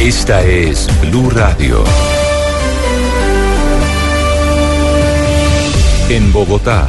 Esta es Blue Radio. En Bogotá,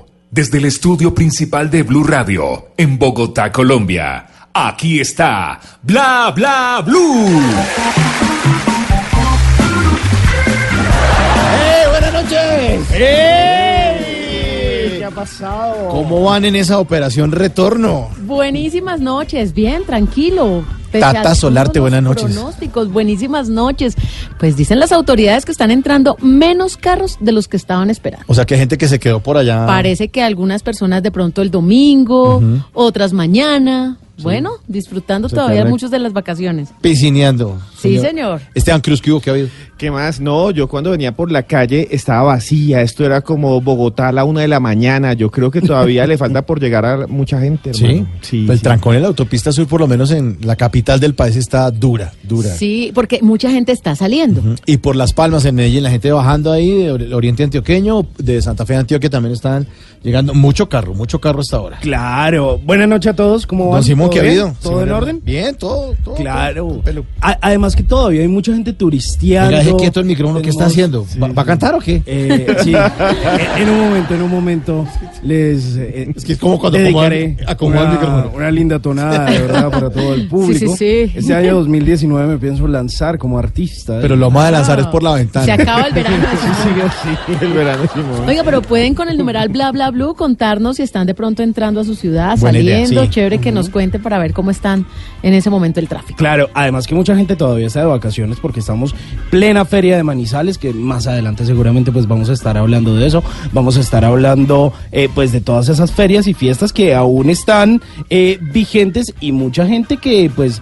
desde el estudio principal de Blue Radio, en Bogotá, Colombia. Aquí está Bla Bla Blue. ¡Eh, buenas noches! ¿Qué ha pasado? ¿Cómo van en esa operación retorno? Buenísimas noches, bien, tranquilo. Pese Tata Solarte, buenas noches. Pronósticos, buenísimas noches. Pues dicen las autoridades que están entrando menos carros de los que estaban esperando. O sea, que hay gente que se quedó por allá. Parece que algunas personas de pronto el domingo, otras mañana. Bueno, disfrutando Se todavía muchos de las vacaciones. Piscineando. Sí, señor. Esteban Cruz, ¿qué hubo? ¿Qué ha habido? ¿Qué más? No, yo cuando venía por la calle estaba vacía. Esto era como Bogotá a la una de la mañana. Yo creo que todavía le falta por llegar a mucha gente, hermano. Sí. Pues el trancón en la autopista sur, por lo menos en la capital del país, está dura, dura. Sí, porque mucha gente está saliendo. Y por Las Palmas, en Medellín, la gente bajando ahí, de Ori- Oriente Antioqueño, de Santa Fe de Antioquia también están llegando. Mucho carro, mucho carro hasta ahora. Claro. Buenas noches a todos. ¿Cómo van? Don Simón, ¿Todo ¿qué ha habido? ¿Todo en orden? Bien, todo, todo. Claro. todo, pelo. A- además que todavía hay mucha gente turisteando. Deje quieto el micrófono, ¿qué está haciendo? ¿Va, va a cantar o qué? Eh, sí. en, en un momento, en un momento les eh, Es que es como cuando acomodan- acomodan el una, micrófono. una linda tonada, de verdad, para todo el público. Sí, sí, sí. Este año 2019 me pienso lanzar como artista. ¿eh? Pero lo vamos a lanzar es por la ventana. Se acaba el verano. Sigue así. El verano. Oiga, pero pueden con el numeral bla bla blue contarnos si están de pronto entrando a su ciudad, Buena idea, saliendo, sí. chévere que nos cuente para ver cómo están en ese momento el tráfico. Claro, además que mucha gente todavía está de vacaciones porque estamos plena feria de Manizales, que más adelante seguramente pues vamos a estar hablando de eso, vamos a estar hablando eh, pues de todas esas ferias y fiestas que aún están eh, vigentes y mucha gente que pues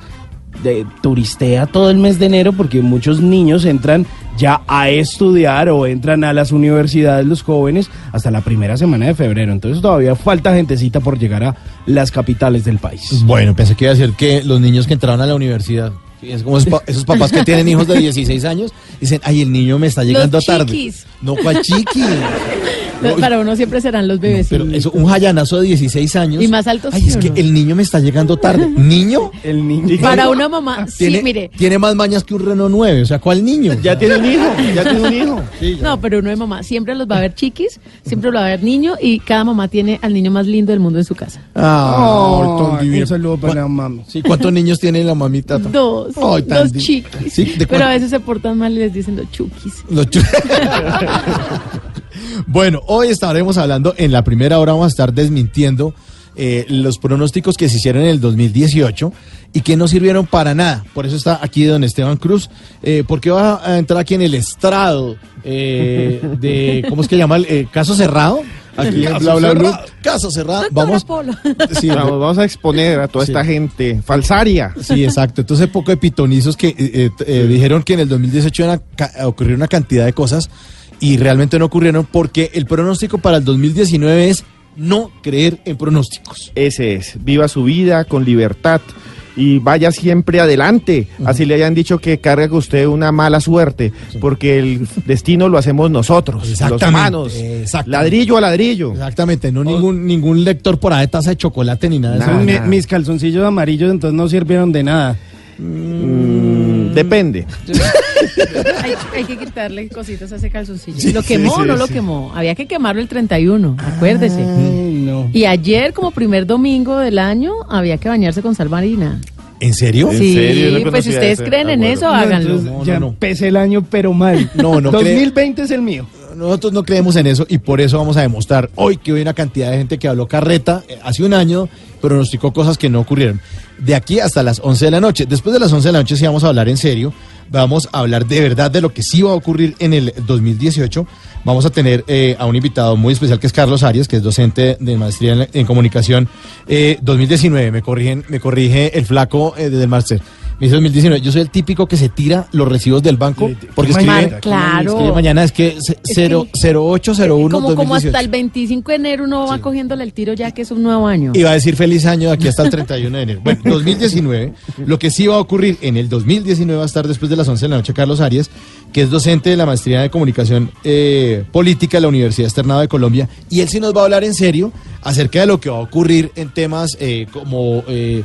de, turistea todo el mes de enero porque muchos niños entran ya a estudiar o entran a las universidades los jóvenes hasta la primera semana de febrero, entonces todavía falta gentecita por llegar a las capitales del país. Bueno, pensé que iba a decir que los niños que entraron a la universidad, es como esos, pa- esos papás que tienen hijos de 16 años, dicen, ay, el niño me está llegando Los tarde. chiquis. No, ¿cuál chiqui? No, Para uno siempre serán los bebés. pero eso, un jayanazo de 16 años. Y más altos Ay, es que el niño me está llegando tarde. ¿Niño? El niño. Para una mamá, sí, mire. tiene más mañas que un Renault 9. O sea, ¿cuál niño? Ya tiene un hijo, ya tiene un hijo. Sí. No, pero uno de mamá siempre los va a ver chiquis, siempre lo va a ver niño y cada mamá tiene al niño más lindo del mundo en su casa. Ah, divino. un saludo para ¿Cuá- la mami. Sí, ¿cuántos niños tiene la mamita? Dos, dos chiquis. Sí, ¿de pero a veces se portan mal y les dicen los chukis. Los chu- bueno, hoy estaremos hablando, en la primera hora vamos a estar desmintiendo eh, los pronósticos que se hicieron en el 2018 y que no sirvieron para nada. Por eso está aquí don Esteban Cruz, eh, porque va a entrar aquí en el estrado eh, de, ¿cómo es que llama? El, eh, caso cerrado. Aquí en Caso Bla, Bla, Blue. Caso cerrado. Vamos. Sí, Vamos, vamos a exponer a toda Sí. esta gente falsaria. Sí, exacto. Entonces, poco de pitonizos que eh, eh, dijeron que en el 2018 iban a ca- ocurrir una cantidad de cosas y realmente no ocurrieron porque el pronóstico para el 2019 es no creer en pronósticos. Ese es, viva su vida con libertad y vaya siempre adelante. Así le hayan dicho que carga usted una mala suerte, porque el destino lo hacemos nosotros, los Exactamente, humanos. Ladrillo a ladrillo. Exactamente, no ningún, ningún lector por ahí de taza de chocolate ni nada de eso. Nada. Mis calzoncillos amarillos entonces no sirvieron de nada. Mm, depende. Hay, hay que quitarle cositas a ese calzoncillo. Sí, ¿Lo sí, quemó o sí, no lo quemó? Había que quemarlo el 31, acuérdese. Ay, no. Y ayer, como primer domingo del año, había que bañarse con sal marina. ¿En serio? ¿En sí, serio? No pues si ustedes ese creen en eso, No, háganlo. entonces No, ya no, no. empecé el año, pero mal. No, no creo- 2020 es el mío. Nosotros no creemos en eso y por eso vamos a demostrar hoy que hay una cantidad de gente que habló carreta eh, hace un año, pronosticó cosas que no ocurrieron. De aquí hasta las 11 de la noche. Después de las 11 de la noche sí vamos a hablar en serio. Vamos a hablar de verdad de lo que sí va a ocurrir en el 2018. Vamos a tener eh, a un invitado muy especial que es Carlos Arias, que es docente de maestría en, en comunicación eh, 2019. Me corrigen, me corrige el flaco eh, del máster. Me dice 2019. Yo soy el típico que se tira los recibos del banco Sí, porque qué escribe, Mar- claro. escribe mañana es que ce- que- cero- 0801 como, como 2018. hasta el 25 de enero uno va cogiéndole el tiro ya que es un nuevo año. Iba a decir feliz año de aquí hasta el 31 de enero. Bueno, 2019, lo que sí va a ocurrir en el 2019 va a estar después de las 11 de la noche Carlos Arias, que es docente de la maestría de comunicación eh, política de la Universidad Externado de Colombia, y él sí nos va a hablar en serio acerca de lo que va a ocurrir en temas eh, como... eh,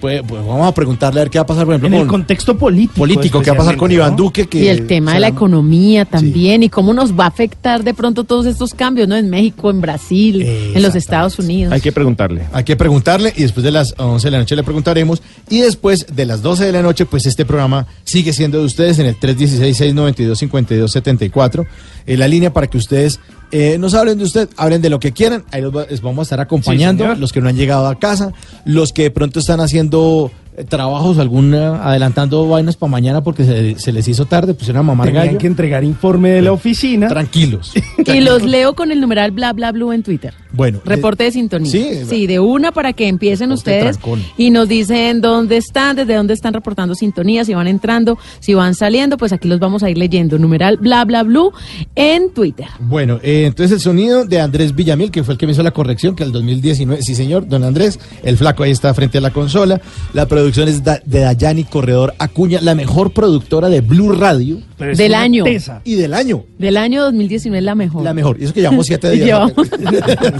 pues, pues vamos a preguntarle a ver qué va a pasar, por ejemplo, En el con contexto político. político, qué va a pasar con Iván. Duque. Que y el tema de la economía también, y cómo nos va a afectar de pronto todos estos cambios, ¿no? En México, en Brasil, en los. Estados Unidos. Hay que preguntarle. Hay que preguntarle y después de las 11 de la noche le preguntaremos. Y después de las 12 de la noche, pues este programa sigue siendo de ustedes en el 316-692-5274. En la línea para que ustedes eh, nos hablen de usted, hablen de lo que quieran. Ahí los, va- les vamos a estar acompañando, los que no han llegado a casa, los que de pronto están haciendo trabajos, alguna, adelantando vainas para mañana porque se, se les hizo tarde, pusieron a mamar Tenían gallo. que entregar informe de la oficina. Tranquilos. Y los leo con el numeral bla bla blue en Twitter. Bueno, Reporte eh, de sintonía. sí, Sí, de una para que empiecen ustedes trancón. y nos dicen dónde están, desde dónde están reportando sintonía, si van entrando, si van saliendo, pues aquí los vamos a ir leyendo. Numeral bla bla blue en Twitter. Bueno, eh, entonces el sonido de Andrés Villamil, que fue el que me hizo la corrección, que el 2019, sí señor, don Andrés, el flaco ahí está frente a la consola. La producción es da- de Dayani Corredor Acuña, la mejor productora de Blue Radio Del año. y del año. Del año 2019 es la mejor. La mejor. Y eso que llevamos siete días. Llevamos.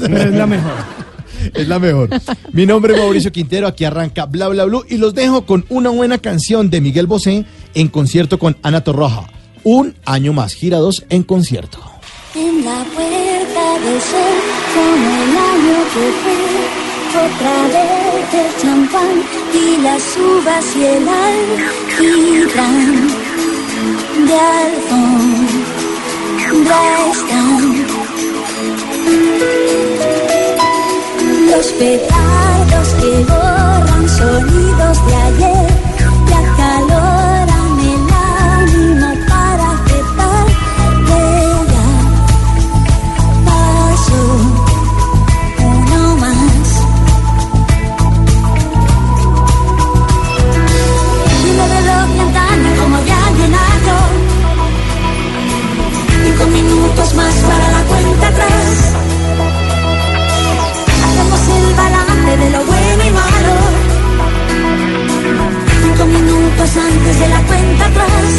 Pero es la mejor. es la mejor. Mi nombre es Mauricio Quintero, aquí arranca Bla Bla Blue y los dejo con una buena canción de Miguel Bosé en concierto con Ana Torroja. Un año más, gira 2 en concierto. En la puerta del sol, como el año que fue, otra vez el champán y las uvas y el alquitrán de alfombra están. Los petardos que borran sonidos de ayer de lo bueno y malo. Cinco minutos antes de la cuenta atrás.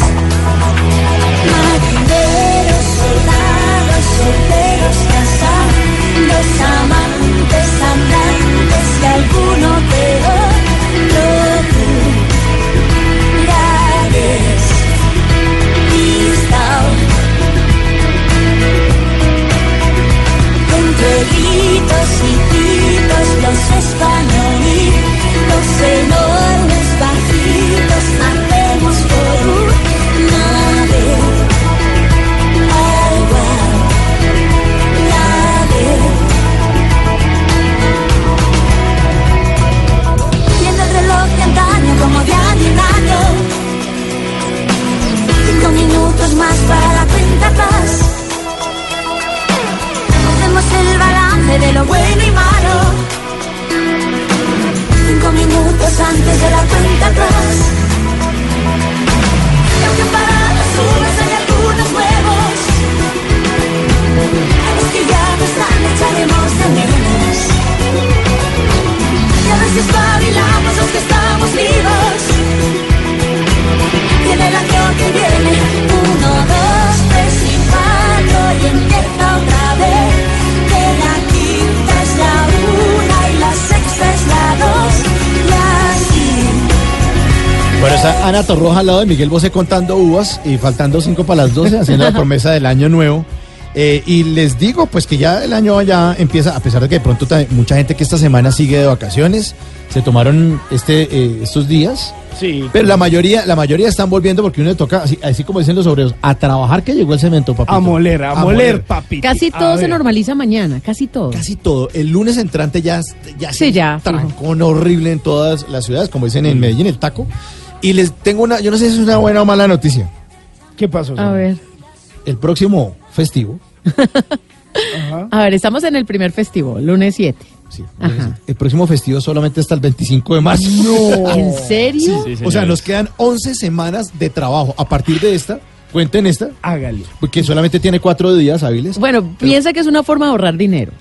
Marineros, soldados, solteros, casados, amantes, andantes y alguno de otro lugares. Entre gritos y español y los enormes bajitos, andemos por un nadie, al igual, nadie. Viendo el reloj de antaño como de anitaño, cinco minutos más para cuenta hacemos el balance de lo bueno y malo cinco minutos antes de la cuenta atrás. Y aunque paradas unas hay algunos nuevos, a los que ya no están echaremos de menos. Y a veces los que estamos vivos. Y en el que viene, uno, dos, tres y cuatro, y empieza otra vez. Que la quinta es la una y la sexta es la está Ana Torroja al lado de Miguel Bosé contando uvas y faltando cinco para las 12 haciendo la promesa del año nuevo. Eh, y les digo, pues que ya el año ya empieza, a pesar de que de pronto mucha gente que esta semana sigue de vacaciones, se tomaron este, eh, estos días. Sí. Pero la mayoría, la mayoría están volviendo porque uno le toca, así, así como dicen los obreros, a trabajar que llegó el cemento, papito. A moler, a, moler, papi. Casi todo se normaliza mañana, casi todo. Casi todo. El lunes entrante ya, ya Sí, se ya, trancón horrible en todas las ciudades, como dicen en Medellín, el taco. Y les tengo una, yo no sé si es una buena o mala noticia. ¿Qué pasó? A ver, El próximo festivo, Ajá. a ver, estamos en el primer festival, lunes 7. sí, Ajá. el próximo festivo solamente hasta el 25 de marzo. ¿En serio? Sí, o sea, nos quedan 11 semanas de trabajo. A partir de esta, cuenten esta, Hágale. porque solamente tiene cuatro días hábiles. Bueno, piensa que es una forma de ahorrar dinero.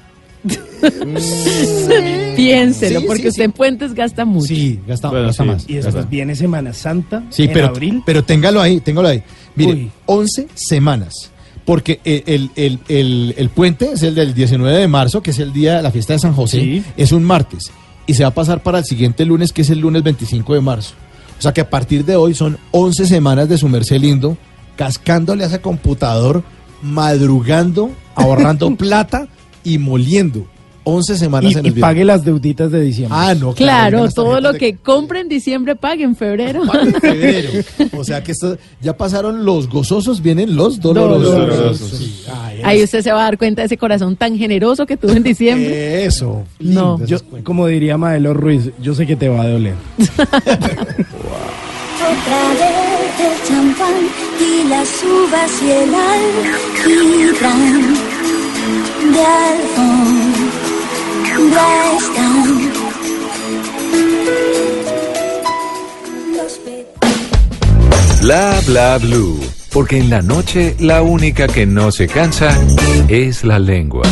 Piénselo, Sí, porque sí, usted sí. en puentes gasta mucho. Sí, gasta, Bueno, gasta sí. más. Y después viene Semana Santa Sí, en pero, abril. pero téngalo ahí, téngalo ahí. Mire, Uy. 11 semanas. Porque el, el, el, el- el puente es el del 19 de marzo, que es el día de la fiesta de San José. Sí. Es un martes. Y se va a pasar para el siguiente lunes, que es el lunes 25 de marzo. O sea que a partir de hoy son 11 semanas de su merced lindo, cascándole a ese computador, madrugando, ahorrando plata y moliendo. 11 semanas Y, en y el viernes. pague las deuditas de diciembre. Ah, no, Claro, las todo lo de- que compre en diciembre pague en febrero. Paga en febrero. O sea que esto, ya pasaron los gozosos, vienen los dolorosos. Dolorosos. Sí, ay, Ahí usted se va a dar cuenta de ese corazón tan generoso que tuvo en diciembre. Eso. No. Yo, como diría Maelo Ruiz, yo sé que te va a doler. Otra Bla bla blue. Porque en la noche la única que no se cansa es la lengua.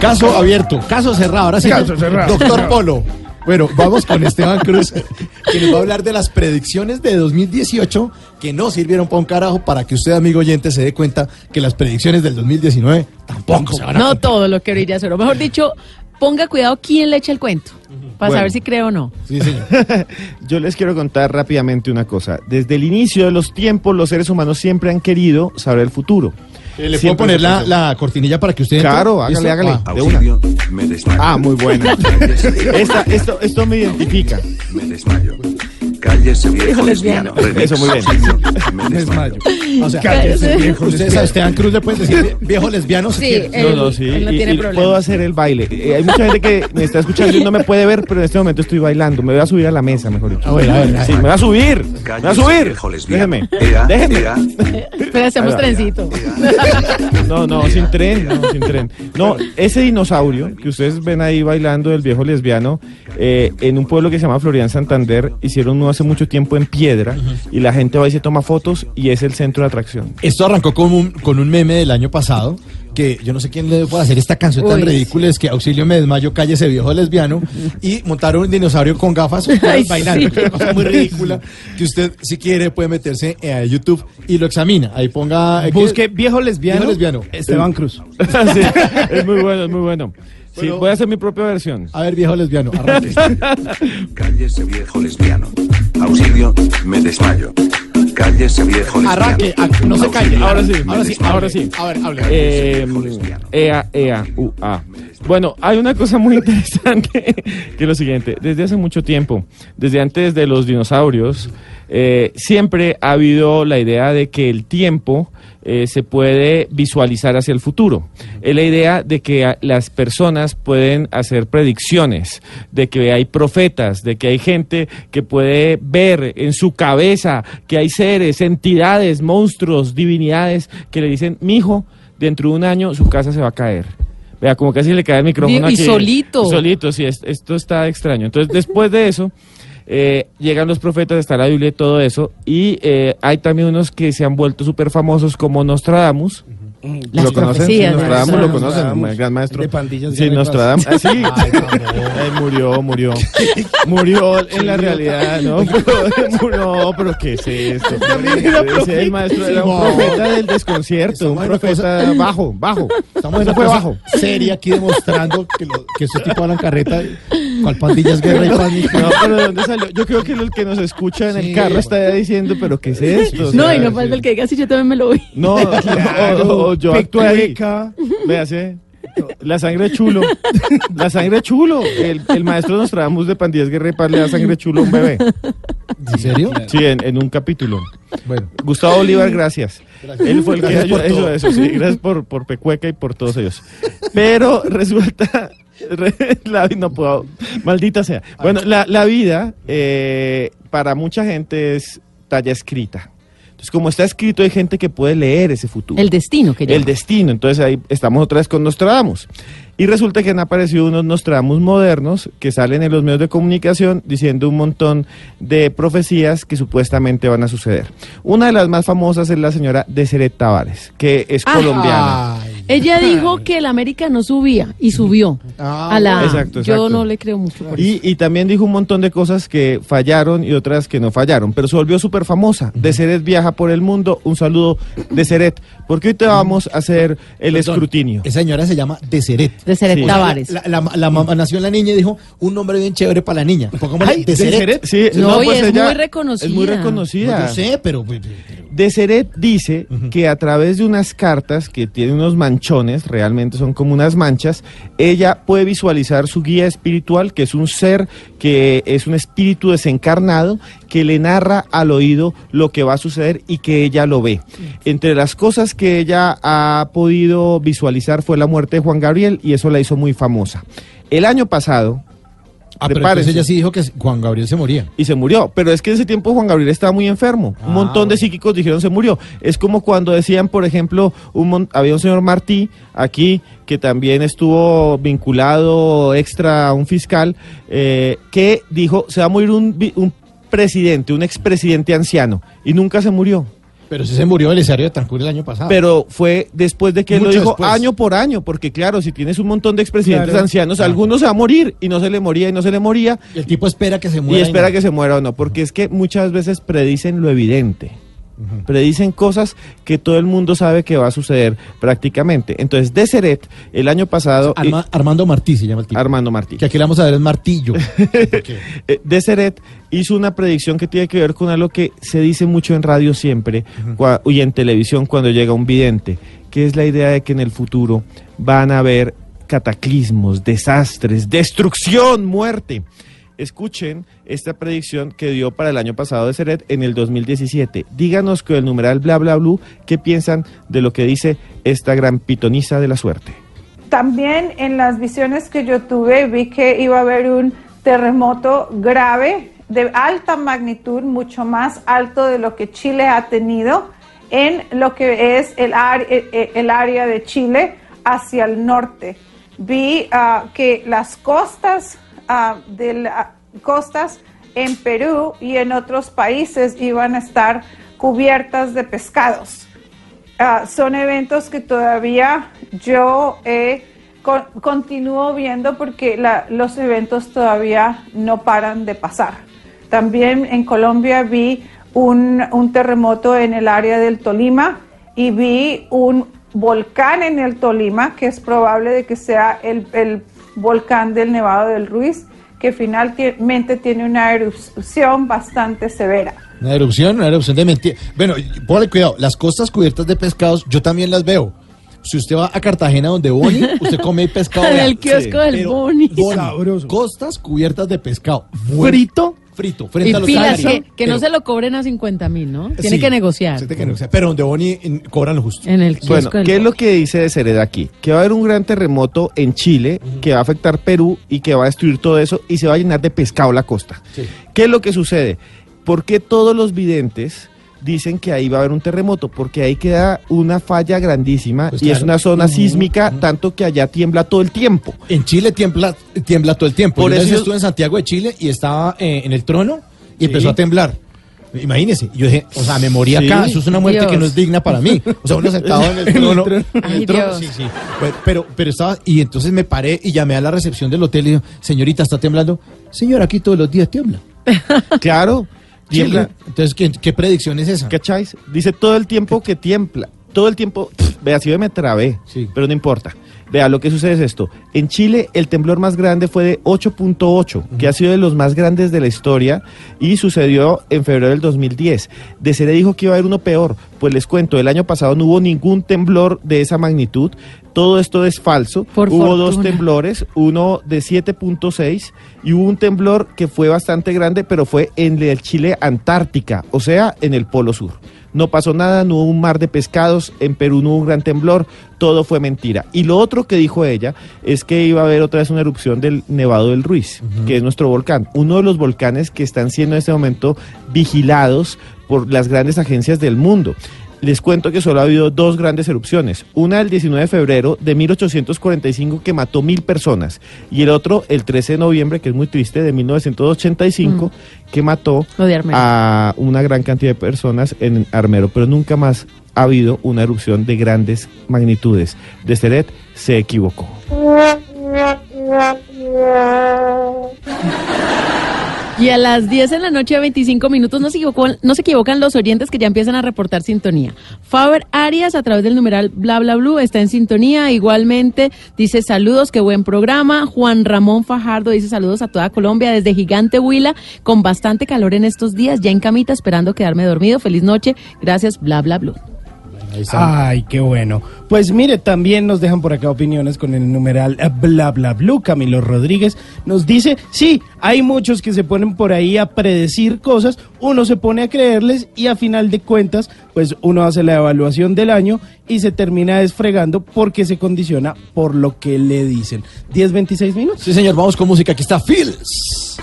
Caso abierto, caso cerrado. Ahora sí. Caso cerrado. Doctor Polo. Bueno, vamos con Esteban Cruz, que nos va a hablar de las predicciones de 2018 que no sirvieron para un carajo para que usted, amigo oyente, se dé cuenta que las predicciones del 2019 tampoco se van a No cumplir. todo lo que brilla solo. Mejor dicho, ponga cuidado quién le echa el cuento. Para Bueno. saber si cree o no. Sí, señor. Yo les quiero contar rápidamente una cosa. Desde el inicio de los tiempos, los seres humanos siempre han querido saber el futuro. Eh, ¿Le puedo poner la, la cortinilla para que usted entre? Claro, hágale, ¿Listo? hágale. Ah, De una. Me desmayo. Ah, muy buena. Esta- esto, esto me identifica. Me desmayo. Cállese viejo lesbiano. Eso, muy bien. Me desmayo. o sea, Cállese, viejo ustedes a Esteban Cruz le pueden decir vie- viejo lesbiano si Sí. Él- No, no, sí. él no y- tiene y problema. puedo hacer el baile. Eh, hay mucha gente que me está escuchando y no me puede ver, pero en este momento estoy bailando. Me voy a subir a la mesa, mejor dicho. A ver, a ver, a ver. Sí, me voy a subir. Me voy a subir. viejo lesbiano. Déjeme. Ea, Déjeme. ea, Pero hacemos trencito. No, no, sin tren, no, sin tren. No, ese dinosaurio que ustedes ven ahí bailando, el viejo lesbiano, eh, en un pueblo que se llama Florian Santander, hicieron hace mucho tiempo en piedra y la gente va y se toma fotos y es el centro de atracción. Esto arrancó con un, con un meme del año pasado, que yo no sé quién le puede hacer esta canción tan Uy, ridícula, es que auxilio me desmayo, cállese viejo lesbiano, y montaron un dinosaurio con gafas Ay, bailando, sí. una cosa muy ridícula, que usted si quiere puede meterse eh, a YouTube y lo examina, ahí ponga... eh, Busque ¿qué? viejo lesbiano. Viejo lesbiano. Esteban Cruz. Sí, es muy bueno, es muy bueno. Sí, voy a hacer mi propia versión. A ver, viejo lesbiano, arranque. cállese viejo lesbiano. Auxilio, me desmayo. Cállese viejo. Arranque, ah, no se calle. Ahora sí, ahora sí, ahora sí. A ver, hable. Eh, EA, EA, UA. Bueno, hay una cosa muy interesante que es lo siguiente. Desde hace mucho tiempo, desde antes de los dinosaurios, eh, siempre ha habido la idea de que el tiempo eh, se puede visualizar hacia el futuro. Es la idea de que las personas pueden hacer predicciones, de que hay profetas, de que hay gente que puede ver en su cabeza que hay seres, entidades, monstruos, divinidades que le dicen, mijo, dentro de un año su casa se va a caer. Vea, como casi le cae el micrófono Y- aquí. solito. Y solito, sí, es- esto está extraño. Entonces, después de eso, eh, llegan los profetas, está la Biblia y todo eso, y eh, hay también unos que se han vuelto súper famosos como Nostradamus. Las ¿Lo conocen? Sí, Nostradamus lo Nostradamus. conocen, el gran maestro. De pandillas Sí, Nostradamus. Ah, sí. Ay. Ay, murió, murió. Murió en la realidad, ¿no? Pero, no, pero ¿qué es esto? Ese el maestro era un profeta del desconcierto, un profeta bajo, bajo. Estamos en una fue bajo. seria aquí demostrando que, lo, que estos tipos hablan carreta. ¿Cuál pandillas guerra y pánico? No, pero ¿de dónde salió? Yo creo que el que nos escucha en Sí, el carro está diciendo, pero ¿qué es esto? O No, sea, y no falta el que diga, sí, yo también me lo vi. No, o, o- o yo actué ahí. Pecueca. Véase. La sangre chulo. La sangre chulo. El, el maestro nos traemos de pandillas guerra y paz le da sangre chulo a un bebé. ¿En serio? Sí, en, en un capítulo. Bueno. Gustavo Bolívar, gracias. Él fue el que Gracias ayudó- por todo. eso, sí. Gracias por, por Pecueca y por todos ellos. Pero resulta. la, no puedo. Maldita sea. Bueno, la, la vida eh, para mucha gente es talla escrita. Entonces, como está escrito, hay gente que puede leer ese futuro. El destino que El destino. Entonces ahí estamos otra vez con Nostradamus. Y resulta que han aparecido unos Nostradamus modernos que salen en los medios de comunicación diciendo un montón de profecías que supuestamente van a suceder. Una de las más famosas es la señora Deseret Tavares, que es Ah. colombiana. Ella dijo que el América no subía y subió. Ah, a la, Exacto, Yo no le creo mucho por eso. Y, y también dijo un montón de cosas que fallaron y otras que no fallaron, pero se volvió súper famosa. Deseret viaja por el mundo. Un saludo, Deseret, porque hoy te vamos a hacer el Perdón, escrutinio. Esa señora se llama Deseret. De Seret Sí. Tavares. La, la- la mamá nació la niña y dijo un nombre bien chévere para la niña. Pongámosle Deseret. Sí, No, y pues es ella muy reconocida. Es muy No, reconocida. yo sé, pero... pues, Deseret dice que a través de unas cartas que tienen unos realmente son como unas manchas, ella puede visualizar su guía espiritual, que es un ser que es un espíritu desencarnado, que le narra al oído lo que va a suceder y que ella lo ve. Entre las cosas que ella ha podido visualizar fue la muerte de Juan Gabriel y eso la hizo muy famosa. El año pasado, Ah, pero Prepárese. entonces ella sí dijo que Juan Gabriel se moría. y se murió. Pero es que en ese tiempo Juan Gabriel estaba muy enfermo. Ah, un montón de psíquicos dijeron se murió. Es como cuando decían, por ejemplo, un había un señor Martí aquí que también estuvo vinculado extra a un fiscal eh, que dijo se va a morir un, un presidente, un expresidente anciano y nunca se murió. Pero sí se murió Elisario de Tancur el año pasado. Pero fue después de que él lo dijo después. año por año, porque claro, si tienes un montón de expresidentes Claro. ancianos, Claro. algunos se va a morir y no se le moría y no se le moría. Y el tipo espera que se muera. Y espera no. que se muera o no, porque es que muchas veces predicen lo evidente. Predicen cosas que todo el mundo sabe que va a suceder prácticamente. Entonces, Deseret, el año pasado, Arma- Armando Martí se llama el tipo. Armando Martí, Que aquí le vamos a dar el martillo. Eh, Deseret hizo una predicción que tiene que ver con algo que se dice mucho en radio siempre y en televisión cuando llega un vidente, que es la idea de que en el futuro van a haber cataclismos, desastres, destrucción, muerte. Escuchen esta predicción que dio para el año pasado de Seret en el 2017. Díganos con el numeral bla bla blue qué piensan de lo que dice esta gran pitonisa de la suerte. También en las visiones que yo tuve vi que iba a haber un terremoto grave de alta magnitud, mucho más alto de lo que Chile ha tenido en lo que es el, eh, el área de Chile hacia el norte. Vi ah, que las costas de la- costas en Perú y en otros países iban a estar cubiertas de pescados. Ah, son eventos que todavía yo eh, con- continúo viendo porque los eventos todavía no paran de pasar. También en Colombia vi un, terremoto en el área del Tolima y vi un volcán en el Tolima, que es probable de que sea el volcán del Nevado del Ruiz, que finalmente tiene una erupción bastante severa. Una erupción, una erupción de mentira. Bueno, póngale cuidado, las costas cubiertas de pescados, yo también las veo. Si usted va a Cartagena donde Boni, usted come pescado. En el kiosco del Boni. Boni, Sabroso. Costas cubiertas de pescado. Frito. Frito, frente Y a los pilas, que, que no se lo cobren a 50 mil, ¿no? Tiene Sí, que negociar. sí, tiene que negociar. Pero donde Boni en- cobran lo justo. En el Bueno, ¿qué es lo que dice de Sered aquí? Que va a haber un gran terremoto en Chile que va a afectar Perú y que va a destruir todo eso y se va a llenar de pescado la costa. Sí. ¿Qué es lo que sucede? ¿Por qué todos los videntes dicen que ahí va a haber un terremoto? Porque ahí queda una falla grandísima Pues y es una zona sísmica, tanto que allá tiembla todo el tiempo. En Chile tiembla, tiembla todo el tiempo. Por eso estuve en Santiago de Chile y estaba eh, en el trono y Sí. empezó a temblar. Imagínese, yo dije, o sea, me morí acá, Sí. eso es una muerte Dios. que no es digna para mí. O sea, uno sentado en el trono. en el Ay, trono, sí, sí. Pero, pero, pero estaba, y entonces me paré y llamé a la recepción del hotel y digo, señorita, ¿está temblando? Señora, aquí todos los días tiembla. Claro, tiembla. Entonces, ¿qué, qué predicción es esa? ¿Cacháis? Dice todo el tiempo que tiembla. Todo el tiempo, pff, vea, si me trabé, Sí. pero no importa. Vea, lo que sucede es esto. En Chile el temblor más grande fue de 8.8, que ha sido de los más grandes de la historia y sucedió en febrero del 2010. De Cere dijo que iba a haber uno peor. Pues les cuento, el año pasado no hubo ningún temblor de esa magnitud. Todo esto es falso. Por hubo dos temblores, uno de 7.6 y hubo un temblor que fue bastante grande, pero fue en el Chile Antártica, o sea, en el Polo Sur. No pasó nada, no hubo un mar de pescados, en Perú no hubo un gran temblor, todo fue mentira. Y lo otro que dijo ella es que iba a haber otra vez una erupción del Nevado del Ruiz, que es nuestro volcán, uno de los volcanes que están siendo en este momento vigilados por las grandes agencias del mundo. Les cuento que solo ha habido dos grandes erupciones. Una el 19 de febrero de 1845 que mató mil personas y el otro el 13 de noviembre, que es muy triste, de 1985 que mató a una gran cantidad de personas en Armero. Pero nunca más ha habido una erupción de grandes magnitudes. De Seret se equivocó. Y a las 10 en la noche de 25 minutos no se, equivocó- no se equivocan los oyentes que ya empiezan a reportar sintonía. Faber Arias a través del numeral bla bla blue está en sintonía. Igualmente dice saludos, qué buen programa. Juan Ramón Fajardo dice saludos a toda Colombia desde Gigante Huila con bastante calor en estos días, ya en camita esperando quedarme dormido. Feliz noche. Gracias, bla bla blue. Ay, qué bueno. Pues mire, también nos dejan por acá opiniones con el numeral eh, bla bla blue. Camilo Rodríguez nos dice, sí, hay muchos que se ponen por ahí a predecir cosas, uno se pone a creerles y a final de cuentas, pues uno hace la evaluación del año y se termina desfregando porque se condiciona por lo que le dicen. 10, 26 minutos. Sí, señor, vamos con música. Aquí está Fields.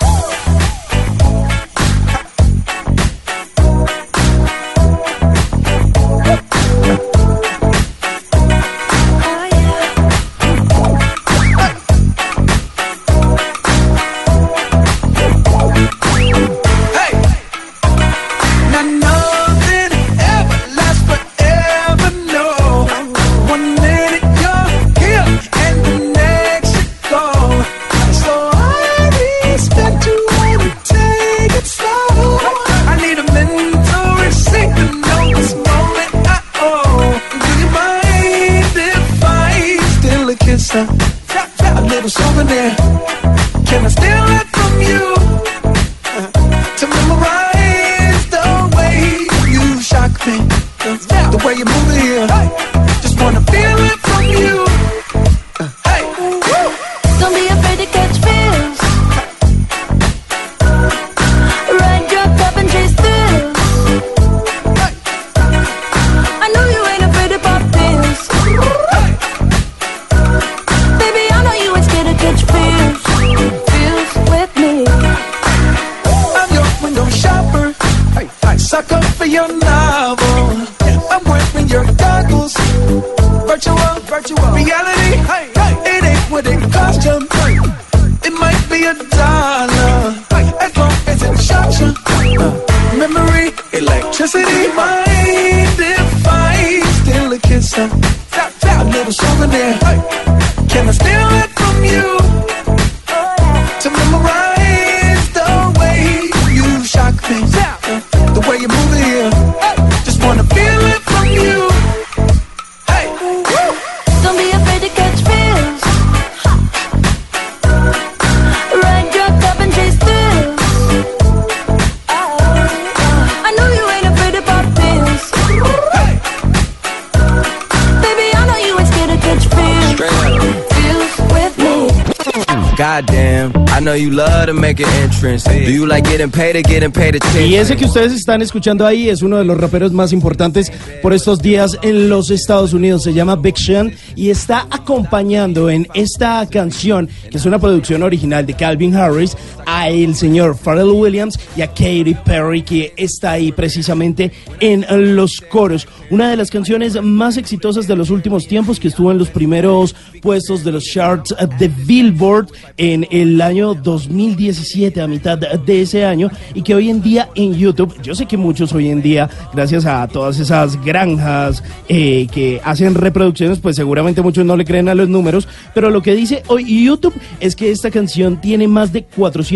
Y ese que ustedes están escuchando ahí es uno de los raperos más importantes por estos días en los Estados Unidos. Se llama Big Sean y está acompañando en esta canción, que es una producción original de Calvin Harris, a el señor Pharrell Williams y a Katy Perry, que está ahí precisamente en los coros. Una de las canciones más exitosas de los últimos tiempos, que estuvo en los primeros puestos de los charts de Billboard en el año 2017, a mitad de ese año, y que hoy en día en YouTube, yo sé que muchos hoy en día, gracias a todas esas granjas eh, que hacen reproducciones, pues seguramente muchos no le creen a los números, pero lo que dice hoy YouTube es que esta canción tiene más de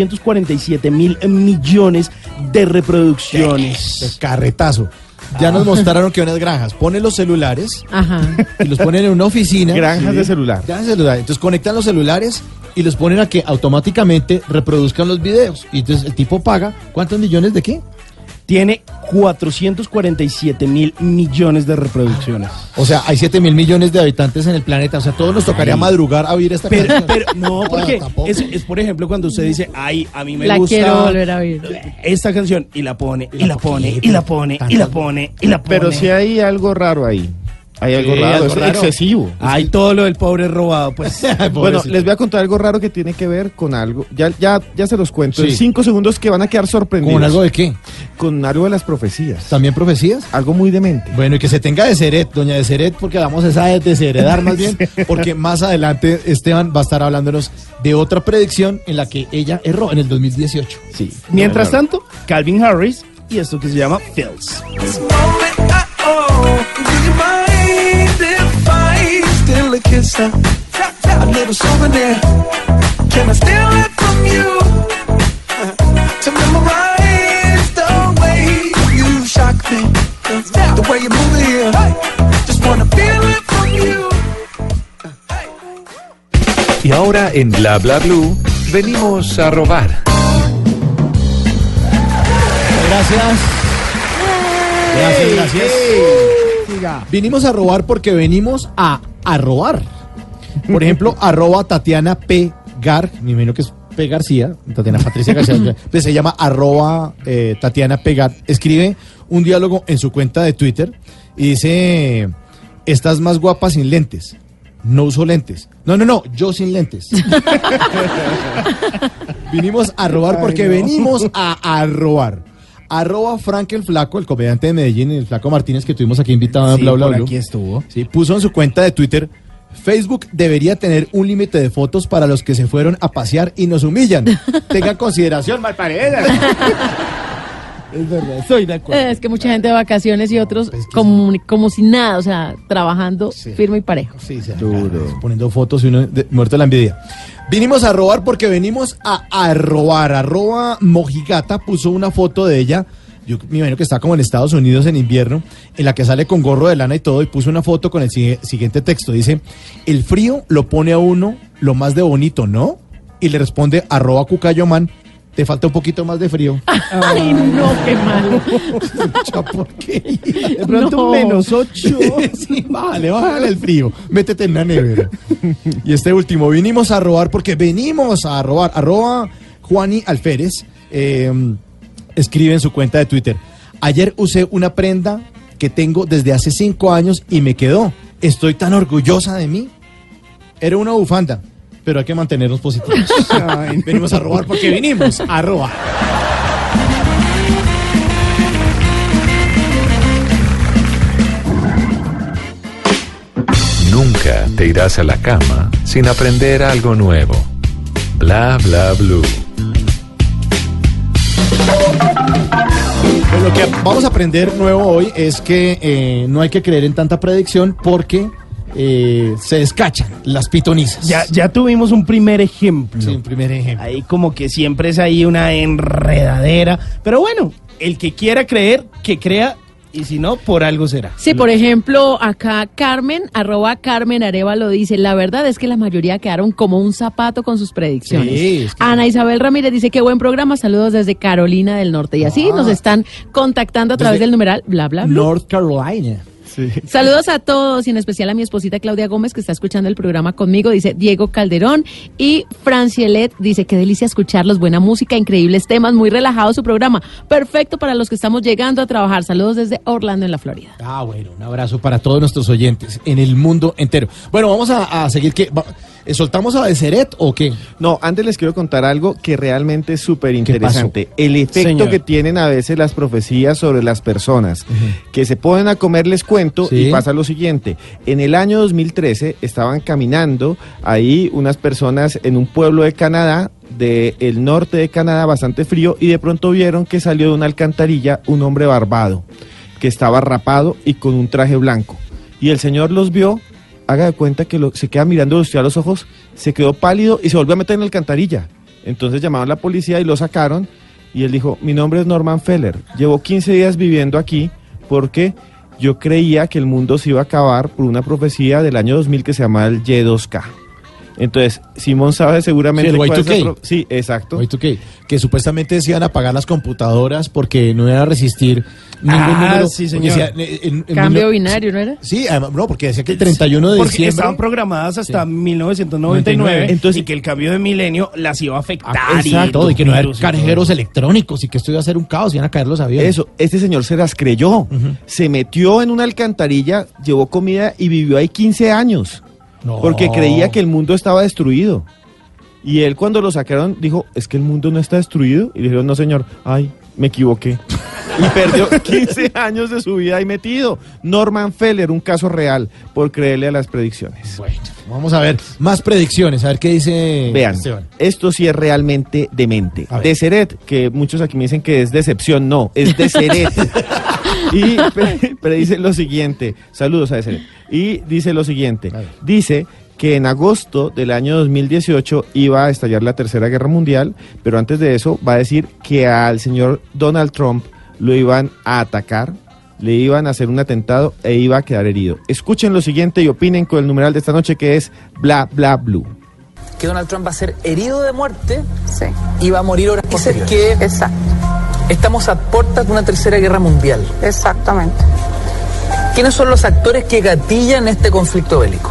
447 mil millones de reproducciones. Carretazo. Ya nos mostraron que unas granjas ponen los celulares Ajá. y los ponen en una oficina. Granjas de celular. Granjas de celular. Entonces conectan los celulares y los ponen a que automáticamente reproduzcan los videos. Y entonces el tipo paga, ¿cuántos millones de qué? Tiene 447 mil millones de reproducciones. O sea, hay 7 mil millones de habitantes en el planeta. O sea, todos nos tocaría madrugar a oír esta Pero, canción. pero no, porque es, por ejemplo cuando usted dice, ay, a mí me La gusta quiero volver a oír. esta canción y la pone, y la pone, y la pone, y la pone, y la pone. Pero si hay algo raro ahí. Hay algo Sí, raro, algo es raro. excesivo. Hay todo lo del pobre robado, pues. Bueno, les voy a contar algo raro que tiene que ver con algo. Ya, ya, ya se los cuento. Sí. En cinco segundos que van a quedar sorprendidos. ¿Con algo de qué? Con algo de las profecías. ¿También profecías? Algo muy demente. Bueno, y que se tenga de Seret, doña de Seret, porque vamos a esa de desheredar más bien, porque más adelante Esteban va a estar hablándonos de otra predicción en la que ella erró en el 2018. Sí. Mientras tanto, Calvin Harris y esto que se llama Fills. I steal a kiss? A little souvenir. Can I steal it from you? To memorize the way you shock me. The way you move it here. Just wanna feel it from you. Y ahora en Bla Bla Blue venimos a robar. Gracias. Gracias, gracias. Vinimos a robar porque venimos a, a robar. Por ejemplo, arroba Tatiana P. Gar, me imagino que es P. García, Tatiana Patricia García, pues se llama arroba eh, Tatiana P. Gar. Escribe un diálogo en su cuenta de Twitter y dice, estás más guapa sin lentes. No uso lentes. No, no, no, yo sin lentes. Vinimos a robar porque venimos a, a robar. Arroba Frank el Flaco, el comediante de Medellín, el Flaco Martínez que tuvimos aquí invitado en Sí, Bla Bla por Blue. aquí estuvo. Sí, puso en su cuenta de Twitter, Facebook debería tener un límite de fotos para los que se fueron a pasear y nos humillan. Tengan consideración, malparida. Es verdad, estoy de acuerdo. Es que mucha gente de vacaciones y otros como, como si nada, o sea, trabajando firme y parejo. Sí, sí, poniendo fotos y uno de- muerto de la envidia. Vinimos a robar porque venimos a, a robar. Arroba Mojigata puso una foto de ella. Yo me imagino que está como en Estados Unidos en invierno, en la que sale con gorro de lana y todo, y puso una foto con el siguiente texto. Dice, el frío lo pone a uno lo más de bonito, ¿no? Y le responde arroba Cucayoman, te falta un poquito más de frío. Ay, no, qué malo. Mucha porquería. De pronto No. un menos ocho. sí, vale, bájale el frío. Métete en la nevera. y este último, vinimos a robar porque venimos a robar. Arroba Juani Alférez eh, escribe en su cuenta de Twitter. Ayer usé una prenda que tengo desde hace cinco años y me quedó. Estoy tan orgullosa de mí. Era una bufanda, pero hay que mantenernos positivos. venimos a robar porque vinimos a robar. Nunca te irás a la cama sin aprender algo nuevo. Bla Bla Blue. Pues lo que vamos a aprender nuevo hoy es que eh, no hay que creer en tanta predicción porque eh, se descachan las pitonizas. Ya, ya tuvimos un primer ejemplo. Sí, un primer ejemplo. Ahí como que siempre es ahí una enredadera. Pero bueno, el que quiera creer, que crea. Y si no, por algo será. Sí, por ejemplo, acá Carmen, arroba Carmen Arevalo dice, la verdad es que la mayoría quedaron como un zapato con sus predicciones. Sí, es que- Ana Isabel Ramírez dice, qué buen programa, saludos desde Carolina del Norte. Y así Ah. nos están contactando a través del numeral bla bla bla. North Carolina. Saludos a todos y en especial a mi esposita Claudia Gómez que está escuchando el programa conmigo, dice Diego Calderón y Francielet dice qué delicia escucharlos, buena música, increíbles temas, muy relajado su programa, perfecto para los que estamos llegando a trabajar. Saludos desde Orlando en la Florida. Ah, bueno, un abrazo para todos nuestros oyentes en el mundo entero. Bueno, vamos a, a seguir. que ¿Soltamos a Deseret o qué? No, antes les quiero contar algo que realmente es súper interesante. El efecto Señor. que tienen a veces las profecías sobre las personas, que se ponen a comerles cuento Sí. y pasa lo siguiente. En el año 2013 estaban caminando ahí unas personas en un pueblo de Canadá, del norte de Canadá, bastante frío, y de pronto vieron que salió de una alcantarilla un hombre barbado, que estaba rapado y con un traje blanco. Y el señor los vio, haga de cuenta que lo- se queda mirando usted a los ojos, se quedó pálido y se volvió a meter en la alcantarilla. Entonces llamaron a la policía y lo sacaron y él dijo, mi nombre es Norman Feller, llevo 15 días viviendo aquí porque yo creía que el mundo se iba a acabar por una profecía del año 2000 que se llama el Y2K. Entonces, Simón sabe seguramente Sí, el cuál es Y2K. pro- Sí, exacto. Oye, ¿tú qué? Que supuestamente a apagar las computadoras porque no iban a resistir ningún Ah, número. sí, señor. decía, eh, en- en Cambio mil- binario, ¿no era? Sí, además, no, porque decía que el 31 de Porque diciembre. estaban programadas hasta Sí. 1999 Entonces- y que el cambio de milenio las iba a afectar. Ah, Exacto, y que no los eran y carejeros electrónicos y que esto iba a ser un caos, iban a caer los aviones. Eso, este señor se las creyó. Se metió en una alcantarilla, llevó comida y vivió ahí 15 años. No. Porque creía que el mundo estaba destruido. Y él cuando lo sacaron dijo, es que el mundo no está destruido. Y le dijeron, no señor, ay, me equivoqué. Y perdió 15 años de su vida ahí metido. Norman Feller, un caso real, por creerle a las predicciones. Bueno, vamos a ver más predicciones, a ver qué dice Vean, Esteban. esto sí es realmente demente. Deseret, que muchos aquí me dicen que es decepción, no, es Deseret. y pre- predice lo siguiente, saludos a Deseret. Y dice lo siguiente, dice que en agosto del año 2018 iba a estallar la Tercera Guerra Mundial, pero antes de eso va a decir que al señor Donald Trump lo iban a atacar, le iban a hacer un atentado e iba a quedar herido. Escuchen lo siguiente y opinen con el numeral de esta noche que es bla bla blue. que Donald Trump va a ser herido de muerte Sí, y va a morir horas posteriores. que exacto, estamos a puertas de una tercera guerra mundial. exactamente. ¿Quiénes son los actores que gatillan este conflicto bélico?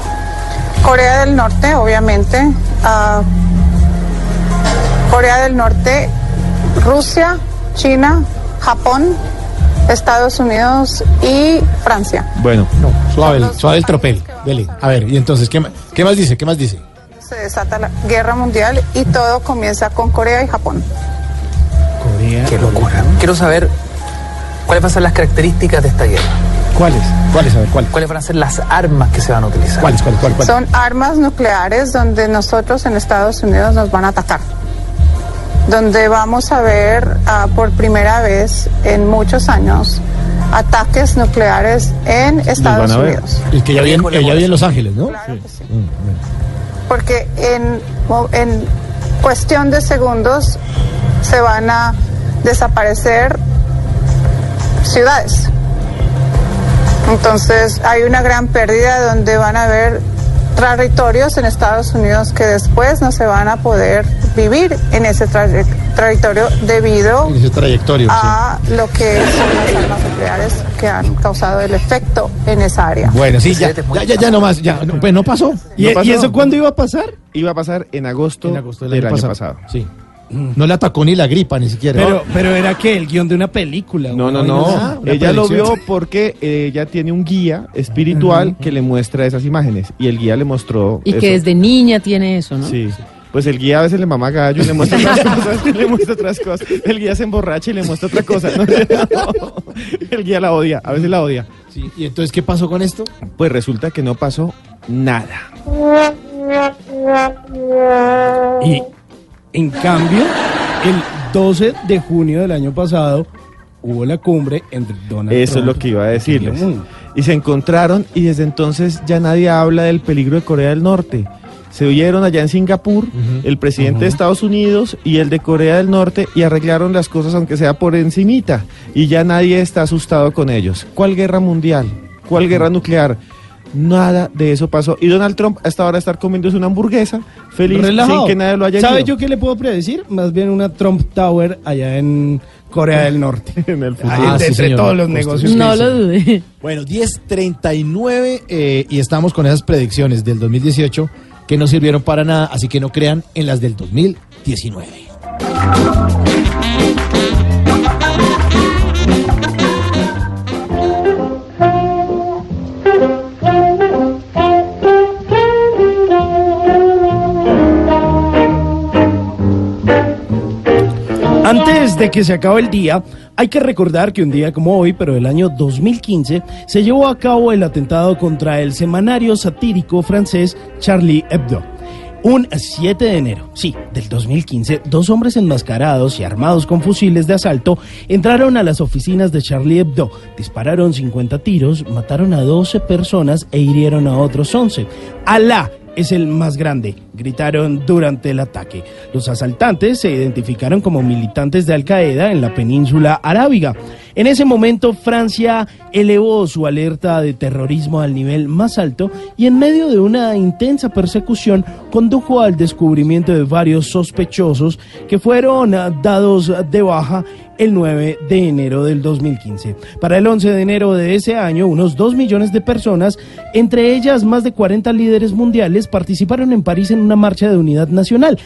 Corea del Norte, obviamente. ah, Corea del Norte, Rusia, China, Japón, Estados Unidos y Francia. Bueno, No, suave, el- suave el tropel. Dele. A ver, y entonces, ¿qué, ma- qué más dice? ¿Qué más dice? Se desata la guerra mundial y todo comienza con Corea y Japón. Corea. Qué locura. Quiero saber cuáles van a ser las características de esta guerra. ¿Cuáles? ¿Cuáles? A ver, ¿cuáles? ¿Cuáles van a ser las armas que se van a utilizar? ¿Cuáles? ¿Cuáles? ¿Cuáles? cuáles? Son armas nucleares donde nosotros en Estados Unidos nos van a atacar. Donde vamos a ver ah, por primera vez en muchos años ataques nucleares en Estados. Unidos. El que ya vi en, Los Ángeles, ¿no? Claro que sí. Porque en, en cuestión de segundos se van a desaparecer ciudades. Entonces hay una gran pérdida donde van a haber territorios en Estados Unidos que después no se van a poder vivir en ese traye- territorio debido sí. a lo que son las armas nucleares que han causado el efecto en esa área. Bueno, sí, ya, ya, ya, ya nomás, ya, no, pues no pasó. ¿Y, No y pasó. eso cuándo iba a pasar? iba a pasar en agosto, En agosto del, año pasado. Sí. No le atacó ni la gripa, ni siquiera. Pero, pero era que el guion de una película. No, no, no. una Ella lo vio porque ella tiene un guía espiritual que le muestra esas imágenes y el guía le mostró. Y eso. que desde niña tiene eso, ¿no? Sí. Pues el guía a veces le mama gallo y le muestra otras cosas, le muestra otras cosas. El guía se emborracha y le muestra otra cosa. No, El guía la odia, a veces la odia. Sí, ¿Y entonces qué pasó con esto? Pues resulta que no pasó nada. Y en cambio, el 12 de junio del año pasado hubo la cumbre entre Donald Eso es lo que iba a y decirles. Y se encontraron y desde entonces ya nadie habla del peligro de Corea del Norte. Se oyeron allá en Singapur el presidente de Estados Unidos y el de Corea del Norte y arreglaron las cosas aunque sea por encimita. Y ya nadie está asustado con ellos. ¿Cuál guerra mundial? ¿Cuál guerra nuclear? Nada de eso pasó. Y Donald Trump hasta ahora estar comiéndose una hamburguesa feliz Relajado. sin que nadie lo haya ¿Sabe yo qué le puedo predecir? Más bien una Trump Tower allá en Corea del Norte. En el futuro. Ahí, Ah, de- sí, entre señor. todos los negocios. No lo dude. Bueno, 10.39 eh, y estamos con esas predicciones del 2018 que no sirvieron para nada, así que no crean en las del 2019. Antes de que se acabe el día, hay que recordar que un día como hoy, pero del año 2015, se llevó a cabo el atentado contra el semanario satírico francés Charlie Hebdo. Un 7 de enero, sí, del 2015, dos hombres enmascarados y armados con fusiles de asalto entraron a las oficinas de Charlie Hebdo, dispararon 50 tiros, mataron a 12 personas e hirieron a otros 11. Alá es el más grande. gritaron durante el ataque. Los asaltantes se identificaron como militantes de Al Qaeda en la península arábiga. En ese momento Francia elevó su alerta de terrorismo al nivel más alto y en medio de una intensa persecución condujo al descubrimiento de varios sospechosos que fueron ah, dados de baja el 9 de enero del 2015. Para el 11 de enero de ese año, unos 2 millones de personas, entre ellas más de 40 líderes mundiales, participaron en París en una marcha de unidad nacional.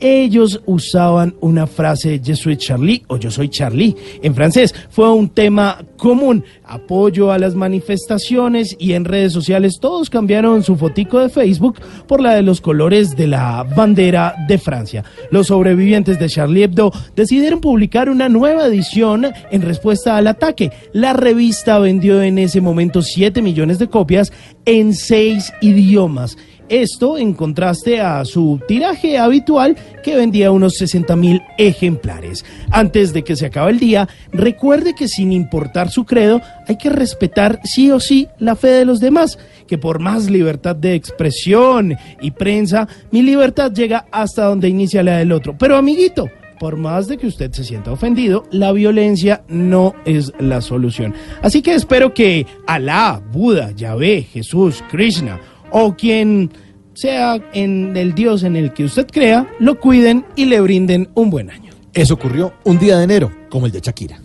Ellos usaban una frase Je suis Charlie o Yo soy Charlie en francés. Fue un tema común. Apoyo a las manifestaciones y en redes sociales todos cambiaron su fotico de Facebook por la de los colores de la bandera de Francia. Los sobrevivientes de Charlie Hebdo decidieron publicar una nueva edición en respuesta al ataque. La revista vendió en ese momento 7 millones de copias en 6 idiomas. Esto en contraste a su tiraje habitual que vendía unos 60 mil ejemplares. Antes de que se acabe el día, recuerde que sin importar su credo, hay que respetar sí o sí la fe de los demás, que por más libertad de expresión y prensa, mi libertad llega hasta donde inicia la del otro. Pero amiguito, por más de que usted se sienta ofendido, la violencia no es la solución. Así que espero que Alá, Buda, Yahvé, Jesús, Krishna o quien sea en el Dios en el que usted crea, lo cuiden y le brinden un buen año. Eso ocurrió un día de enero, como el de Shakira.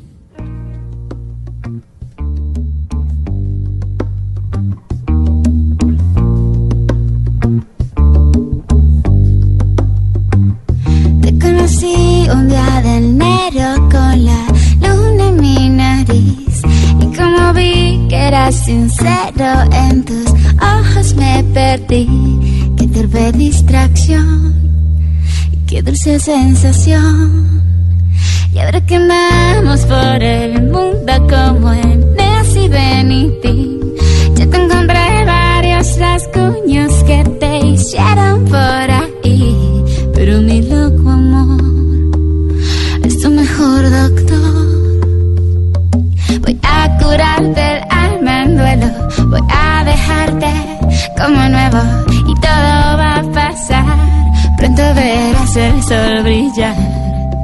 Te conocí un día de enero con la luna en mi nariz y como vi que eras sincero en tus ojos me perdí. Qué torpe distracción y qué dulce sensación. Y ahora que andamos por el mundo como en Nancy Benitín, ya te encontré varios rasguños que te hicieron por ahí. Pero mi loco amor es tu mejor doctor. Voy a curarte voy a dejarte como nuevo y todo va a pasar. Pronto verás el sol brillar,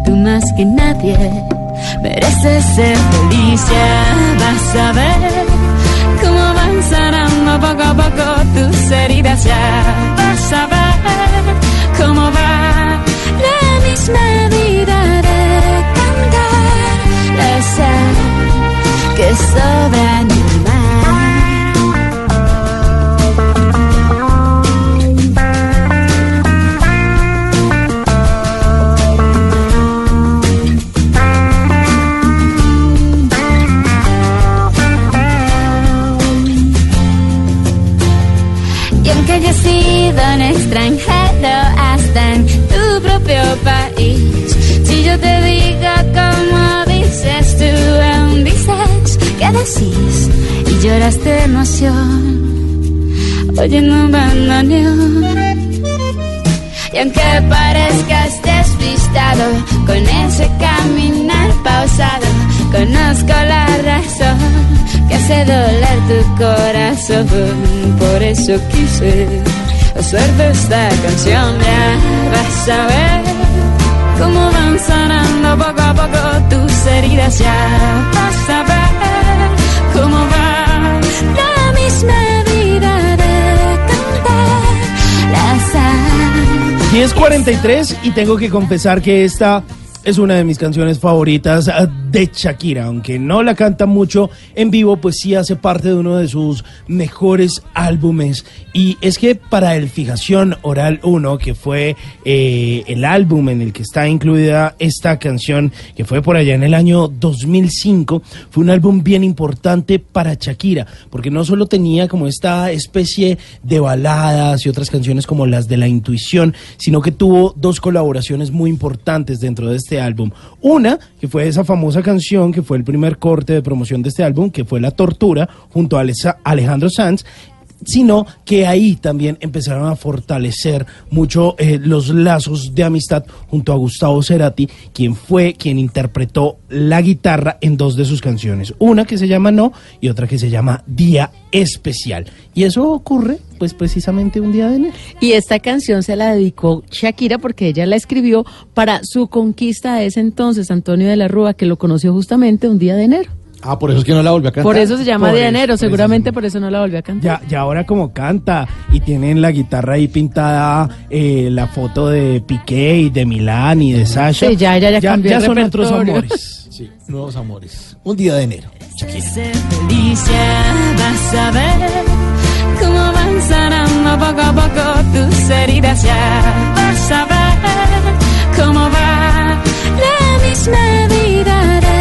tú más que nadie mereces ser feliz. Ya vas a ver cómo van sanando poco a poco tus heridas. Ya vas a ver cómo va la misma vida de cantar la sal que sobra sido un extranjero hasta en tu propio país, si yo te digo como dices tú, aún dices que decís y lloras de emoción, oyendo un bandoneón. Y aunque parezcas despistado con ese caminar pausado, conozco la razón que hace doler tu corazón. Por eso quise hacerte esta canción. Ya vas a ver cómo van sanando poco a poco tus heridas. Ya vas a ver cómo va la misma vida de cantar la sal. 10.43 y tengo que confesar que esta es una de mis canciones favoritas de Shakira, aunque no la canta mucho en vivo, pues sí hace parte de uno de sus mejores álbumes. Y es que para el Fijación Oral 1, que fue eh, el álbum en el que está incluida esta canción, que fue por allá en el año 2005, fue un álbum bien importante para Shakira, porque no solo tenía como esta especie de baladas y otras canciones como las de la intuición, sino que tuvo dos colaboraciones muy importantes dentro de este álbum. Una, que fue esa famosa canción que fue el primer corte de promoción de este álbum, que fue La Tortura, junto a Alejandro Sanz, sino que ahí también empezaron a fortalecer mucho eh, los lazos de amistad junto a Gustavo Cerati, quien fue quien interpretó la guitarra en dos de sus canciones, una que se llama No y otra que se llama Día Especial. Y eso ocurre pues precisamente un día de enero. Y esta canción se la dedicó Shakira porque ella la escribió para su conquista de ese entonces, Antonio de la Rúa, que lo conoció justamente un día de enero. Ah, por eso es que no la volvió a cantar. Por eso se llama Por de eso, enero, eso. seguramente por eso no la volvió a cantar. Ya, ya ahora como canta y tienen la guitarra ahí pintada eh, la foto de Piqué y de Milán y de Sasha. Sí, ya, ya, ya el son otros amores. Sí, nuevos amores. Un día de enero. Felicia, vas a ver cómo van sanando poco a poco tus heridas ya. Vas a ver cómo va la misma vida de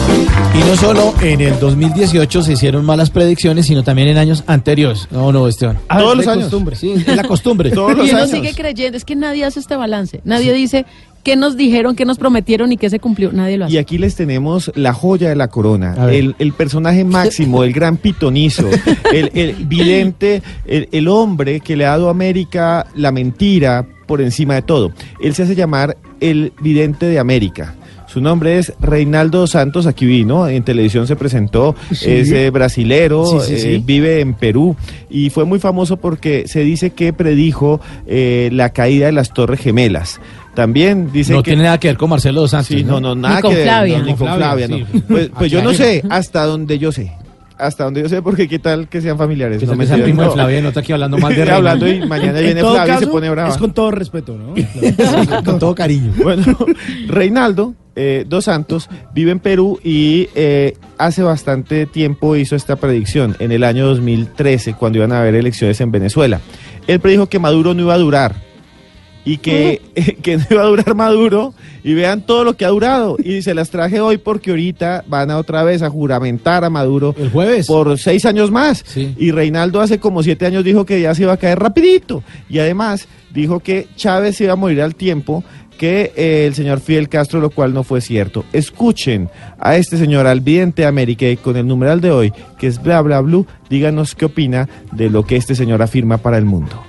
Y no solo en el 2018 se hicieron malas predicciones, sino también en años anteriores. No, no, Esteban. Ah, Todos es los años. costumbre. Sí, es la costumbre. Todos y los uno años. sigue creyendo, es que nadie hace este balance. Nadie dice qué nos dijeron, qué nos prometieron y qué se cumplió. Nadie lo hace. Y aquí les tenemos la joya de la corona, el, el personaje máximo, el gran pitonizo, el, el vidente, el, el hombre que le ha dado a América la mentira por encima de todo. Él se hace llamar el vidente de América. Su nombre es Reinaldo Santos, aquí vino, en televisión se presentó, Sí. es eh, brasilero, Sí, sí, eh, vive en Perú y fue muy famoso porque se dice que predijo eh, la caída de las Torres Gemelas. También dice no que... tiene nada que ver con Marcelo dos Santos. Sí, no, no, nada Ni con que ver, Flavia. no, ni con Con Flavia, Flavia, no. sí. Pues, pues yo no sé, hasta donde yo sé. Hasta donde yo sé, porque qué tal que sean familiares. Que no me que sea enteras, primo de no. Flavia no está aquí hablando mal de Estoy hablando Reinaldo. y mañana En viene Flavia y se pone brava. Es con todo respeto, ¿no? Con todo cariño. Bueno, Reinaldo eh, Dos Santos vive en Perú y eh, hace bastante tiempo hizo esta predicción, en el año 2013, cuando iban a haber elecciones en Venezuela. Él predijo que Maduro no iba a durar y que, que no iba a durar Maduro y vean todo lo que ha durado y se las traje hoy porque ahorita van a otra vez a juramentar a Maduro El jueves. por seis años más Sí. y Reinaldo hace como siete años dijo que ya se iba a caer rapidito y además dijo que Chávez se iba a morir al tiempo que eh, el señor Fidel Castro, lo cual no fue cierto. Escuchen a este señor al vidente de América con el numeral de hoy, que es bla bla blue, díganos qué opina de lo que este señor afirma para el mundo.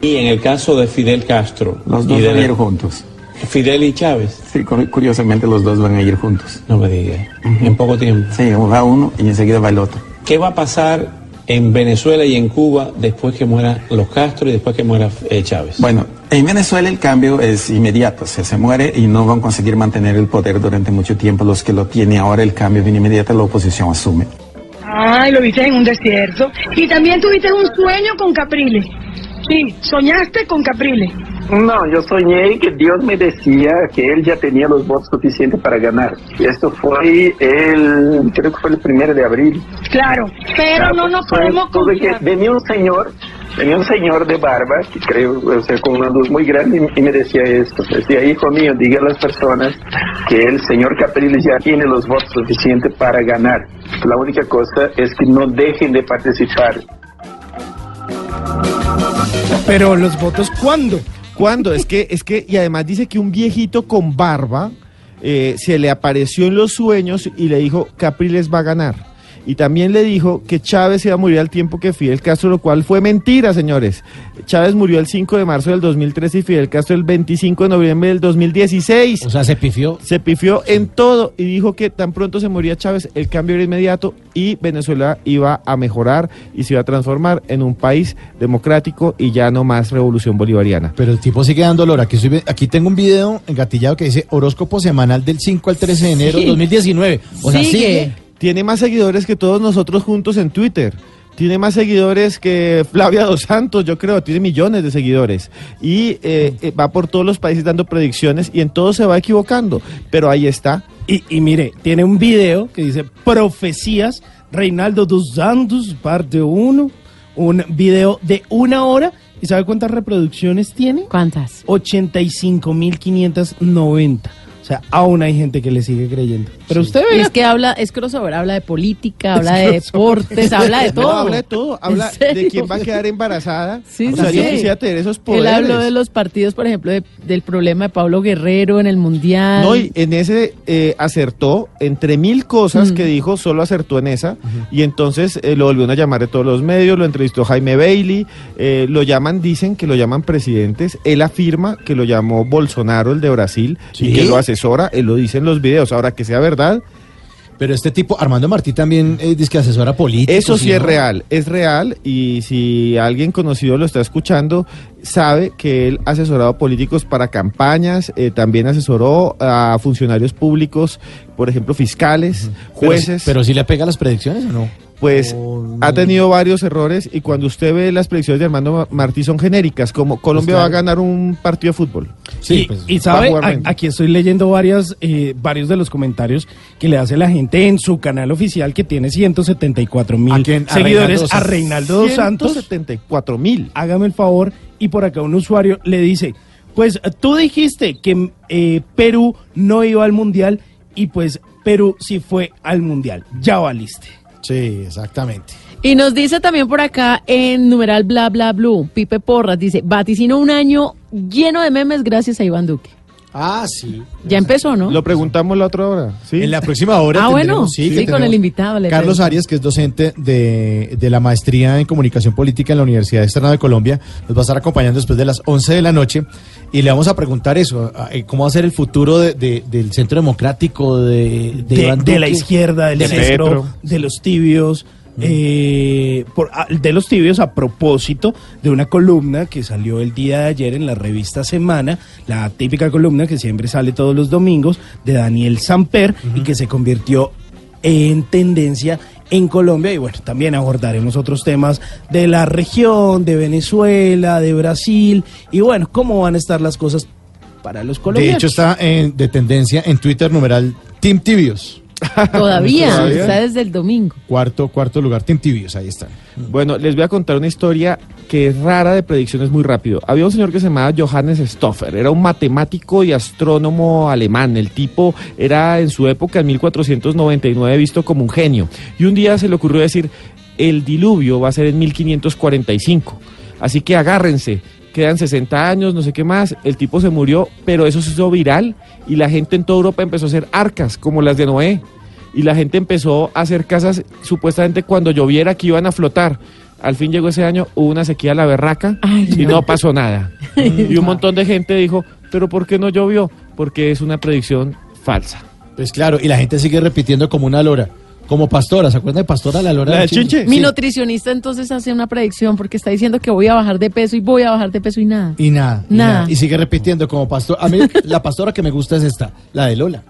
Y en el caso de Fidel Castro. Los dos van a ir juntos. Fidel y Chávez. Sí, cu- curiosamente los dos van a ir juntos. No me digas. En poco tiempo. Sí, va uno y enseguida va el otro. ¿Qué va a pasar en Venezuela y en Cuba después que muera los Castro y después que muera eh, Chávez? Bueno, en Venezuela el cambio es inmediato, o sea, se muere y no van a conseguir mantener el poder durante mucho tiempo. Los que lo tienen ahora, el cambio viene inmediato, la oposición asume. Ay, lo viste en un desierto. Y también tuviste un sueño con Capriles. Sí, soñaste con Capriles. No, yo soñé que Dios me decía que él ya tenía los votos suficientes para ganar. Y esto fue el, creo que fue el primero de abril. Claro, pero no nos Fue- podemos confiar. venía un señor, venía un señor de barba, que creo, o sea, con una luz muy grande, y, y me decía esto. Decía, hijo mío, diga a las personas que el señor Capriles ya tiene los votos suficientes para ganar. La única cosa es que no dejen de participar. Pero los votos, ¿cuándo? ¿Cuándo? Es que, es que, y además dice que un viejito con barba eh, se le apareció en los sueños y le dijo, Capriles va a ganar. Y también le dijo que Chávez iba a morir al tiempo que Fidel Castro, lo cual fue mentira, señores. Chávez murió el 5 de marzo del 2013 y Fidel Castro el 25 de noviembre del 2016. O sea, se pifió. Se pifió en todo y dijo que tan pronto se moría Chávez, el cambio era inmediato y Venezuela iba a mejorar y se iba a transformar en un país democrático y ya no más revolución bolivariana. Pero el tipo sigue dando olor. Aquí, estoy aquí tengo un video engatillado que dice horóscopo semanal del 5 al 13 de enero de Sí. 2019. O sea, Sigue. sigue. Tiene más seguidores que todos nosotros juntos en Twitter. Tiene más seguidores que Flavia Dos Santos, yo creo. Tiene millones de seguidores. Y eh, eh, va por todos los países dando predicciones y en todo se va equivocando. Pero ahí está. Y, y mire, tiene un video que dice Profecías, Reinaldo dos Santos, parte 1. Un video de una hora ¿Y sabe cuántas reproducciones tiene? ¿Cuántas? 85.590. O sea, aún hay gente que le sigue creyendo. Pero usted ve. es que habla, es crossover, habla de política, habla de deportes, habla de No, todo. habla de todo. Habla de quién va a quedar embarazada. Sí, o sí, sea, yo quisiera tener esos Él poderes. habló de los partidos, por ejemplo, de- del problema de Pablo Guerrero en el Mundial. No, y en ese eh, acertó, entre mil cosas Mm. que dijo, solo acertó en esa. Y entonces eh, lo volvieron a llamar de todos los medios, lo entrevistó Jaime Bailey, eh, lo llaman, dicen que lo llaman presidentes. Él afirma que lo llamó Bolsonaro, el de Brasil, y que lo asesora. Él lo dice en los videos. Ahora que sea verdad, Pero este tipo, Armando Martí también eh, dice que asesora político. Eso sí es real, es real y si alguien conocido lo está escuchando, sabe que él ha asesorado políticos para campañas, eh, también asesoró a funcionarios públicos, por ejemplo, fiscales, jueces. Pero sí le pega las predicciones o no? Pues ha tenido varios errores y cuando usted ve las predicciones de Armando Ma- Martí son genéricas, como Colombia Pues va a ganar un partido de fútbol. y, pues, y va a sabe, A- aquí estoy leyendo varias, eh, varios de los comentarios que le hace la gente en su canal oficial que tiene 174 ¿A mil seguidores a Reinaldo dos Santos. 174 mil. Hágame el favor. Y por acá un usuario le dice, pues tú dijiste que eh, Perú no iba al mundial y pues Perú sí fue al mundial. Ya valiste. Sí, exactamente. Y nos dice también por acá en numeral bla bla blue, Pipe Porras dice, vaticino un año lleno de memes gracias a Iván Duque. Ah, sí. Ya empezó, ¿no? Lo preguntamos la otra hora. ¿sí? En la próxima hora. Ah, bueno, sí, con el invitado, le Carlos pregunto. Arias, que es docente de, de la maestría en comunicación política en la Universidad Externa de Colombia, nos va a estar acompañando después de las 11 de la noche y le vamos a preguntar eso, eh, cómo va a ser el futuro de- de- del centro democrático, de, de, de, Iván de la izquierda, del de centro, Petro. de los tibios. Eh, por- a- de los tibios a propósito de una columna que salió el día de ayer en la revista Semana, la típica columna que siempre sale todos los domingos de Daniel Samper y que se convirtió en tendencia en Colombia y bueno, también abordaremos otros temas de la región, de Venezuela, de Brasil y bueno, cómo van a estar las cosas para los De colombianos. hecho, está en- de tendencia en Twitter numeral Team Tibios. Todavía, Todavía. está desde el domingo. Cuarto, cuarto lugar, Team Tibios, ahí está. Bueno, les voy a contar una historia que es rara de predicciones muy rápido. Había un señor que se llamaba Johannes Stoffer, era un matemático y astrónomo alemán. El tipo era en su época, en 1499, visto como un genio. Y un día se le ocurrió decir, el diluvio va a ser en 1545. Así que agárrense, quedan 60 años, no sé qué más. El tipo se murió, pero eso se hizo viral y la gente en toda Europa empezó a hacer arcas como las de Noé y la gente empezó a hacer casas supuestamente cuando lloviera que iban a flotar. Al fin llegó ese año, hubo una sequía a la berraca y no pasó nada. y un montón de gente dijo, pero ¿por qué no llovió? Porque es una predicción falsa. Pues claro, y la gente sigue repitiendo como una lora, como Pastora, ¿se acuerdan de Pastora, la lora La del Chinche? Mi Sí. nutricionista entonces hace una predicción porque está diciendo que voy a bajar de peso y voy a bajar de peso y nada. Y nada, y Nada. nada. Y sigue repitiendo como pastor. A mí la pastora que me gusta es esta, la de Lola.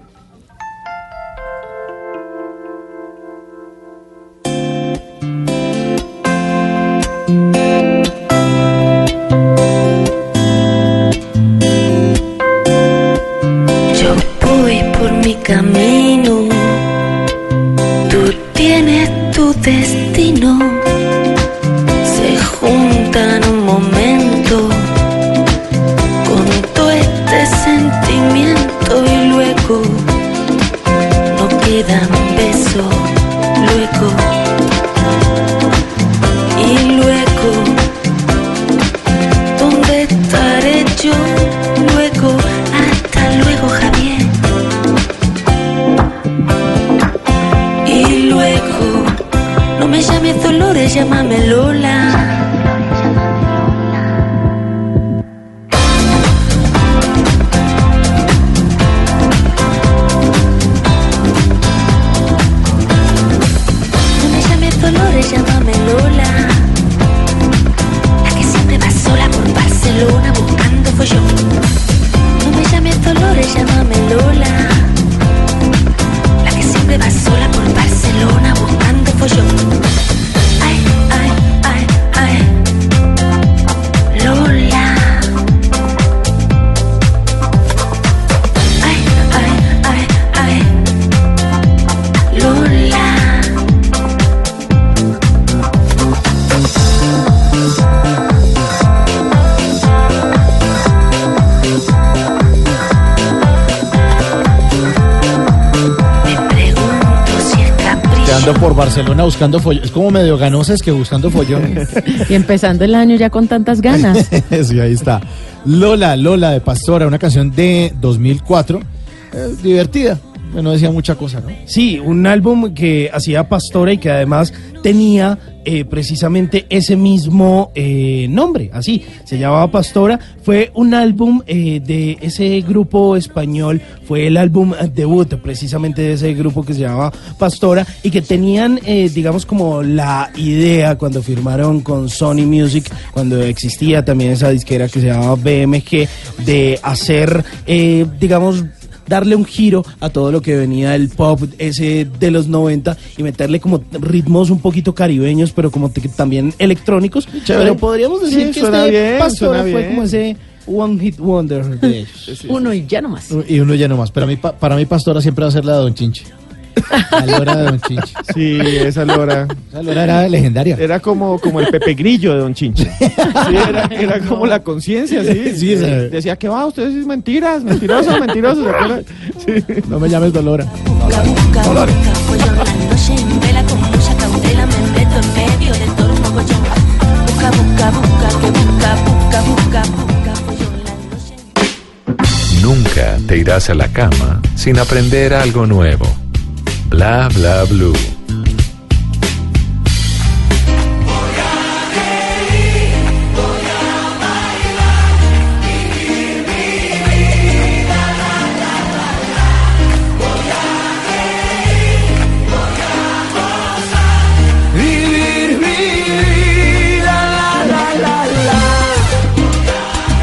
Buscando follón. Es como medio ganosa, es que buscando follón. Y empezando el año ya con tantas ganas. sí, ahí está. Lola, Lola de Pastora, una canción de 2004. eh, divertida. No decía mucha cosa, ¿no? Sí, un álbum que hacía Pastora y que además tenía eh, precisamente ese mismo eh, nombre, así, se llamaba Pastora. Fue un álbum eh, de ese grupo español, fue el álbum debut precisamente de ese grupo que se llamaba Pastora y que tenían, eh, digamos, como la idea cuando firmaron con Sony Music, cuando existía también esa disquera que se llamaba BMG, de hacer, digamos, darle un giro a todo lo que venía del pop ese de los 90 y meterle como ritmos un poquito caribeños, pero como te- también electrónicos. Chévere. Pero podríamos decir Sí, que este bien, Pastora fue bien. como ese one hit wonder de ellos. Uno y ya nomás. Y uno ya no más. Pero a mí, pa- para mí, Pastora siempre va a ser la de Don Chinche. La Lora de Don Chinche. Sí, esa Lora. Esa Lora era legendaria. Era como, como el Pepe Grillo de Don Chinche. Sí, era, era como la conciencia, sí. Sí, esa- Decía que va, ustedes es mentiras, mentirosos, mentirosos. ¿se acuerdan? Sí. No me llames Dolora. Busca, busca, follón la noche en vela con mucha cautela me meto en medio de todo un mogollón. Busca, busca, busca, que busca, busca, busca, busca, follón la noche. Nunca te irás a la cama sin aprender algo nuevo. Bla bla blue. Vivir mi vida, la, la, la, la.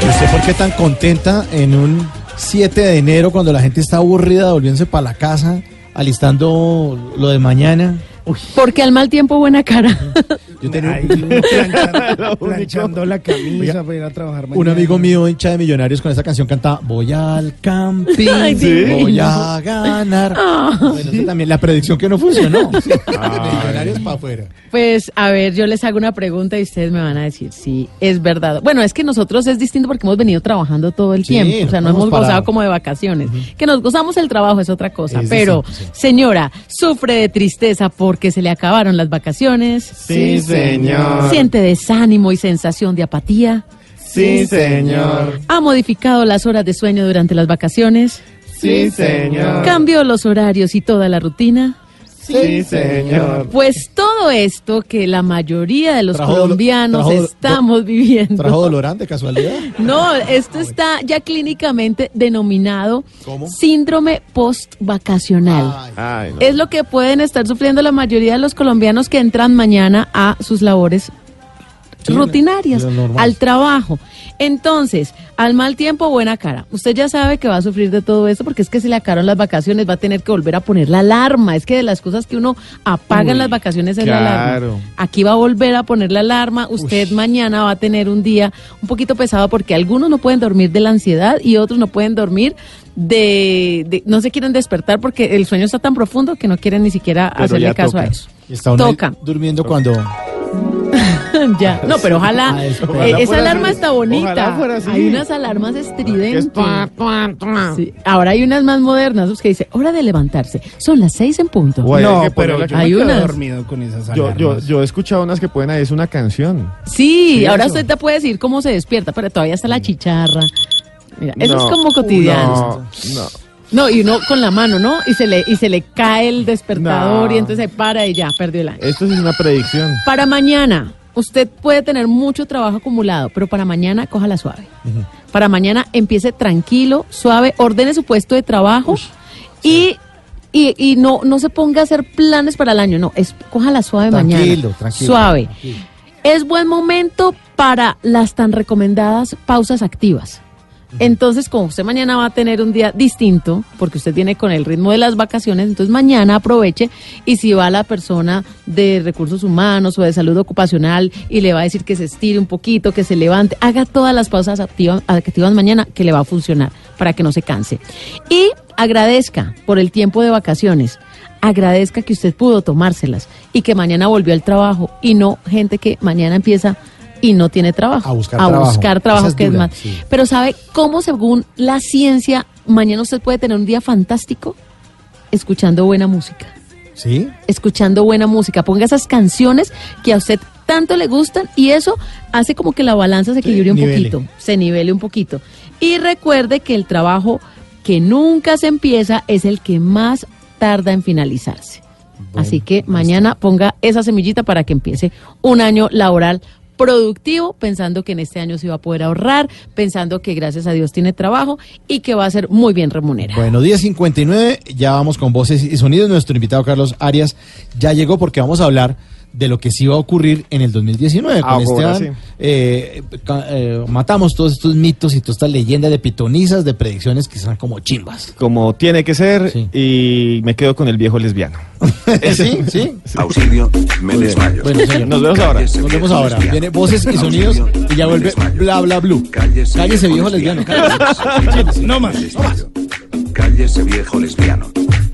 ¿Y usted por qué tan contenta en un 7 de enero cuando la gente está aburrida volviéndose para la casa, alistando lo de mañana? Porque al mal tiempo buena cara. Yo tenía Ahí, planchando, planchando la camisa para ir a trabajar un mañana. amigo mío, hincha de millonarios, con esta canción cantaba Voy al camping, Ay, voy a ganar. Ah. Bueno, eso también la predicción que no funcionó. De millonarios para afuera. Pues a ver, yo les hago una pregunta y ustedes me van a decir si es verdad. Bueno, es que nosotros es distinto porque hemos venido trabajando todo el Sí, tiempo. O sea, no hemos gozado como de vacaciones. Que nos gozamos el trabajo es otra cosa. Es Pero, sí. señora, ¿sufre de tristeza porque se le acabaron las vacaciones? Sí, señor. ¿Siente desánimo y sensación de apatía? Sí, señor. ¿Ha modificado las horas de sueño durante las vacaciones? Sí, señor. ¿Cambió los horarios y toda la rutina? Sí, señor. Pues todo esto que la mayoría de los Trajo dolo- colombianos trajo do- estamos viviendo. ¿Trajo Dolorán de casualidad? No, esto está ya clínicamente denominado ¿Cómo? síndrome post-vacacional. Ay, no. Es lo que pueden estar sufriendo la mayoría de los colombianos que entran mañana a sus labores rutinarias, al trabajo. Entonces, al mal tiempo, buena cara. Usted ya sabe que va a sufrir de todo esto porque es que se le acabaron las vacaciones, va a tener que volver a poner la alarma. Es que de las cosas que uno apaga en las vacaciones es la claro. alarma. Aquí va a volver a poner la alarma. Usted mañana va a tener un día un poquito pesado porque algunos no pueden dormir de la ansiedad y otros no pueden dormir de, de- no se quieren despertar porque el sueño está tan profundo que no quieren ni siquiera Pero hacerle caso a eso. Está uno Toca. durmiendo cuando... ya, no, pero ojalá, Ah, eh, esa fuera alarma así. está bonita. Ojalá fuera así. Hay unas alarmas es estridentes. Sí, Ahora hay unas más modernas pues, que dice hora de levantarse. Son las seis en punto. Guay, hay No, que pero yo Hay me quedo unas. dormido con esas Yo, yo, alarmas. yo he escuchado unas que pueden ahí, es una canción. Sí, Sí, ahora eso. usted te puede decir cómo se despierta, pero todavía está la chicharra. Mira, eso es como cotidiano. No, no. No, y uno con la mano, ¿no? Y se le, y se le cae el despertador No. y entonces se para y ya, perdió el año. Esto es una predicción. Para mañana, usted puede tener mucho trabajo acumulado, pero para mañana cójala suave. Para mañana empiece tranquilo, suave, ordene su puesto de trabajo y, y, y no, no se ponga a hacer planes para el año, no, es cójala suave Tranquilo, mañana. tranquilo, Suave. tranquilo. Es buen momento para las tan recomendadas pausas activas. Entonces, como usted mañana va a tener un día distinto, porque usted viene con el ritmo de las vacaciones, entonces mañana aproveche y si va la persona de recursos humanos o de salud ocupacional y le va a decir que se estire un poquito, que se levante, haga todas las pausas activas, activas mañana que le va a funcionar para que no se canse. Y agradezca por el tiempo de vacaciones. Agradezca que usted pudo tomárselas y que mañana volvió al trabajo y no gente que mañana empieza y no tiene trabajo. A buscar trabajo. buscar trabajo, es que es más. sí. Pero ¿sabe cómo según la ciencia mañana usted puede tener un día fantástico? Escuchando buena música. ¿Sí? escuchando buena música. Ponga esas canciones que a usted tanto le gustan y eso hace como que la balanza se equilibre un nivele. poquito, se nivele un poquito. Y recuerde que el trabajo que nunca se empieza es el que más tarda en finalizarse. Así que mañana ponga esa semillita para que empiece un año laboral productivo, pensando que en este año se va a poder ahorrar, pensando que gracias a Dios tiene trabajo y que va a ser muy bien remunerado. Bueno, 10.59, ya vamos con voces y sonidos. Nuestro invitado Carlos Arias ya llegó porque vamos a hablar de lo que sí va a ocurrir en el 2019. Con Ahora Esteban eh, ca- eh, matamos todos estos mitos y todas estas leyendas de pitonizas, de predicciones que son como chimbas. Como tiene que ser, y me quedo con el viejo lesbiano. sí, sí. Auxilio, me desmayo. Bueno, señor. Nos vemos ahora. Nos vemos ahora. Viene voces y sonidos y ya vuelve bla bla blue. Cállese viejo lesbiano. cállese. No más. Cállese viejo lesbiano.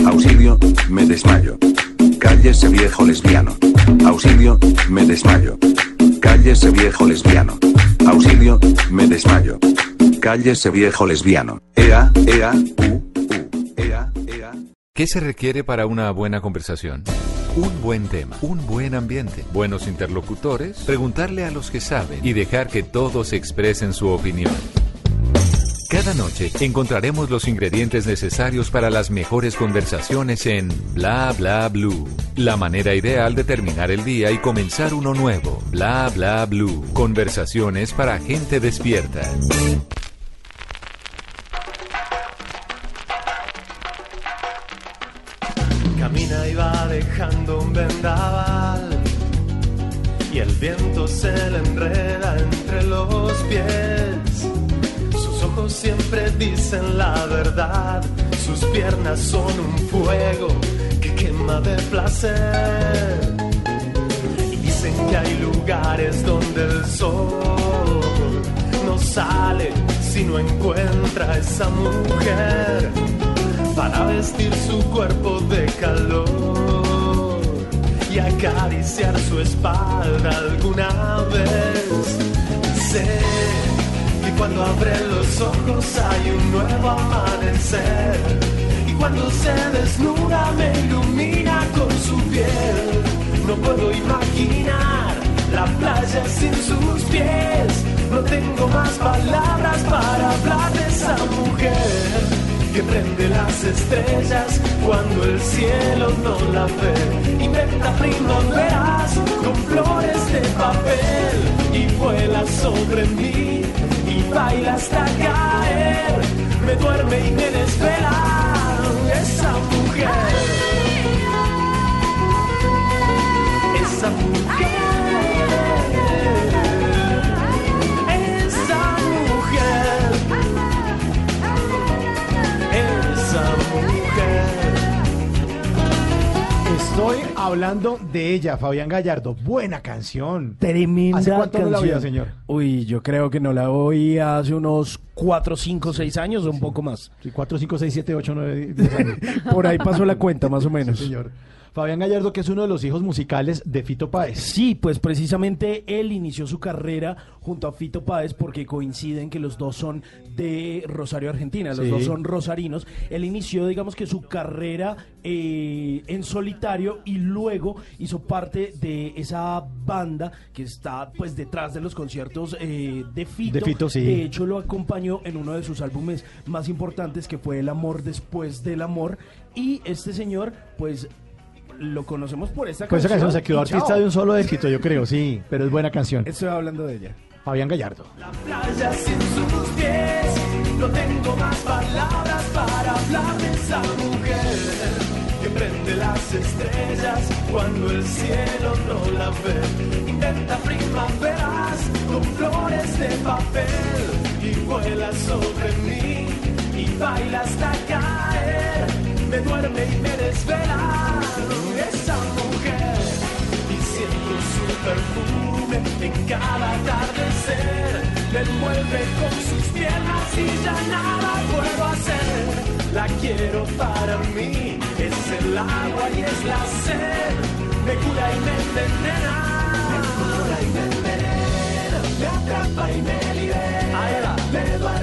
Auxilio, me desmayo. Cállese viejo lesbiano. Auxilio, me desmayo. Cállese viejo lesbiano. Auxilio, me desmayo. Cállese viejo lesbiano. Ea, ea, u, u, ea, ea. ¿Qué se requiere para una buena conversación? Un buen tema, un buen ambiente, buenos interlocutores, preguntarle a los que saben y dejar que todos expresen su opinión. Cada noche encontraremos los ingredientes necesarios para las mejores conversaciones en Bla Bla Blue. La manera ideal de terminar el día y comenzar uno nuevo. Bla Bla Blue. Conversaciones para gente despierta. Camina y va dejando un vendaval y el viento se le enreda entre los pies. Siempre dicen la verdad, sus piernas son un fuego que quema de placer. Y dicen que hay lugares donde el sol no sale si no encuentra a esa mujer para vestir su cuerpo de calor y acariciar su espalda alguna vez. Sé que cuando abre los ojos hay un nuevo amanecer y cuando se desnuda me ilumina con su piel. No puedo imaginar la playa sin sus pies. No tengo más palabras para hablar de esa mujer que prende las estrellas cuando el cielo no la ve. Inventa primaveras con flores de papel y vuela sobre mí y baila hasta caer. Me duerme y me desvela esa mujer. Esa mujer. Estoy hablando de ella, Fabián Gallardo. Buena canción. Tremenda ¿Hace cuánto no la canción. oía, señor? Uy, yo creo que no la oí hace unos 4, 5, 6 años o un poco más. Sí, 4, 5, 6, 7, 8, 9, 10 años. Por ahí pasó la cuenta, más o menos. Sí, señor. Fabián Gallardo, que es uno de los hijos musicales de Fito Páez. Sí, pues precisamente él inició su carrera junto a Fito Páez porque coinciden que los dos son de Rosario, Argentina, los Sí. dos son rosarinos. Él inició, digamos que su carrera eh, en solitario y luego hizo parte de esa banda que está pues detrás de los conciertos eh, de Fito. De Fito, sí. De hecho, lo acompañó en uno de sus álbumes más importantes que fue El amor después del amor. Y este señor, pues lo conocemos por esta Pues esa canción se quedó artista chao. de un solo éxito, yo creo, sí, pero es buena canción. Estoy hablando de ella. Fabián Gallardo. playa sin sus pies. No tengo más palabras para hablar de esa mujer que prende las estrellas cuando el cielo no la ve. Inventa primaveras con flores de papel y vuela sobre mí y baila hasta caer. Me duerme y me desvela esa mujer y siento su perfume en cada atardecer. Me envuelve con sus piernas y ya nada puedo hacer. La quiero para mí, es el agua y es la sed. Me cura y me envenena, me cura y me envenena, me atrapa y me libera, me duerme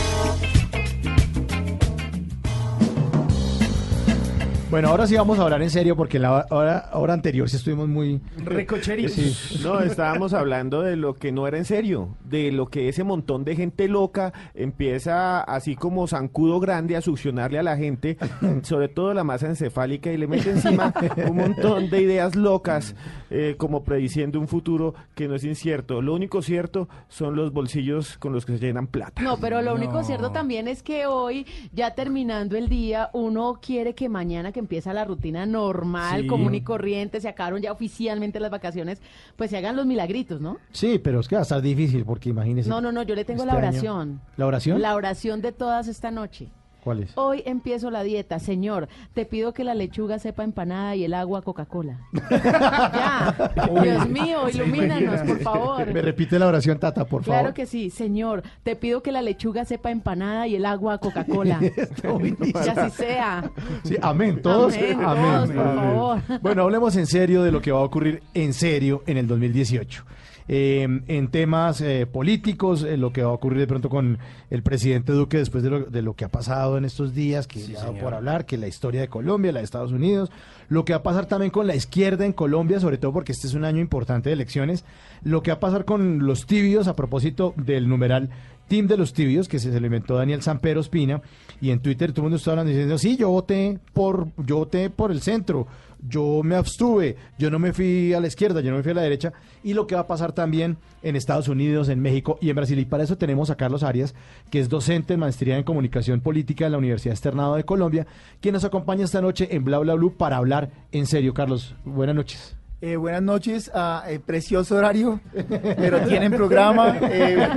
Bueno, ahora sí vamos a hablar en serio porque la hora, hora anterior sí estuvimos muy... Recocheríos. Sí. No, estábamos hablando de lo que no era en serio, de lo que ese montón de gente loca empieza así como zancudo grande a succionarle a la gente, sobre todo la masa encefálica, y le mete encima un montón de ideas locas, eh, como prediciendo un futuro que no es incierto. Lo único cierto son los bolsillos con los que se llenan plata. No, pero lo único No. cierto también es que hoy, ya terminando el día, uno quiere que mañana que empieza la rutina normal, Sí. común y corriente, se acabaron ya oficialmente las vacaciones, pues se hagan los milagritos, ¿no? Sí, pero es que va a estar difícil porque imagínese. No, no, no, yo le tengo este la año- oración. ¿La oración? La oración de todas esta noche. ¿Cuál es? Hoy empiezo la dieta. Señor, te pido que la lechuga sepa empanada y el agua Coca-Cola. ya. Dios mío, ilumínanos, por favor. Me repite la oración, Tata, por Claro favor. que sí, señor. Te pido que la lechuga sepa empanada y el agua Coca-Cola. que así sea. Sí, amén, todos. Amén, todos, por favor. Bueno, hablemos en serio de lo que va a ocurrir en serio en el 2018. Eh, en temas eh, políticos, eh, lo que va a ocurrir de pronto con el presidente Duque después de lo, de lo que ha pasado en estos días, que ya señor. por hablar, que la historia de Colombia, la de Estados Unidos, lo que va a pasar también con la izquierda en Colombia, sobre todo porque este es un año importante de elecciones, lo que va a pasar con los tibios a propósito del numeral Team de los Tibios, que se lo inventó Daniel Sampero Espina, y en Twitter todo el mundo está hablando diciendo, sí, yo voté por, yo voté por el centro, yo me abstuve, yo no me fui a la izquierda, yo no me fui a la derecha, y lo que va a pasar también en Estados Unidos, en México y en Brasil. Y para eso tenemos a Carlos Arias, que es docente en maestría en comunicación política de la Universidad Externado de Colombia, quien nos acompaña esta noche en Bla Bla Blue para hablar en serio. Carlos, buenas noches. Eh, buenas noches, ah, eh, precioso horario, pero tienen programa. eh,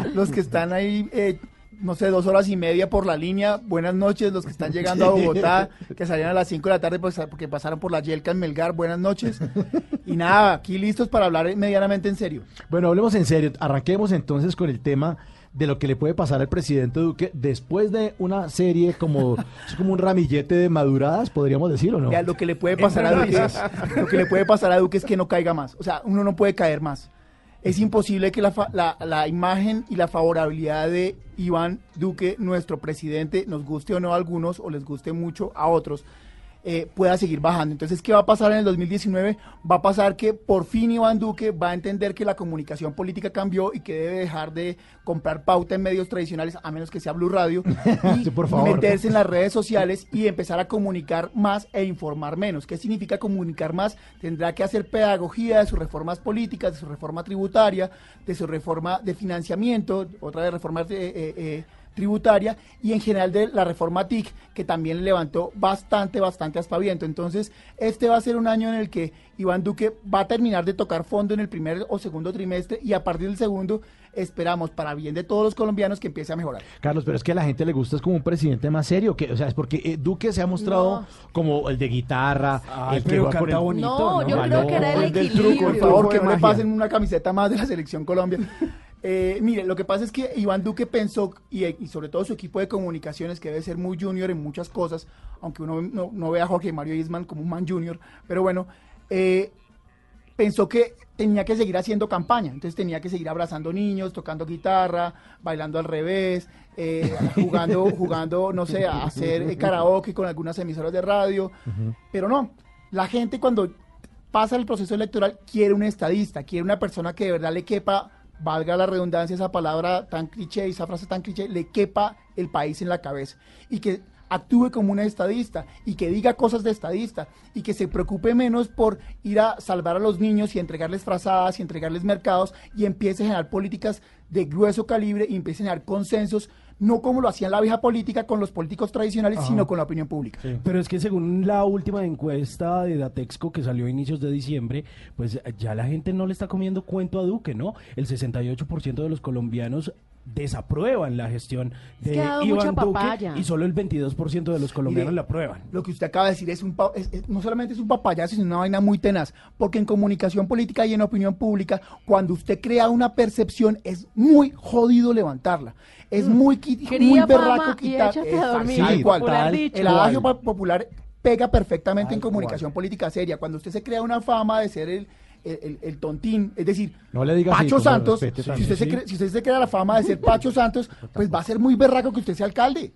los que están ahí, eh, no sé, dos horas y media por la línea, buenas noches. Los que están llegando a Bogotá, que salían a las 5 de la tarde pues, porque pasaron por la Yelca en Melgar, buenas noches. Y nada, aquí listos para hablar medianamente en serio. Bueno, hablemos en serio. Arranquemos entonces con el tema de lo que le puede pasar al presidente Duque después de una serie como, es como un ramillete de maduradas, podríamos decir, ¿o no? Vea, lo que le puede pasar a Duque, lo que le puede pasar a Duque es que no caiga más. O sea, uno no puede caer más. Es imposible que la, fa- la, la imagen y la favorabilidad de Iván Duque, nuestro presidente, nos guste o no a algunos o les guste mucho a otros, eh, pueda seguir bajando. Entonces, ¿qué va a pasar en el 2019? Va a pasar que por fin Iván Duque va a entender que la comunicación política cambió y que debe dejar de comprar pauta en medios tradicionales, a menos que sea Blue Radio, y Sí, por favor. meterse en las redes sociales y empezar a comunicar más e informar menos. ¿Qué significa comunicar más? Tendrá que hacer pedagogía de sus reformas políticas, de su reforma tributaria, de su reforma de financiamiento, otra de reformas de, eh, eh, tributaria y en general de la reforma TIC que también le levantó bastante, bastante aspaviento. Entonces, este va a ser un año en el que Iván Duque va a terminar de tocar fondo en el primer o segundo trimestre y a partir del segundo esperamos para bien de todos los colombianos que empiece a mejorar. Carlos, pero es que a la gente le gusta es como un presidente más serio, que, o sea, es porque eh, Duque se ha mostrado No. como el de guitarra, Ay, el que el bonito, No, yo creo que era el equilibrio. truco, por favor, que no le pasen una camiseta más de la selección Colombia. Eh, mire, lo que pasa es que Iván Duque pensó, y, y sobre todo su equipo de comunicaciones, que debe ser muy junior en muchas cosas, aunque uno no, no ve a Jorge Mario Isman como un man junior, pero bueno, eh, pensó que tenía que seguir haciendo campaña, entonces tenía que seguir abrazando niños, tocando guitarra, bailando al revés, eh, jugando, jugando, no sé, a hacer eh, karaoke con algunas emisoras de radio, pero no, la gente cuando pasa el proceso electoral quiere un estadista, quiere una persona que de verdad le quepa, valga la redundancia, esa palabra tan cliché, esa frase tan cliché, le quepa el país en la cabeza. Y que actúe como un estadista y que diga cosas de estadista y que se preocupe menos por ir a salvar a los niños y entregarles frazadas y entregarles mercados y empiece a generar políticas de grueso calibre y empiece a generar consensos, no como lo hacía la vieja política con los políticos tradicionales, Ajá. sino con la opinión pública. Pero es que según la última encuesta de Datexco que salió a inicios de diciembre, pues ya la gente no le está comiendo cuento a Duque, ¿no? El 68% de los colombianos desaprueban la gestión Es de que ha dado Iván Duque y solo el 22% de los colombianos Mire, la aprueban. Lo que usted acaba de decir es un es- no solamente es un papayazo, sino una vaina muy tenaz. Porque en comunicación política y en opinión pública, cuando usted crea una percepción, es muy jodido levantarla. Es muy, muy berraco quitar. tal cual. dicho. El adagio popular pega perfectamente en comunicación política seria. Cuando usted se crea una fama de ser el el, el- el tontín, es decir, No le diga Pacho Santos, respete si usted, se ¿sí? cree, si usted se crea la fama de ser Pacho Santos, pues va a ser muy berraco que usted sea alcalde.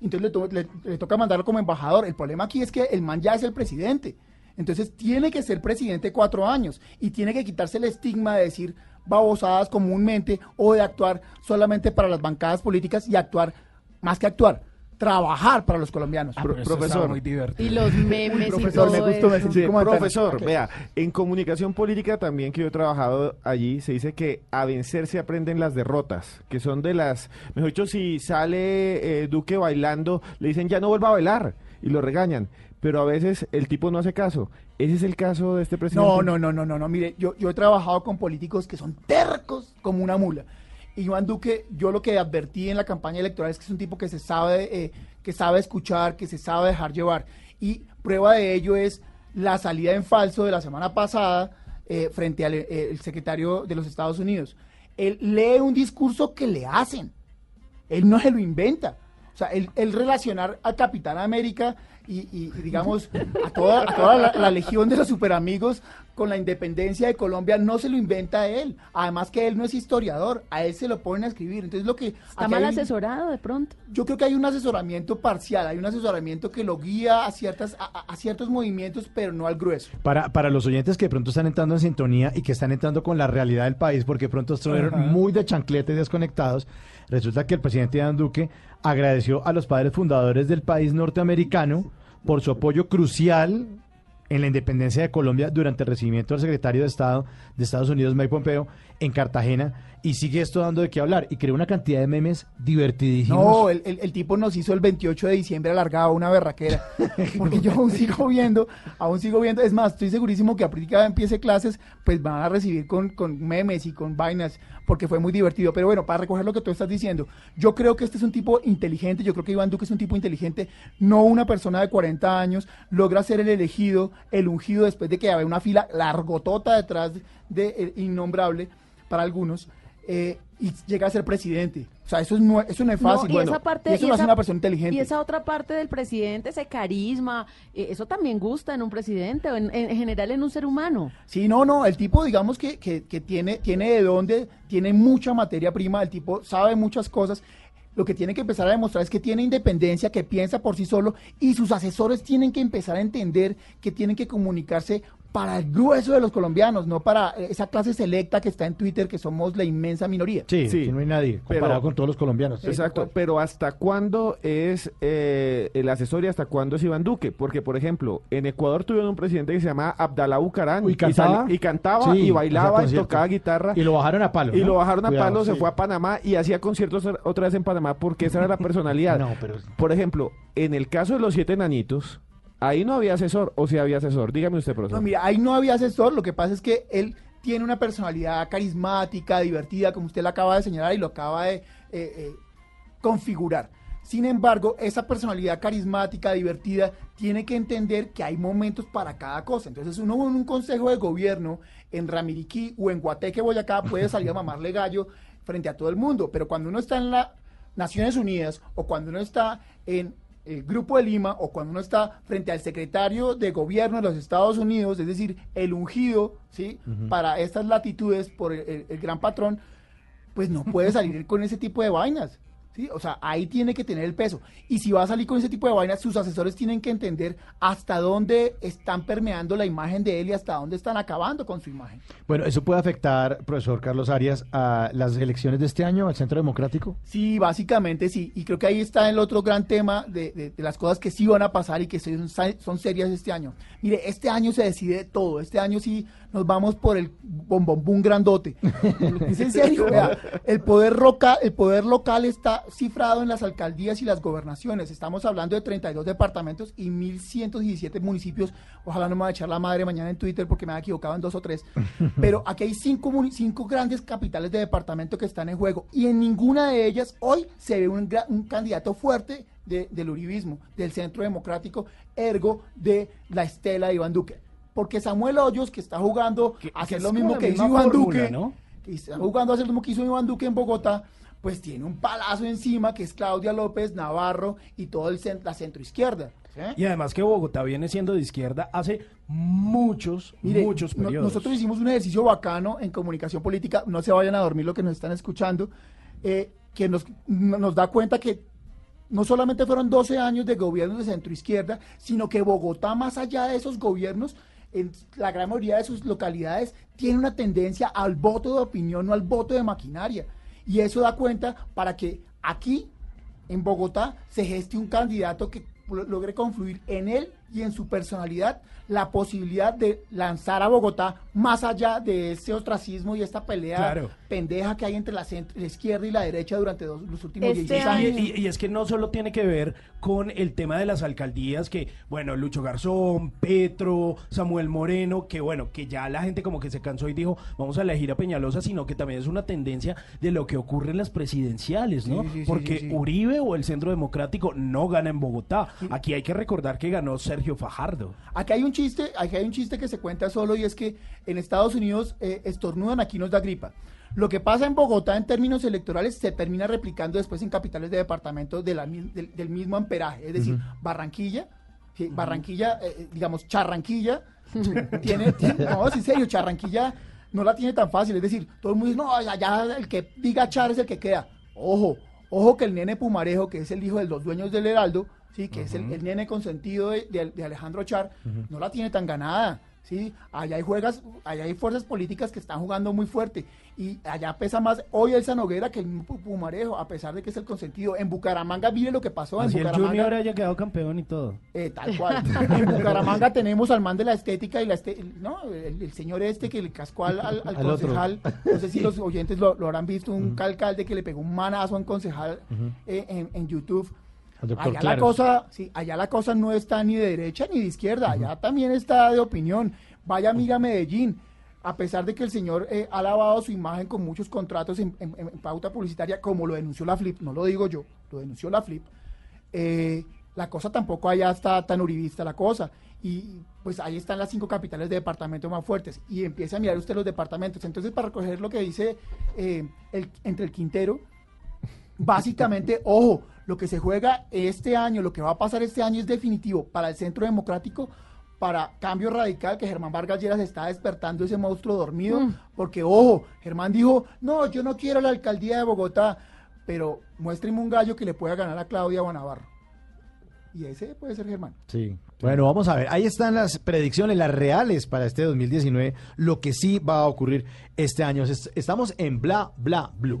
Entonces le, to- le- le toca mandarlo como embajador. El problema aquí es que el man ya es el presidente. Entonces tiene que ser presidente cuatro años y tiene que quitarse el estigma de decir babosadas comúnmente o de actuar solamente para las bancadas políticas y actuar, más que actuar, trabajar para los colombianos. Pro- profesor. Y los memes Uy, y profesor, todo me gustó, Sí, profesor, vea, en comunicación política también que yo he trabajado allí, se dice que a vencer se aprenden las derrotas, que son de las, mejor dicho, si sale eh, Duque bailando, le dicen ya no vuelva a bailar y lo regañan, pero a veces el tipo no hace caso. ¿Ese es el caso de este presidente? No, no, no, no, no, no. Mire, yo, yo he trabajado con políticos que son tercos como una mula. Y Iván Duque, yo lo que advertí en la campaña electoral es que es un tipo que se sabe, eh, que sabe escuchar, que se sabe dejar llevar. Y prueba de ello es la salida en falso de la semana pasada eh, frente al eh, el secretario de los Estados Unidos. Él lee un discurso que le hacen. Él no se lo inventa. O sea, él, él relacionar al Capitán América y, y- y, digamos, a toda, a toda la, la legión de los superamigos con la independencia de Colombia no se lo inventa él. Además que él no es historiador, a él se lo ponen a escribir. Entonces lo que... Está mal hay- asesorado de pronto. yo creo que hay un asesoramiento parcial, hay un asesoramiento que lo guía a, ciertas, a, a- ciertos movimientos, pero no al grueso. Para, para los oyentes que de pronto están entrando en sintonía y que están entrando con la realidad del país, porque de pronto estuvieron muy de chanclete y desconectados, resulta que el presidente Iván Duque agradeció a los padres fundadores del país norteamericano por su apoyo crucial en la independencia de Colombia durante el recibimiento del secretario de Estado de Estados Unidos, Mike Pompeo, en Cartagena, y sigue esto dando de qué hablar, y creó una cantidad de memes divertidísimos. No, el, el- el tipo nos hizo el 28 de diciembre alargado una berraquera. Porque yo aún sigo viendo, aún sigo viendo. Es más, estoy segurísimo que ahorita empiece clases, pues van a recibir con, con memes y con vainas, porque fue muy divertido. Pero bueno, para recoger lo que tú estás diciendo, yo creo que este es un tipo inteligente, yo creo que Iván Duque es un tipo inteligente, no una persona de 40 años, logra ser el elegido, el ungido después de que había una fila largotota detrás de, el innombrable para algunos. Eh, y llega a ser presidente. O sea, eso, es no, eso no es fácil. No, y esa parte, y eso y lo hace una persona inteligente. Y esa otra parte del presidente, ese carisma, eh, eso también gusta en un presidente o en, en general en un ser humano. Sí, no, no, el tipo, digamos que, que, que tiene, tiene de dónde, tiene mucha materia prima, el tipo sabe muchas cosas. Lo que tiene que empezar a demostrar es que tiene independencia, que piensa por sí solo y sus asesores tienen que empezar a entender que tienen que comunicarse para el grueso de los colombianos, no para eh, esa clase selecta que está en Twitter, que somos la inmensa minoría. Sí, Sí, no hay nadie, comparado pero- con todos los colombianos. Exacto, pero ¿hasta cuándo es eh, el asesor y hasta cuándo es Iván Duque? Porque, por ejemplo, en Ecuador tuvieron un presidente que se llamaba Abdalá Bucarán. Uy, ¿cantaba? Y, y cantaba, Sí, y bailaba, y tocaba guitarra. Y lo bajaron a palo. Y ¿no? lo bajaron a Cuidado, palo, se fue a Panamá y hacía conciertos otra vez en Panamá porque esa era la personalidad. No, pero- Por ejemplo, en el caso de los siete enanitos, ahí no había asesor, o si había asesor. Dígame usted, profesor. No, mira, ahí no había asesor, lo que pasa es que él tiene una personalidad carismática, divertida, como usted la acaba de señalar y lo acaba de eh, eh, configurar. Sin embargo, esa personalidad carismática, divertida, tiene que entender que hay momentos para cada cosa. Entonces, uno en un consejo de gobierno en Ramiriquí o en Guateque, Boyacá, puede salir a mamarle gallo frente a todo el mundo. Pero cuando uno está en las Naciones Unidas o cuando uno está en el Grupo de Lima o cuando uno está frente al secretario de gobierno de los Estados Unidos, es decir, el ungido, ¿sí? Para estas latitudes por el, el- el gran patrón, pues no puede salir con ese tipo de vainas. ¿Sí? O sea, ahí tiene que tener el peso. Y si va a salir con ese tipo de vainas, sus asesores tienen que entender hasta dónde están permeando la imagen de él y hasta dónde están acabando con su imagen. Bueno, ¿eso puede afectar, profesor Carlos Arias, a las elecciones de este año al Centro Democrático? Sí, básicamente sí. Y creo que ahí está el otro gran tema de, de- de las cosas que sí van a pasar y que son, son serias este año. Mire, este año se decide todo. Este año sí nos vamos por el bombombún grandote. es en serio. vea, el, poder roca, el poder local está cifrado en las alcaldías y las gobernaciones. Estamos hablando de 32 departamentos y 1.117 municipios. Ojalá no me vaya a echar la madre mañana en Twitter porque me ha equivocado en dos o tres. Pero aquí hay cinco, cinco grandes capitales de departamento que están en juego y en ninguna de ellas hoy se ve un, un candidato fuerte de- del uribismo, del centro democrático, ergo de la estela de Iván Duque. Porque Samuel Hoyos, que está jugando a hacer lo mismo que hizo Iván Duque, ¿no? que está jugando a hacer lo mismo que hizo Iván Duque en Bogotá, pues tiene un palazo encima que es Claudia López, Navarro y todo el cen- la centroizquierda. Y además que Bogotá viene siendo de izquierda hace muchos, Mire, muchos no- periodos. nosotros hicimos un ejercicio bacano en comunicación política, no se vayan a dormir lo que nos están escuchando, eh, que nos, no- nos da cuenta que no solamente fueron 12 años de gobiernos de centro izquierda, sino que Bogotá, más allá de esos gobiernos, en la gran mayoría de sus localidades, tiene una tendencia al voto de opinión, no al voto de maquinaria. Y eso da cuenta para que aquí, en Bogotá, se geste un candidato que lo- logre confluir en él y en su personalidad la posibilidad de lanzar a Bogotá más allá de ese ostracismo y esta pelea Claro. pendeja que hay entre la, centro- la izquierda y la derecha durante dos- los últimos Este 16 Y, años. y- y es que no solo tiene que ver con el tema de las alcaldías, que bueno, Lucho Garzón, Petro, Samuel Moreno, que bueno, que ya la gente como que se cansó y dijo, vamos a elegir a Peñalosa, sino que también es una tendencia de lo que ocurre en las presidenciales, ¿no? Sí, sí, sí, Porque sí, sí. Uribe o el Centro Democrático no gana en Bogotá. Aquí hay que recordar que ganó Sergio Fajardo. Aquí hay un chiste, aquí hay un chiste que se cuenta solo y es que en Estados Unidos eh, estornudan, aquí nos da gripa. Lo que pasa en Bogotá en términos electorales se termina replicando después en capitales de departamentos de del, del mismo amperaje, es decir. Barranquilla, sí, Barranquilla, eh, eh, digamos, Charranquilla, tiene, tiene- no, es en serio, Charranquilla no la tiene tan fácil, es decir, todo el mundo dice, no, allá el que diga Char es el que queda. Ojo, ojo que el nene Pumarejo, que es el hijo de los dueños del Heraldo, sí, que es el, el nene consentido de, de- de Alejandro Char, no la tiene tan ganada. Sí, allá hay juegas, allá hay fuerzas políticas que están jugando muy fuerte y allá pesa más hoy Elsa Noguera que el mismo Pumarejo, a pesar de que es el consentido. En Bucaramanga, mire lo que pasó. En Así el Bucaramanga, Junior haya quedado campeón y todo. eh, tal cual. en Bucaramanga tenemos al man de la estética y la este- no, el, el señor este que le cascó al, al- al Al otro. concejal. No sé si los oyentes lo, lo habrán visto, un alcalde que le pegó un manazo a un concejal eh, en, en YouTube. Allá la cosa, sí, allá la cosa no está ni de derecha ni de izquierda, allá también está de opinión. Vaya, mira Medellín. A pesar de que el señor eh, ha lavado su imagen con muchos contratos en, en- en pauta publicitaria, como lo denunció la Flip, no lo digo yo, lo denunció la Flip, eh, la cosa tampoco allá está tan uribista la cosa. Y pues ahí están las cinco capitales de departamento más fuertes. Y empieza a mirar usted los departamentos. Entonces, para recoger lo que dice eh, el, entre el Quintero, básicamente, ojo, lo que se juega este año, lo que va a pasar este año es definitivo para el Centro Democrático, para Cambio Radical, que Germán Vargas Lleras está despertando ese monstruo dormido, Mm. porque, ojo, Germán dijo, no, yo no quiero la alcaldía de Bogotá, pero muéstreme un gallo que le pueda ganar a Claudia Guanabarro. Y ese puede ser Germán. Sí. Bueno, vamos a ver. Ahí están las predicciones, las reales para este 2019, lo que sí va a ocurrir este año. Es- Estamos en Bla Bla Blue.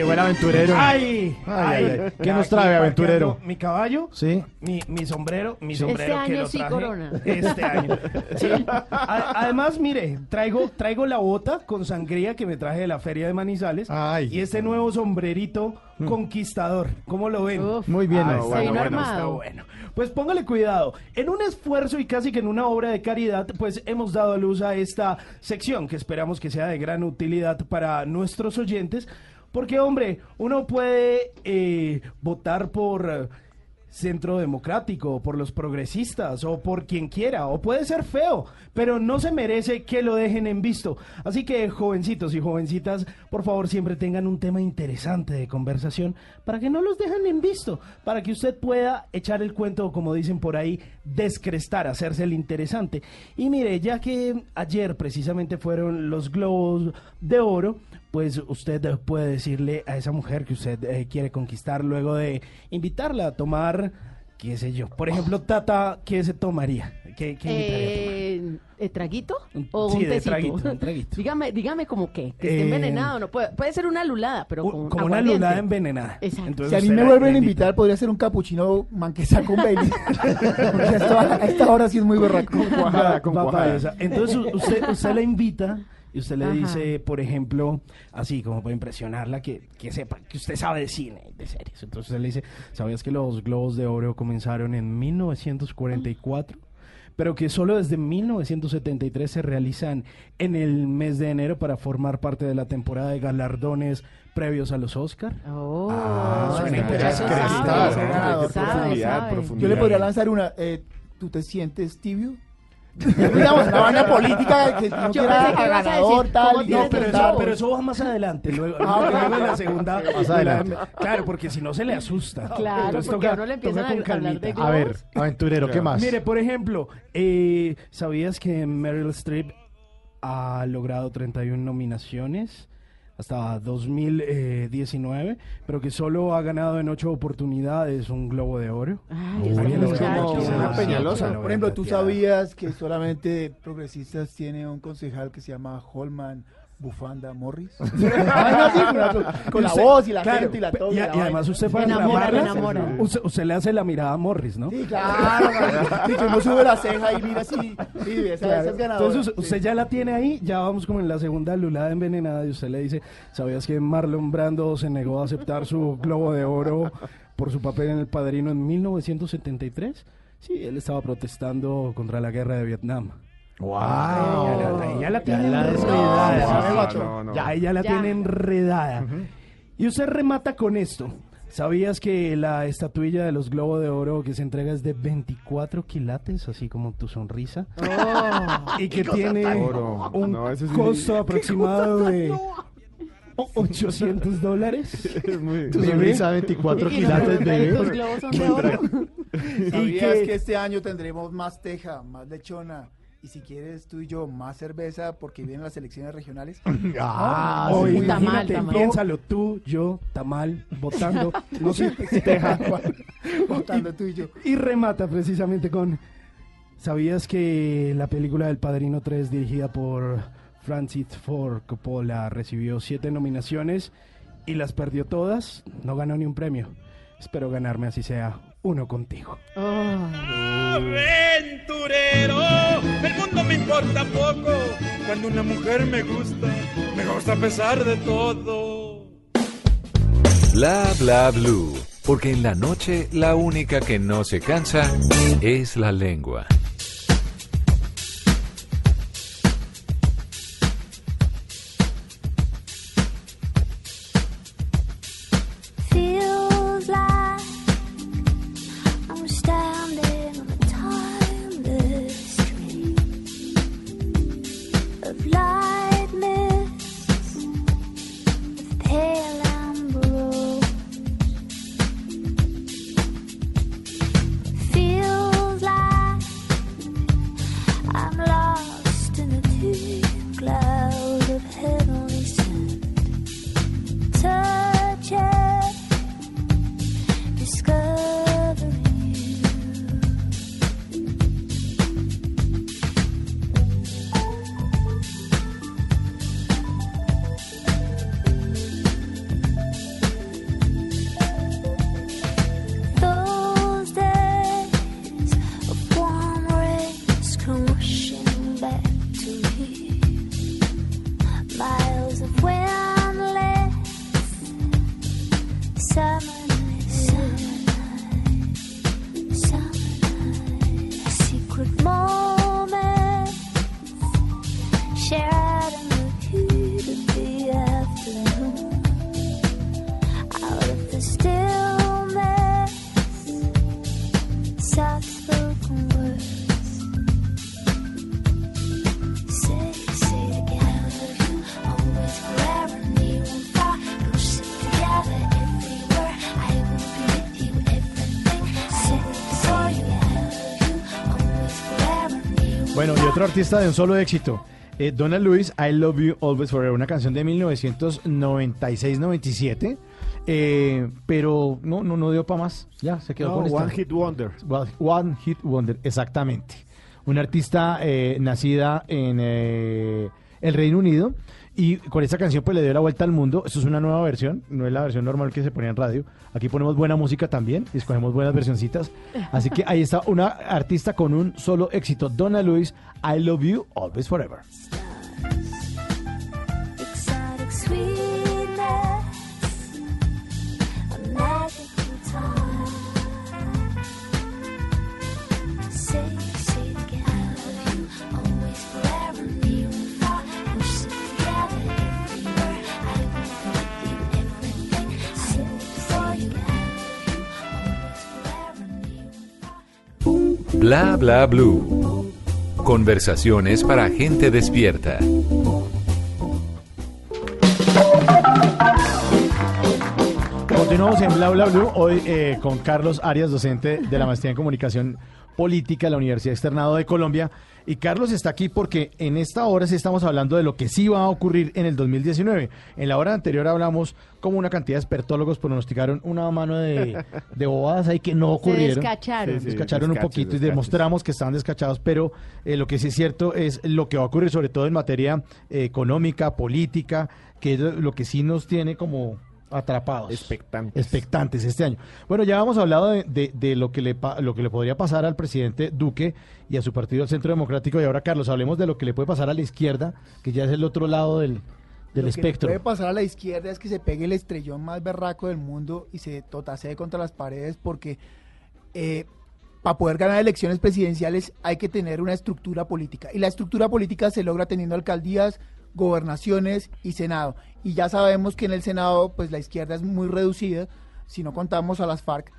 Llegó el aventurero. ¡Ay! Ay, ay, ay. ¿Qué nos trae, aventurero? Mi caballo, Sí. mi, mi sombrero, mi Este sombrero que año lo sí, traje Corona. este año. Sí. Además, mire, traigo, traigo la bota con sangría que me traje de la feria de Manizales y este nuevo sombrerito conquistador. ¿Cómo lo ven? Muy bien, Ah, bueno, bueno, armado. está bueno. Pues póngale cuidado. En un esfuerzo y casi que en una obra de caridad, pues hemos dado a luz a esta sección que esperamos que sea de gran utilidad para nuestros oyentes. Porque, hombre, uno puede eh, votar por eh, Centro Democrático, por los progresistas o por quien quiera, o puede ser feo, pero no se merece que lo dejen en visto. Así que, jovencitos y jovencitas, por favor, siempre tengan un tema interesante de conversación para que no los dejen en visto, para que usted pueda echar el cuento, como dicen por ahí, descrestar, hacerse el interesante. Y mire, ya que ayer precisamente fueron los globos de oro, pues usted puede decirle a esa mujer que usted eh, quiere conquistar luego de invitarla a tomar, qué sé yo. Por ejemplo, Tata, ¿qué se tomaría? ¿Qué, qué invitaría a tomar? Eh, ¿eh, ¿Traguito? ¿O Sí, un de tecito? traguito, un traguito. dígame, dígame como que, que esté Eh, envenenado. No puede, puede ser una lulada, pero con Como una aguardiente. lulada envenenada. Exacto. Si a mí me vuelven a invitar, podría ser un capuchino manquesa con Bailey. Porque a esta, a esta hora sí es muy berraco. Con cuajada, con cuajada. Entonces u- usted, usted la invita y usted le Ajá. dice, por ejemplo, así como para impresionarla, que, que sepa que usted sabe de cine, y de series. Entonces usted le dice, ¿sabías que los Globos de Oro comenzaron en 1944? pero que solo desde 1973 se realizan en el mes de enero para formar parte de la temporada de galardones previos a los Oscar. Oh, Ah, suena interesante. Yo le podría lanzar una. eh, ¿Tú te sientes tibio? Digamos, una vaina política que no Yo quiera pensé que a ibas a ganador, decir, tal. ¿cómo y tienes No, pero eso, pero eso va más adelante. Luego, Ah, ok. luego en la segunda. Más adelante. Claro, porque si no se le asusta. Claro, Entonces porque toca- a uno le empiezan toca a con hablar de. A ver, aventurero, ¿qué más? Mire, por ejemplo, eh, ¿sabías que Meryl Streep ha logrado 31 nominaciones hasta 2019, pero que solo ha ganado en 8 oportunidades un Globo de Oro? Ay, Una no, peñalosa. Por ejemplo, ¿tú sabías que solamente progresistas tiene un concejal que se llama Holman Bufanda Morris? Ay, no, sí, con- con la Usted- voz y la claro, gente y la todo. Y, y y además usted para Enamora, enamora. Usted, usted le hace la mirada a Morris, ¿no? Sí, claro. Uno sube la ceja y mira así. Sí, esa, Claro. esa es ganadora. Entonces usted, ya la tiene ahí, ya vamos como en la segunda lulada envenenada y usted le dice, ¿sabías que Marlon Brando se negó a aceptar su globo de oro por su papel en El Padrino en 1973? Sí, él estaba protestando contra la guerra de Vietnam. ¡Wow! Ya la, ya la tiene la enredada. Ya, ella la tiene enredada. Y usted remata con esto. ¿Sabías que la estatuilla de los Globos de Oro que se entrega es de 24 quilates, así como tu sonrisa? y que tiene Oro. un No, sí- costo aproximado de o- 800 dólares? Muy- Tu sonrisa 24 Y los quilates, bebé. los globos son de oro. ¿Sabías que- que este año tendremos más teja, más lechona? Y si quieres tú y yo más cerveza porque vienen las elecciones regionales. Ah, sí. Tamal, imagínate, tamal. piénsalo, tú, yo, tamal, votando, no sé, teja. Votando tú y yo. Y remata precisamente con. ¿Sabías que la película del Padrino 3, dirigida por Francis Ford Coppola, recibió siete nominaciones y las perdió todas? No ganó ni un premio. Espero ganarme así sea uno contigo. aventurero. El mundo me importa poco. Cuando una mujer me gusta, me gusta a pesar de todo. Bla bla blue. Porque en la noche la única que no se cansa es la lengua. Otro artista de un solo éxito. Eh, Donald Lewis, I Love You Always Forever, una canción de 1996-97. eh, pero no, no, no dio para más. Ya, se quedó No, con esta. One Hit Wonder. One, One Hit Wonder, exactamente. Una artista eh, nacida en eh, el Reino Unido y con esta canción pues le dio la vuelta al mundo. Esto es una nueva versión, no es la versión normal que se ponía en radio. Aquí ponemos buena música también y escogemos buenas versioncitas. Así que ahí está una artista con un solo éxito, Donna Lewis, I Love You Always Forever. Bla bla blue. Conversaciones para gente despierta. Continuamos en Bla Bla Blue, hoy eh, con Carlos Arias, docente de la Maestría en Comunicación Política de la Universidad Externado de Colombia. Y Carlos está aquí porque en esta hora sí estamos hablando de lo que sí va a ocurrir en el 2019. En la hora anterior hablamos como una cantidad de expertólogos pronosticaron una mano de, de bobadas ahí que no ocurrieron. descacharon. Se descacharon un descaches, poquito y descaches. demostramos que estaban descachados, pero eh, lo que sí es cierto es lo que va a ocurrir sobre todo en materia eh, económica, política, que es lo que sí nos tiene como atrapados. Expectantes. Expectantes este año. Bueno, ya hemos hablado de, de- de lo, que le pa- lo que le podría pasar al presidente Duque y a su partido, el Centro Democrático. Y ahora, Carlos, hablemos de lo que le puede pasar a la izquierda, que ya es el otro lado del, del Lo que le espectro. puede pasar a la izquierda es que se pegue el estrellón más berraco del mundo y se totasee contra las paredes porque para poder ganar elecciones presidenciales hay que tener una estructura política. Y la estructura política se logra teniendo alcaldías, gobernaciones y Senado. Y ya sabemos que en el Senado pues la izquierda es muy reducida, si no contamos a las FARC.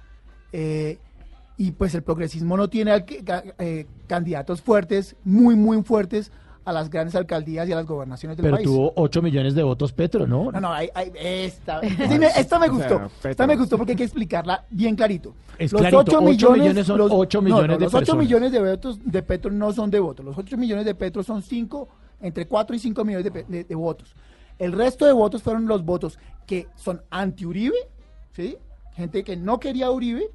Eh, y pues el progresismo no tiene eh, candidatos fuertes, muy, muy fuertes a las grandes alcaldías y a las gobernaciones del Pero país. tuvo 8 millones de votos Petro, ¿no? No, no, hay- hay- esta, sí me- esta me O sea, gustó. Petro. esta me gustó porque hay que explicarla bien clarito. Es clarito, ocho millones son los- ocho no, millones no, de Los 8 personas. millones de votos de Petro no son de votos. Los 8 millones de Petro son 5, entre 4 y 5 millones de, pe- de- de votos. El resto de votos fueron los votos que son anti-Uribe, ¿sí? Gente que no quería a Uribe,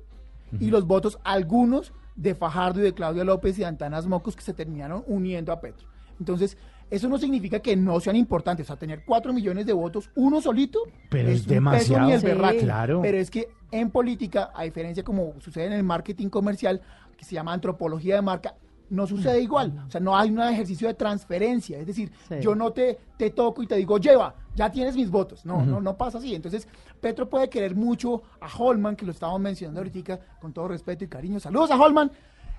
y los votos, algunos, de Fajardo y de Claudia López y de Antanas Mocos que se terminaron uniendo a Petro. Entonces, eso no significa que no sean importantes. O sea, tener 4 millones de votos, uno solito, Pero es un peso demasiado. ni el Sí. berraco. Claro. Pero es que en política, a diferencia como sucede en el marketing comercial, que se llama antropología de marca, no sucede igual. O sea, no hay un ejercicio de transferencia. Es decir, Sí. yo no te, te toco y te digo, lleva, ya tienes mis votos. No, no, no pasa así. Entonces, Petro puede querer mucho a Holman, que lo estábamos mencionando ahorita, con todo respeto y cariño. Saludos a Holman.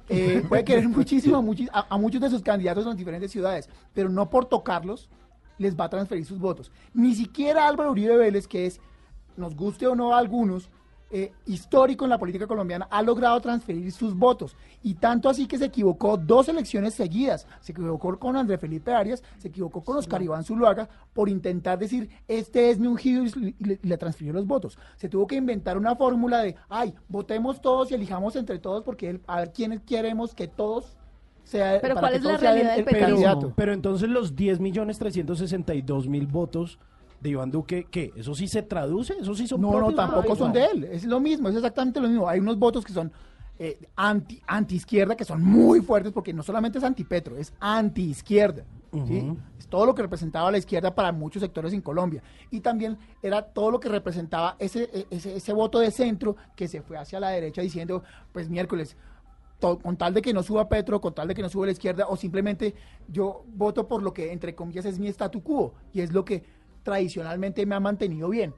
Eh, puede querer muchísimo a, muchi- a- a muchos de sus candidatos en las diferentes ciudades, pero no por tocarlos les va a transferir sus votos. Ni siquiera Álvaro Uribe Vélez, que es, nos guste o no a algunos, eh, histórico en la política colombiana, ha logrado transferir sus votos. Y tanto así que se equivocó dos elecciones seguidas. Se equivocó con André Felipe Arias, se equivocó con Oscar Iván Zuluaga por intentar decir, este es mi ungido y le, transfirió los votos. Se tuvo que inventar una fórmula de, ay, votemos todos y elijamos entre todos porque él- a ver quiénes queremos que todos sea Pero ¿cuál es la realidad el- del el. Pero entonces los 10 millones 362 mil votos de Iván Duque, ¿qué? ¿Eso sí se traduce? ¿Eso sí son No, no, tampoco son de él. Es lo mismo, es exactamente lo mismo. Hay unos votos que son eh, anti, anti izquierda que son muy fuertes porque no solamente es anti Petro, es anti izquierda. ¿sí? Es todo lo que representaba la izquierda para muchos sectores en Colombia. Y también era todo lo que representaba ese, e- ese, ese voto de centro que se fue hacia la derecha diciendo, pues miércoles, con tal de que no suba Petro, con tal de que no suba la izquierda, o simplemente yo voto por lo que, entre comillas, es mi statu quo, y es lo que tradicionalmente me ha mantenido bien.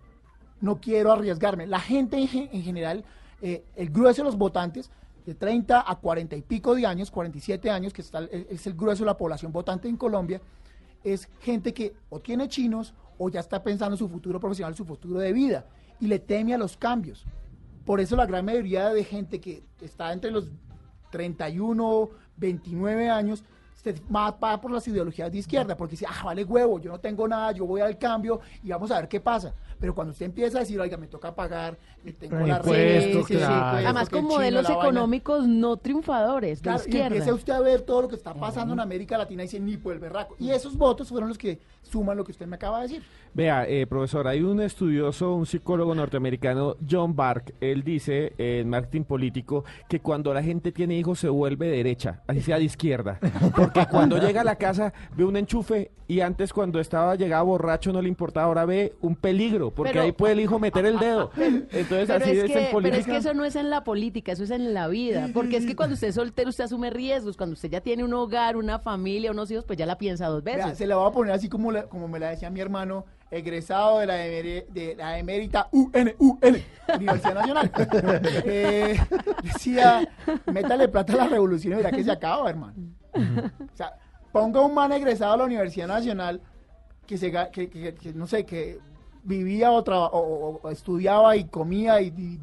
No quiero arriesgarme. La gente en, ge- en general, eh, el grueso de los votantes, de 30 a 40 y pico de años, 47 años, que está, es el grueso de la población votante en Colombia, es gente que o tiene chinos o ya está pensando en su futuro profesional, su futuro de vida, y le teme a los cambios. Por eso la gran mayoría de gente que está entre los 31, 29 años, se va, va por las ideologías de izquierda, porque dice, ah, vale huevo, yo no tengo nada, yo voy al cambio y vamos a ver qué pasa. Pero cuando usted empieza a decir, oiga, me toca pagar, y tengo la renta, claro. Además con modelos vaina. económicos no triunfadores, de Claro, y izquierda. empieza usted a ver todo lo que está pasando en América Latina y dice, ni por el berraco. Y esos votos fueron los que suman lo que usted me acaba de decir. Vea, eh, profesor, hay un estudioso, un psicólogo norteamericano, John Bark, él dice eh, en marketing político que cuando la gente tiene hijos se vuelve derecha, así sea de izquierda. Porque cuando llega a la casa ve un enchufe y antes cuando estaba llegaba borracho no le importaba, ahora ve un peligro, porque Pero- ahí puede el hijo meter el dedo. Entonces Pero así es, es, que, en pero política. es que eso no es en la política, eso es en la vida. Porque es que cuando usted es soltero, usted asume riesgos. Cuando usted ya tiene un hogar, una familia, unos hijos, pues ya la piensa dos veces. Vea, se la voy a poner así como, la- como me la decía mi hermano, egresado de la, de la emérita UNUN, Universidad Nacional. Eh, decía, métale plata a la revolución y verá que se acaba, hermano. O sea, ponga un man egresado a la Universidad Nacional que, se, que, que- que, no sé, que vivía o, traba- o- estudiaba y comía y, y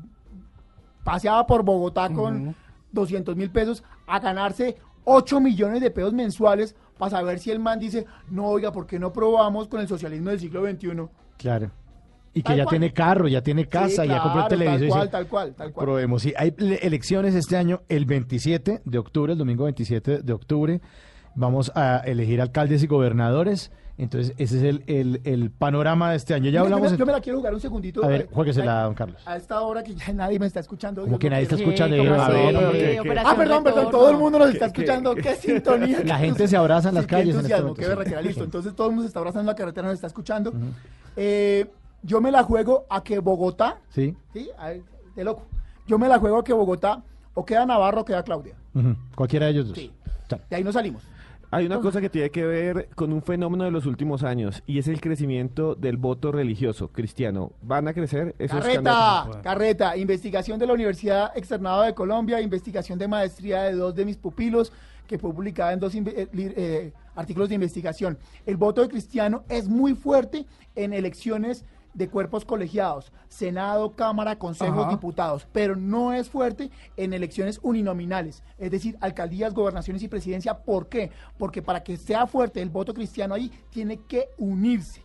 paseaba por Bogotá con 200 mil pesos a ganarse 8 millones de pesos mensuales para saber si el man dice, no, oiga, ¿por qué no probamos con el socialismo del siglo XXI? Claro. Y que Tal ya cual. tiene carro, ya tiene casa, Sí, ya compró televisor. Tal cual, tal cual, tal cual. Probemos, sí. Hay le- elecciones este año, el 27 de octubre, el domingo 27 de octubre. Vamos a elegir alcaldes y gobernadores. Entonces, ese es el, el- el panorama de este año. Ya yo, hablamos. me, yo me la quiero jugar un segundito. A ver, juéguesela, don Carlos. A esta hora que ya nadie me está escuchando. Como que nadie está qué- escuchando. ¿cómo A ver, Ah, ¿qué- qué- Ah, perdón, perdón, todo el mundo nos está escuchando. Qué sintonía. La gente se abraza en las Sí, qué calles en este entusiasmo, qué berraquera, listo. Entonces todo el mundo se está abrazando en la carretera, nos está escuchando. Eh, yo me la juego a que Bogotá, Sí. sí, de loco. Yo me la juego a que Bogotá o queda Navarro o queda Claudia. Cualquiera de ellos dos. Sí. De ahí no salimos. Hay una cosa que tiene que ver con un fenómeno de los últimos años y es el crecimiento del voto religioso cristiano. ¿Van a crecer esos Carreta, candidatos? carreta, investigación de la Universidad Externado de Colombia, investigación de maestría de dos de mis pupilos, que fue publicada en dos inve- eh, li- eh, artículos de investigación. El voto de cristiano es muy fuerte en elecciones de cuerpos colegiados, Senado, Cámara, Consejos, Ajá. Diputados, pero no es fuerte en elecciones uninominales, es decir, alcaldías, gobernaciones y presidencia. ¿Por qué? Porque para que sea fuerte el voto cristiano ahí, tiene que unirse.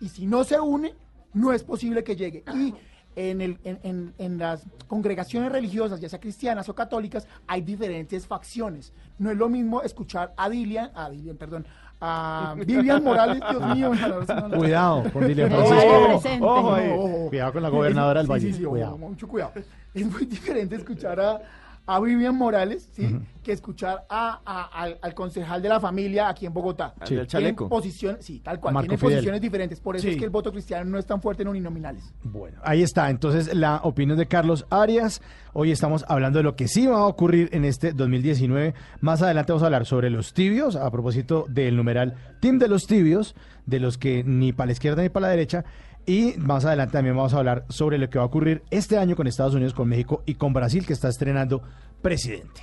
Y si no se une, no es posible que llegue. Y en, el, en, en- en las congregaciones religiosas, ya sea cristianas o católicas, hay diferentes facciones. No es lo mismo escuchar a Dilian, a Dilian, perdón, a Vivian Morales, Dios mío. Cuidado con ojo, ojo, Eh, ojo. cuidado con la gobernadora del Sí, Valle, Sí, sí, ojo, cuidado. mucho cuidado. Es muy diferente escuchar a, a Vivian Morales, ¿sí? Que escuchar a, a- al, al concejal de la familia aquí en Bogotá. Tienen chaleco. posiciones, sí, tal cual. Marco Tienen Fidel. posiciones diferentes. Por eso Sí. es que el voto cristiano no es tan fuerte en uninominales. Bueno, ahí está. Entonces, la opinión de Carlos Arias. Hoy estamos hablando de lo que sí va a ocurrir en este 2019. Más adelante vamos a hablar sobre los tibios, a propósito del numeral Team de los tibios, de los que ni para la izquierda ni para la derecha. Y más adelante también vamos a hablar sobre lo que va a ocurrir este año con Estados Unidos, con México y con Brasil, que está estrenando presidente.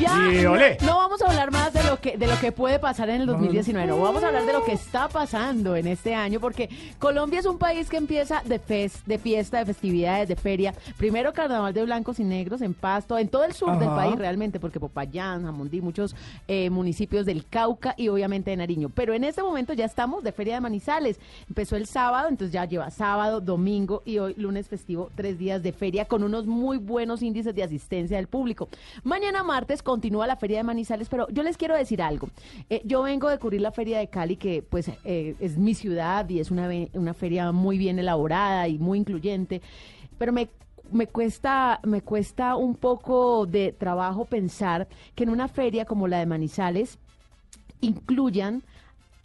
Ya, Y no, olé. no vamos a hablar más de lo que de lo que puede pasar en el 2019, no vamos a hablar de lo que está pasando en este año porque Colombia es un país que empieza de fes- de fiesta, de festividades, de feria. Primero carnaval de blancos y negros en Pasto, en todo el sur del país realmente, porque Popayán, Jamundí, muchos eh, municipios del Cauca y obviamente de Nariño. Pero en este momento ya estamos de Feria de Manizales. Empezó el sábado, entonces ya lleva sábado, domingo y hoy lunes festivo, tres días de feria con unos muy buenos índices de asistencia del público. Mañana martes continúa la Feria de Manizales, pero yo les quiero decir algo. Eh, yo vengo de cubrir la Feria de Cali, que pues eh, es mi ciudad y es una, una feria muy bien elaborada y muy incluyente, pero me me cuesta, me cuesta un poco de trabajo pensar que en una feria como la de Manizales incluyan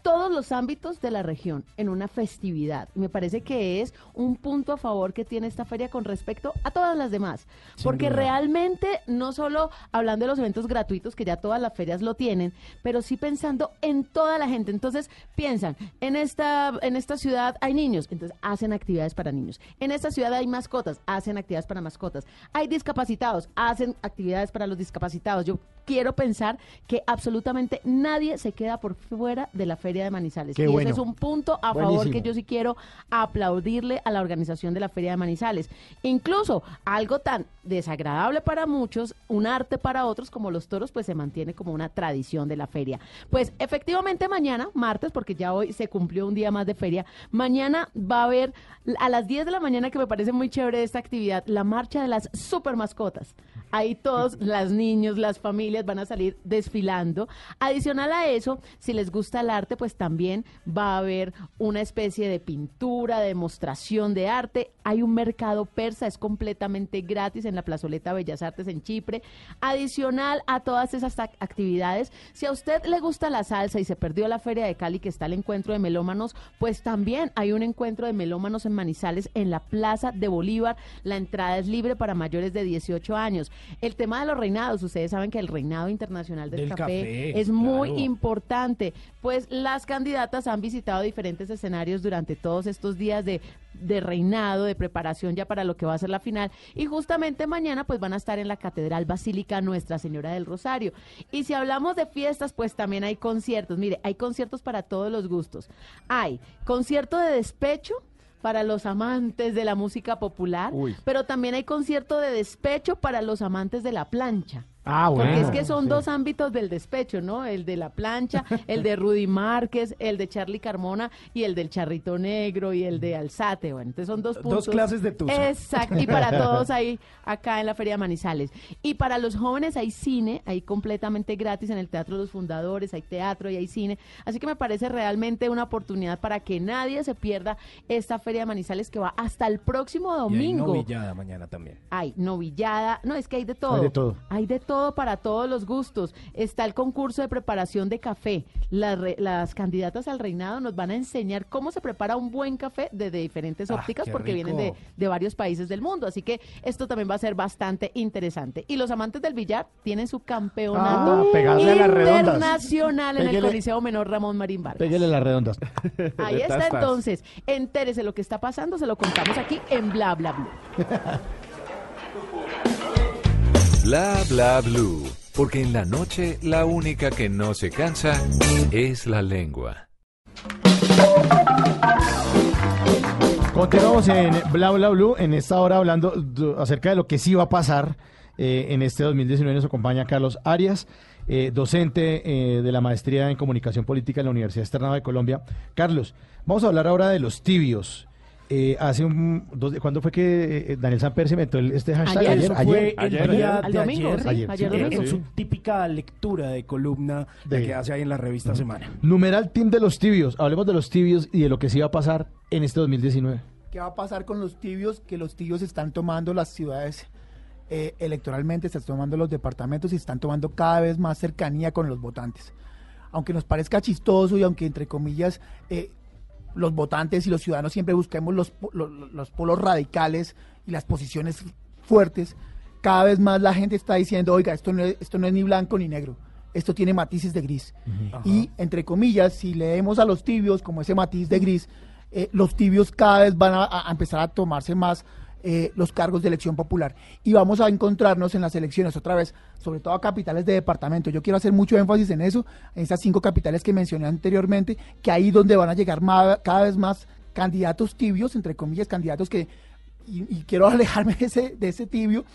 todos los ámbitos de la región en una festividad. Me parece que es un punto a favor que tiene esta feria con respecto a todas las demás. Sin Porque duda. realmente, no solo hablando de los eventos gratuitos, que ya todas las ferias lo tienen, pero sí pensando en toda la gente. Entonces, piensan, en esta, en esta ciudad hay niños, entonces hacen actividades para niños. En esta ciudad hay mascotas, hacen actividades para mascotas. Hay discapacitados, hacen actividades para los discapacitados. Yo quiero pensar que absolutamente nadie se queda por fuera de la Feria de Manizales. Qué y bueno. ese es un punto a favor que yo sí quiero aplaudirle a la organización de la Feria de Manizales. Incluso algo tan desagradable para muchos, un arte para otros como los toros, pues se mantiene como una tradición de la feria. Pues efectivamente mañana, martes, porque ya hoy se cumplió un día más de feria, mañana va a haber a las 10 de la mañana, que me parece muy chévere esta actividad, la marcha de las super mascotas. Ahí todos, las niños, las familias van a salir desfilando. Adicional a eso, si les gusta el arte, pues también va a haber una especie de pintura, demostración de arte. Hay un mercado persa, es completamente gratis en la plazoleta Bellas Artes en Chipre. Adicional a todas esas ac- actividades, si a usted le gusta la salsa y se perdió la Feria de Cali, que está el encuentro de melómanos, pues también hay un encuentro de melómanos en Manizales en la Plaza de Bolívar. La entrada es libre para mayores de 18 años. El tema de los reinados, ustedes saben que el reinado internacional del, Del café, café, es muy claro. importante, pues las candidatas han visitado diferentes escenarios durante todos estos días de, de reinado, de preparación ya para lo que va a ser la final y justamente mañana pues van a estar en la Catedral Basílica Nuestra Señora del Rosario. Y si hablamos de fiestas, pues también hay conciertos. Mire, hay conciertos para todos los gustos. Hay concierto de despecho para los amantes de la música popular, pero también hay concierto de despecho para los amantes de la plancha. Ah, Porque bueno, es que son sí. dos ámbitos del despecho, ¿no? El de la plancha, el de Rudy Márquez, el de Charlie Carmona y el del Charrito Negro y el de Alzate. Bueno, entonces son dos Dos puntos. clases de tusa. Exacto. Y para todos hay acá en la Feria de Manizales. Y para los jóvenes hay cine, hay completamente gratis en el Teatro de los Fundadores, hay teatro y hay cine. Así que me parece realmente una oportunidad para que nadie se pierda esta Feria de Manizales que va hasta el próximo Y hay domingo. novillada mañana también. Hay novillada, no, es que hay de todo. Hay de todo. Hay de todo para todos los gustos. Está el concurso de preparación de café. Las, re- las candidatas al reinado nos van a enseñar cómo se prepara un buen café desde diferentes Ah, ópticas porque vienen de, varios países del mundo. Así que esto también va a ser bastante interesante. Y los amantes del billar tienen su campeonato Ah, internacional en el Coliseo Menor Ramón Marín Vargas. Pégale las redondas. Ahí está entonces. Entérese lo que está pasando, se lo contamos aquí en Bla Bla Blue. Bla bla blue. Porque en la noche la única que no se cansa es la lengua. Continuamos en Bla Bla Blue, en esta hora hablando acerca de lo que sí va a pasar eh, en este 2019. Nos acompaña Carlos Arias, eh, docente eh, de la maestría en comunicación política en la Universidad Externa de Colombia. Carlos, vamos a hablar ahora de los tibios. Eh, hace un, dos- ¿Cuándo fue que eh, Daniel Samper se inventó el- este hashtag? Ayer, eso fue el ayer, día Al de domingo, ayer, sí, Ayer, ayer sí. domingo. en su típica lectura de columna de De- que hace ahí en la revista Semana. Numeral Team de los tibios. Hablemos de los tibios y de lo que sí va a pasar en este 2019. ¿Qué va a pasar con los tibios? Que los tibios están tomando las ciudades eh, electoralmente, están tomando los departamentos y están tomando cada vez más cercanía con los votantes. Aunque nos parezca chistoso y aunque entre comillas eh, los votantes y los ciudadanos siempre busquemos los, po- lo- lo- los polos radicales y las posiciones fuertes, cada vez más la gente está diciendo, oiga, esto no es, esto no es ni blanco ni negro, esto tiene matices de gris. Y entre comillas, si leemos a los tibios como ese matiz de gris, eh, los tibios cada vez van a, a empezar a tomarse más eh, los cargos de elección popular. Y vamos a encontrarnos en las elecciones otra vez, sobre todo a capitales de departamento. Yo quiero hacer mucho énfasis en eso, en esas cinco capitales que mencioné anteriormente, que ahí donde van a llegar cada vez más candidatos tibios, entre comillas, candidatos que, y, y quiero alejarme de ese, de ese tibio,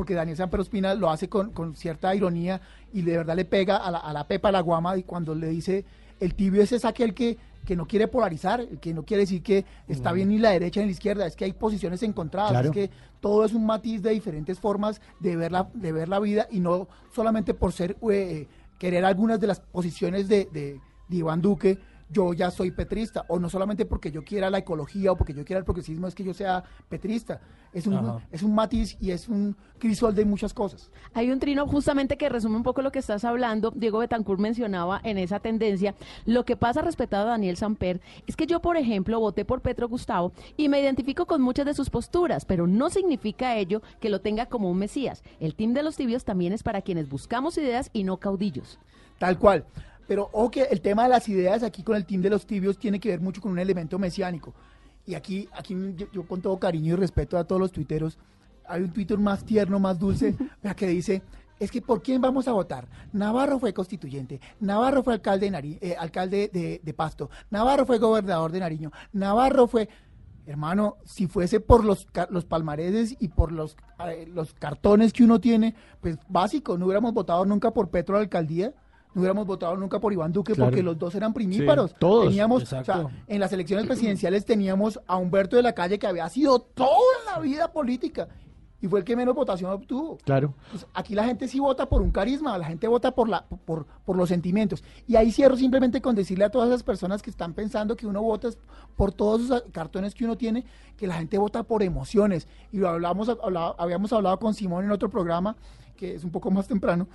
porque Daniel Samper Ospina lo hace con, con cierta ironía y de verdad le pega a la, a la pepa, a la guama, y cuando le dice, el tibio ese es aquel que, que no quiere polarizar, que no quiere decir que está bien ni la derecha ni la izquierda, es que hay posiciones encontradas, Claro. es que todo es un matiz de diferentes formas de ver la, de ver la vida y no solamente por ser eh, querer algunas de las posiciones de, de, de Iván Duque, yo ya soy petrista, o no solamente porque yo quiera la ecología o porque yo quiera el progresismo, es que yo sea petrista. Es un, Ajá. es un matiz y es un crisol de muchas cosas. Hay un trino justamente que resume un poco lo que estás hablando. Diego Betancourt mencionaba en esa tendencia. Lo que pasa respetado a Daniel Samper es que yo, por ejemplo, voté por Petro Gustavo y me identifico con muchas de sus posturas, pero no significa ello que lo tenga como un mesías. El team de los tibios también es para quienes buscamos ideas y no caudillos. Tal cual. Pero ojo que el tema de las ideas aquí con el team de los tibios tiene que ver mucho con un elemento mesiánico. Y aquí, aquí yo, yo con todo cariño y respeto a todos los tuiteros, hay un Twitter más tierno, más dulce, que dice, es que ¿por quién vamos a votar? Navarro fue constituyente, Navarro fue alcalde de, Nari- eh, alcalde de, de Pasto, Navarro fue gobernador de Nariño, Navarro fue... Hermano, si fuese por los, los palmareses y por los, eh, los cartones que uno tiene, pues básico, no hubiéramos votado nunca por Petro a la alcaldía, no hubiéramos votado nunca por Iván Duque Claro. porque los dos eran primíparos. Sí, todos. Teníamos, o sea, Exacto. en las elecciones presidenciales teníamos a Humberto de la Calle que había sido toda la vida política y fue el que menos votación obtuvo. Claro. Pues aquí la gente sí vota por un carisma, la gente vota por, la, por, por los sentimientos. Y ahí cierro simplemente con decirle a todas esas personas que están pensando que uno vota por todos esos cartones que uno tiene, que la gente vota por emociones. Y lo hablamos, habíamos hablado con Simón en otro programa, que es un poco más temprano.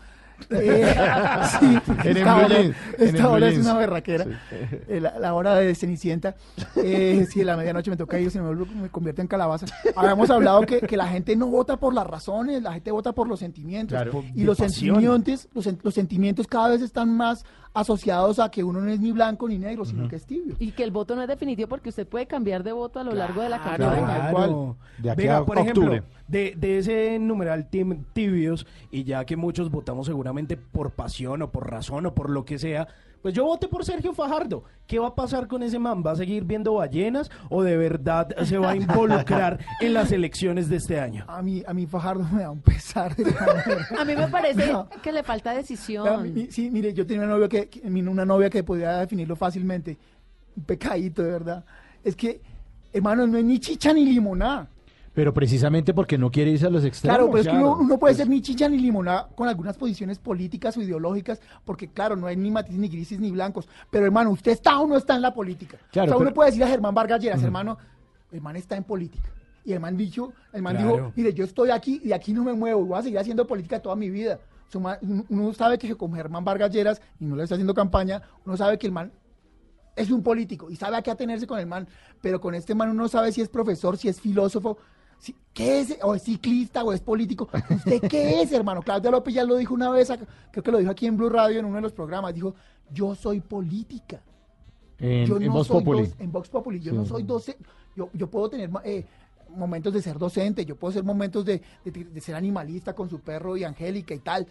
Eh, sí, En esta hora, Embulins, en esta hora es una berraquera. Eh, la, la hora de Cenicienta. Eh, si en la medianoche me toca ir, si me, vuelvo- me convierte en calabaza. Habíamos hablado que, que la gente no vota por las razones, la gente vota por los sentimientos. Claro, y los pasión. sentimientos, los, sen- los sentimientos cada vez están más asociados a que uno no es ni blanco ni negro, sino que es tibio. Y que el voto no es definitivo porque usted puede cambiar de voto a lo largo de la Claro, campaña. Claro. De aquí Venga, a por octubre. ejemplo, de, de ese numeral tibios, y ya que muchos votamos seguramente por pasión o por razón o por lo que sea, pues yo voté por Sergio Fajardo. ¿Qué va a pasar con ese man? ¿Va a seguir viendo ballenas o de verdad se va a involucrar en las elecciones de este año? A mí, a mí Fajardo me da un pesar. de A mí me parece No. que le falta decisión. sí, mire, yo tenía una novia que, que- una novia que podía definirlo fácilmente. Un pecadito, de verdad. Es que, hermano, no es ni chicha ni limonada. Pero precisamente porque no quiere irse a los extremos. Claro, pero es que uno, uno puede Pues, ser ni chicha ni limonada con algunas posiciones políticas o ideológicas, porque claro, no hay ni matices, ni grises, ni blancos. Pero hermano, ¿usted está o no está en la política? Claro, o sea, uno pero- puede decir a Germán Vargas Lleras, hermano, el man está en política. Y el man dicho, el man Claro. dijo, mire, yo estoy aquí y de aquí no me muevo, voy a seguir haciendo política toda mi vida. Uno- sabe que con Germán Vargas Lleras, y no le está haciendo campaña, uno sabe que el man es un político y sabe a qué atenerse con el man, pero con este man uno no sabe si es profesor, si es filósofo, ¿qué es? O es ciclista o es político. ¿Usted qué es, hermano? Claudia López ya lo dijo una vez, creo que lo dijo aquí en Blue Radio en uno de los programas, dijo, yo soy política. En, yo en no Voz soy Populi. en Vox Populi, yo Sí. no soy docente, yo, yo puedo tener eh, momentos de ser docente, yo puedo ser momentos de, de- de ser animalista con su perro y Angélica y tal,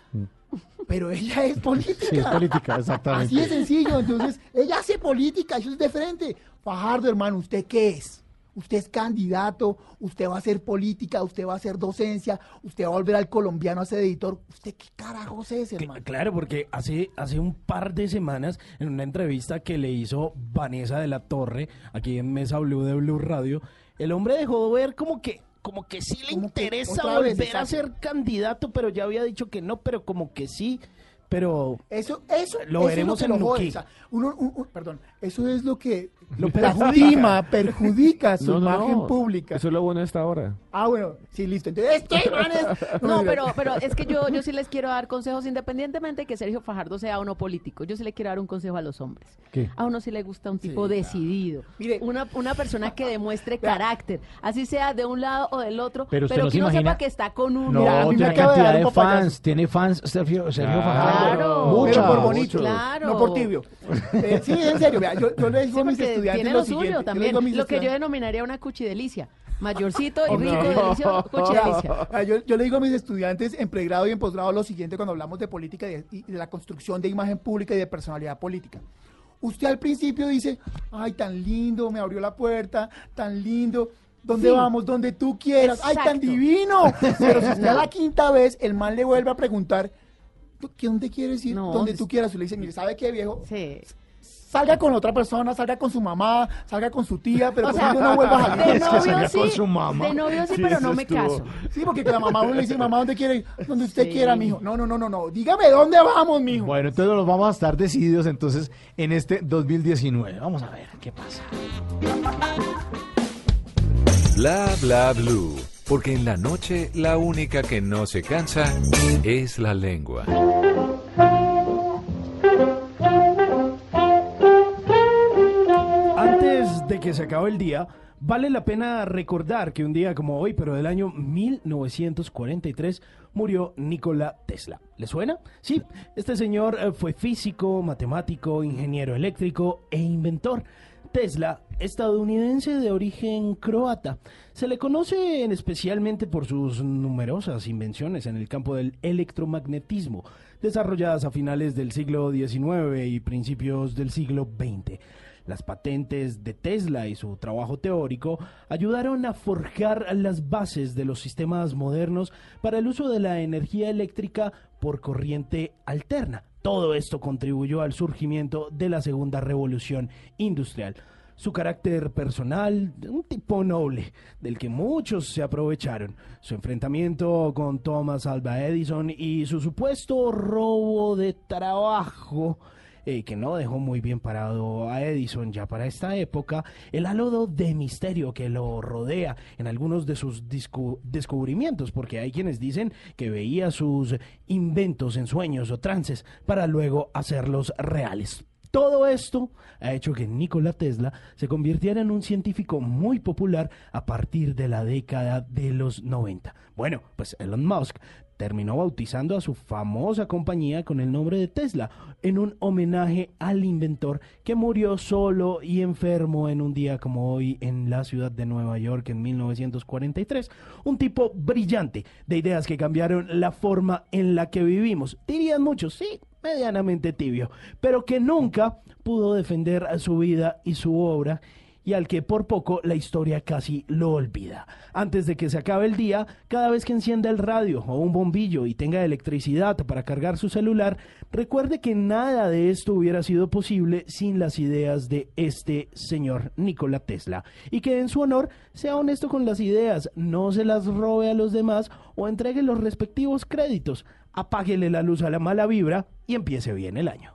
pero ella es política. Sí, es política, exactamente. Así de sencillo. Entonces, ella hace política, eso es diferente. Fajardo, hermano, ¿usted qué es? Usted es candidato, usted va a hacer política, usted va a hacer docencia, usted va a volver al colombiano a ser editor. ¿Usted qué carajos es, hermano? Claro, porque hace, hace un par de semanas, en una entrevista que le hizo Vanessa de la Torre, aquí en Mesa Blue de Blue Radio, el hombre dejó de ver como que, como que sí le Como interesa vez, volver a ser candidato, pero ya había dicho que no, pero como que sí, pero Eso, eso, Lo eso veremos es lo en que lo jode, Nuquí. o sea, uno, un- un- perdón, eso es lo que Lo lastima, perjudica su No, no, imagen no. pública. Eso es lo bueno de esta hora. Ah, bueno, sí, listo. Entonces, este man es- No, pero, pero es que yo, yo sí les quiero dar consejos, independientemente de que Sergio Fajardo sea o no político. Yo sí le quiero dar un consejo a los hombres. ¿Qué? A uno sí le gusta un tipo decidido. Mire. una, una persona que demuestre carácter. Así sea de un lado o del otro. Pero no que imagina- sepa que está con uno. No, Mira, a mí me tiene de cantidad dar de un fans. Tiene fans Sergio, Sergio Claro. Fajardo. Claro. Pero por bonito, Claro. no por tibio. Eh, sí, en serio, vea, yo, yo le digo Sí, a mis estudiantes lo, siguiente. suyo yo le también. Lo que yo denominaría una cuchidelicia. Mayorcito y Oh, rico, no. delicioso, cuchidelicia. Yo, yo le digo a mis estudiantes en pregrado y en posgrado lo siguiente cuando hablamos de política y de, y de la construcción de imagen pública y de personalidad política. Usted al principio dice, ay, tan lindo, me abrió la puerta, tan lindo. ¿Dónde Sí. vamos? Donde tú quieras. ¡Ay, tan divino! Pero si usted a la quinta vez, el man le vuelve a preguntar, ¿tú qué- ¿dónde quieres ir? No, Donde tú quieras. Y le dice, mire, ¿sabe qué, viejo? Sí. Salga con otra persona, salga con su mamá, salga con su tía, pero O sea, no vuelva a salir. de Es que novio salga sí, con su mamá. de novio sí, Sí, pero no me estuvo. caso. Sí, porque la mamá uno le dice, mamá, ¿dónde quiere ir? Donde usted Sí. quiera, mijo. No, no, no, no, no. Dígame, ¿dónde vamos, mijo? Bueno, entonces nos vamos a estar decididos entonces en este 2019. Vamos a ver qué pasa. Bla bla blue. Porque en la noche la única que no se cansa es la lengua. Se acabe el día, vale la pena recordar que un día como hoy, pero del año 1943, murió Nikola Tesla. ¿Le suena? Sí, este señor eh, fue físico, matemático, ingeniero eléctrico e inventor. Tesla, estadounidense de origen croata, se le conoce en especialmente por sus numerosas invenciones en el campo del electromagnetismo, desarrolladas a finales del siglo XIX y principios del siglo XX. Las patentes de Tesla y su trabajo teórico ayudaron a forjar las bases de los sistemas modernos para el uso de la energía eléctrica por corriente alterna. Todo esto contribuyó al surgimiento de la segunda revolución industrial. su carácter personal, un tipo noble, del que muchos se aprovecharon, su enfrentamiento con Thomas Alva Edison y su supuesto robo de trabajo eh, que no dejó muy bien parado a Edison ya para esta época, el halo de misterio que lo rodea en algunos de sus descubrimientos, porque hay quienes dicen que veía sus inventos en sueños o trances para luego hacerlos reales. Todo esto ha hecho que Nikola Tesla se convirtiera en un científico muy popular a partir de la década de los 90. Bueno, pues Elon Musk terminó bautizando a su famosa compañía con el nombre de Tesla, en un homenaje al inventor que murió solo y enfermo en un día como hoy en la ciudad de Nueva York en 1943. Un tipo brillante, de ideas que cambiaron la forma en la que vivimos. Dirían muchos, sí, medianamente tibio, pero que nunca pudo defender su vida y su obra y al que por poco la historia casi lo olvida. Antes de que se acabe el día, cada vez que encienda el radio o un bombillo y tenga electricidad para cargar su celular, recuerde que nada de esto hubiera sido posible sin las ideas de este señor Nikola Tesla. Y que en su honor sea honesto con las ideas, no se las robe a los demás o entregue los respectivos créditos. Apáguele la luz a la mala vibra y empiece bien el año.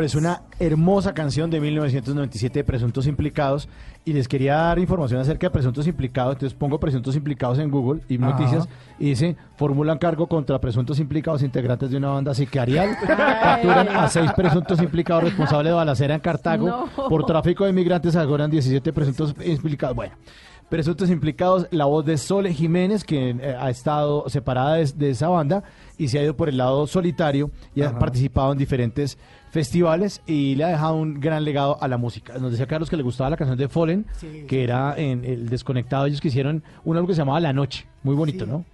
Flores, una hermosa canción de 1997 de Presuntos Implicados. Y les quería dar información acerca de Presuntos Implicados. Entonces pongo Presuntos Implicados en Google y Ajá. noticias. Y dice: formulan cargo contra presuntos implicados integrantes de una banda sicarial. Capturan a seis presuntos implicados responsables de balacera en Cartago. No. Por tráfico de migrantes aseguran 17 presuntos implicados. Bueno. Presuntos implicados, la voz de Sole Jiménez, que eh, ha estado separada de, de esa banda y se ha ido por el lado solitario y ha participado en diferentes festivales y le ha dejado un gran legado a la música. Nos decía Carlos que le gustaba la canción de Fallen, Sí, que era en el desconectado. Ellos que hicieron un álbum que se llamaba La Noche, muy bonito, Sí. ¿no?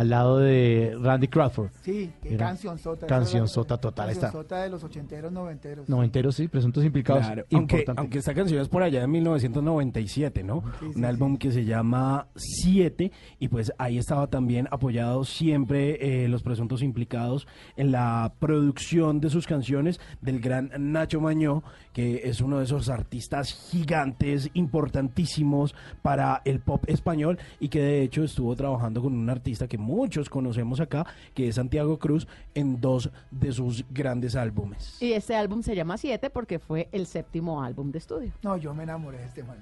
Al lado de Randy Crawford. Sí, qué Era canción sota. Canción sota total, ahí está. Canción sota de los ochenteros, noventeros. Noventeros, sí, presuntos implicados. Claro, aunque, Importante. aunque esta canción es por allá de 1997, ¿no? Sí, sí, Un álbum que se llama Siete y pues ahí estaba también apoyado siempre eh, los presuntos implicados en la producción de sus canciones del gran Nacho Mañó, que es uno de esos artistas gigantes, importantísimos para el pop español y que de hecho estuvo trabajando con un artista que muchos conocemos acá, que es Santiago Cruz, en dos de sus grandes álbumes. Y este álbum se llama Siete porque fue el séptimo álbum de estudio. No, yo me enamoré de este man.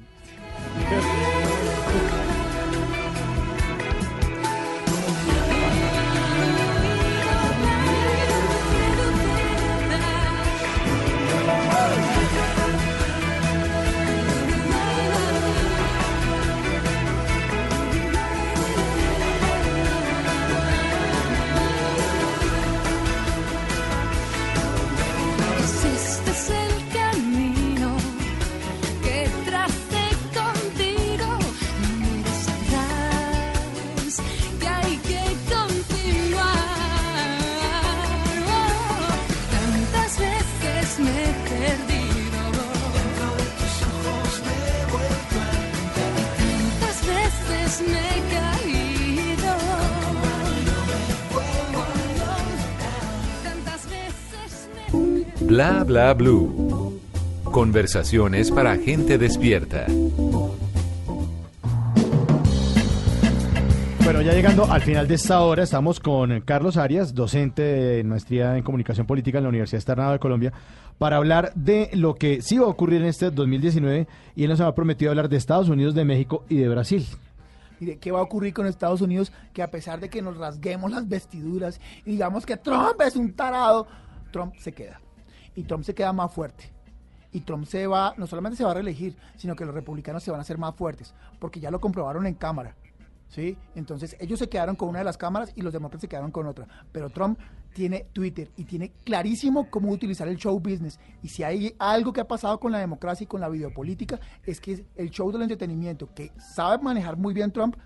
Bla bla blue. Conversaciones para gente despierta. Bueno, ya llegando al final de esta hora, estamos con Carlos Arias, docente de maestría en comunicación política en la Universidad Externada de Colombia, para hablar de lo que sí va a ocurrir en este 2019 y él nos ha prometido hablar de Estados Unidos, de México y de Brasil. Mire, ¿qué va a ocurrir con Estados Unidos? Que a pesar de que nos rasguemos las vestiduras y digamos que Trump es un tarado, Trump se queda. Y Trump se queda más fuerte. Y Trump se va, no solamente se va a reelegir, sino que los republicanos se van a hacer más fuertes, porque ya lo comprobaron en cámara. ¿Sí? Entonces ellos se quedaron con una de las cámaras y los demócratas se quedaron con otra. Pero Trump tiene Twitter y tiene clarísimo cómo utilizar el show business. Y si hay algo que ha pasado con la democracia y con la videopolítica, es que el show del entretenimiento que sabe manejar muy bien Trump,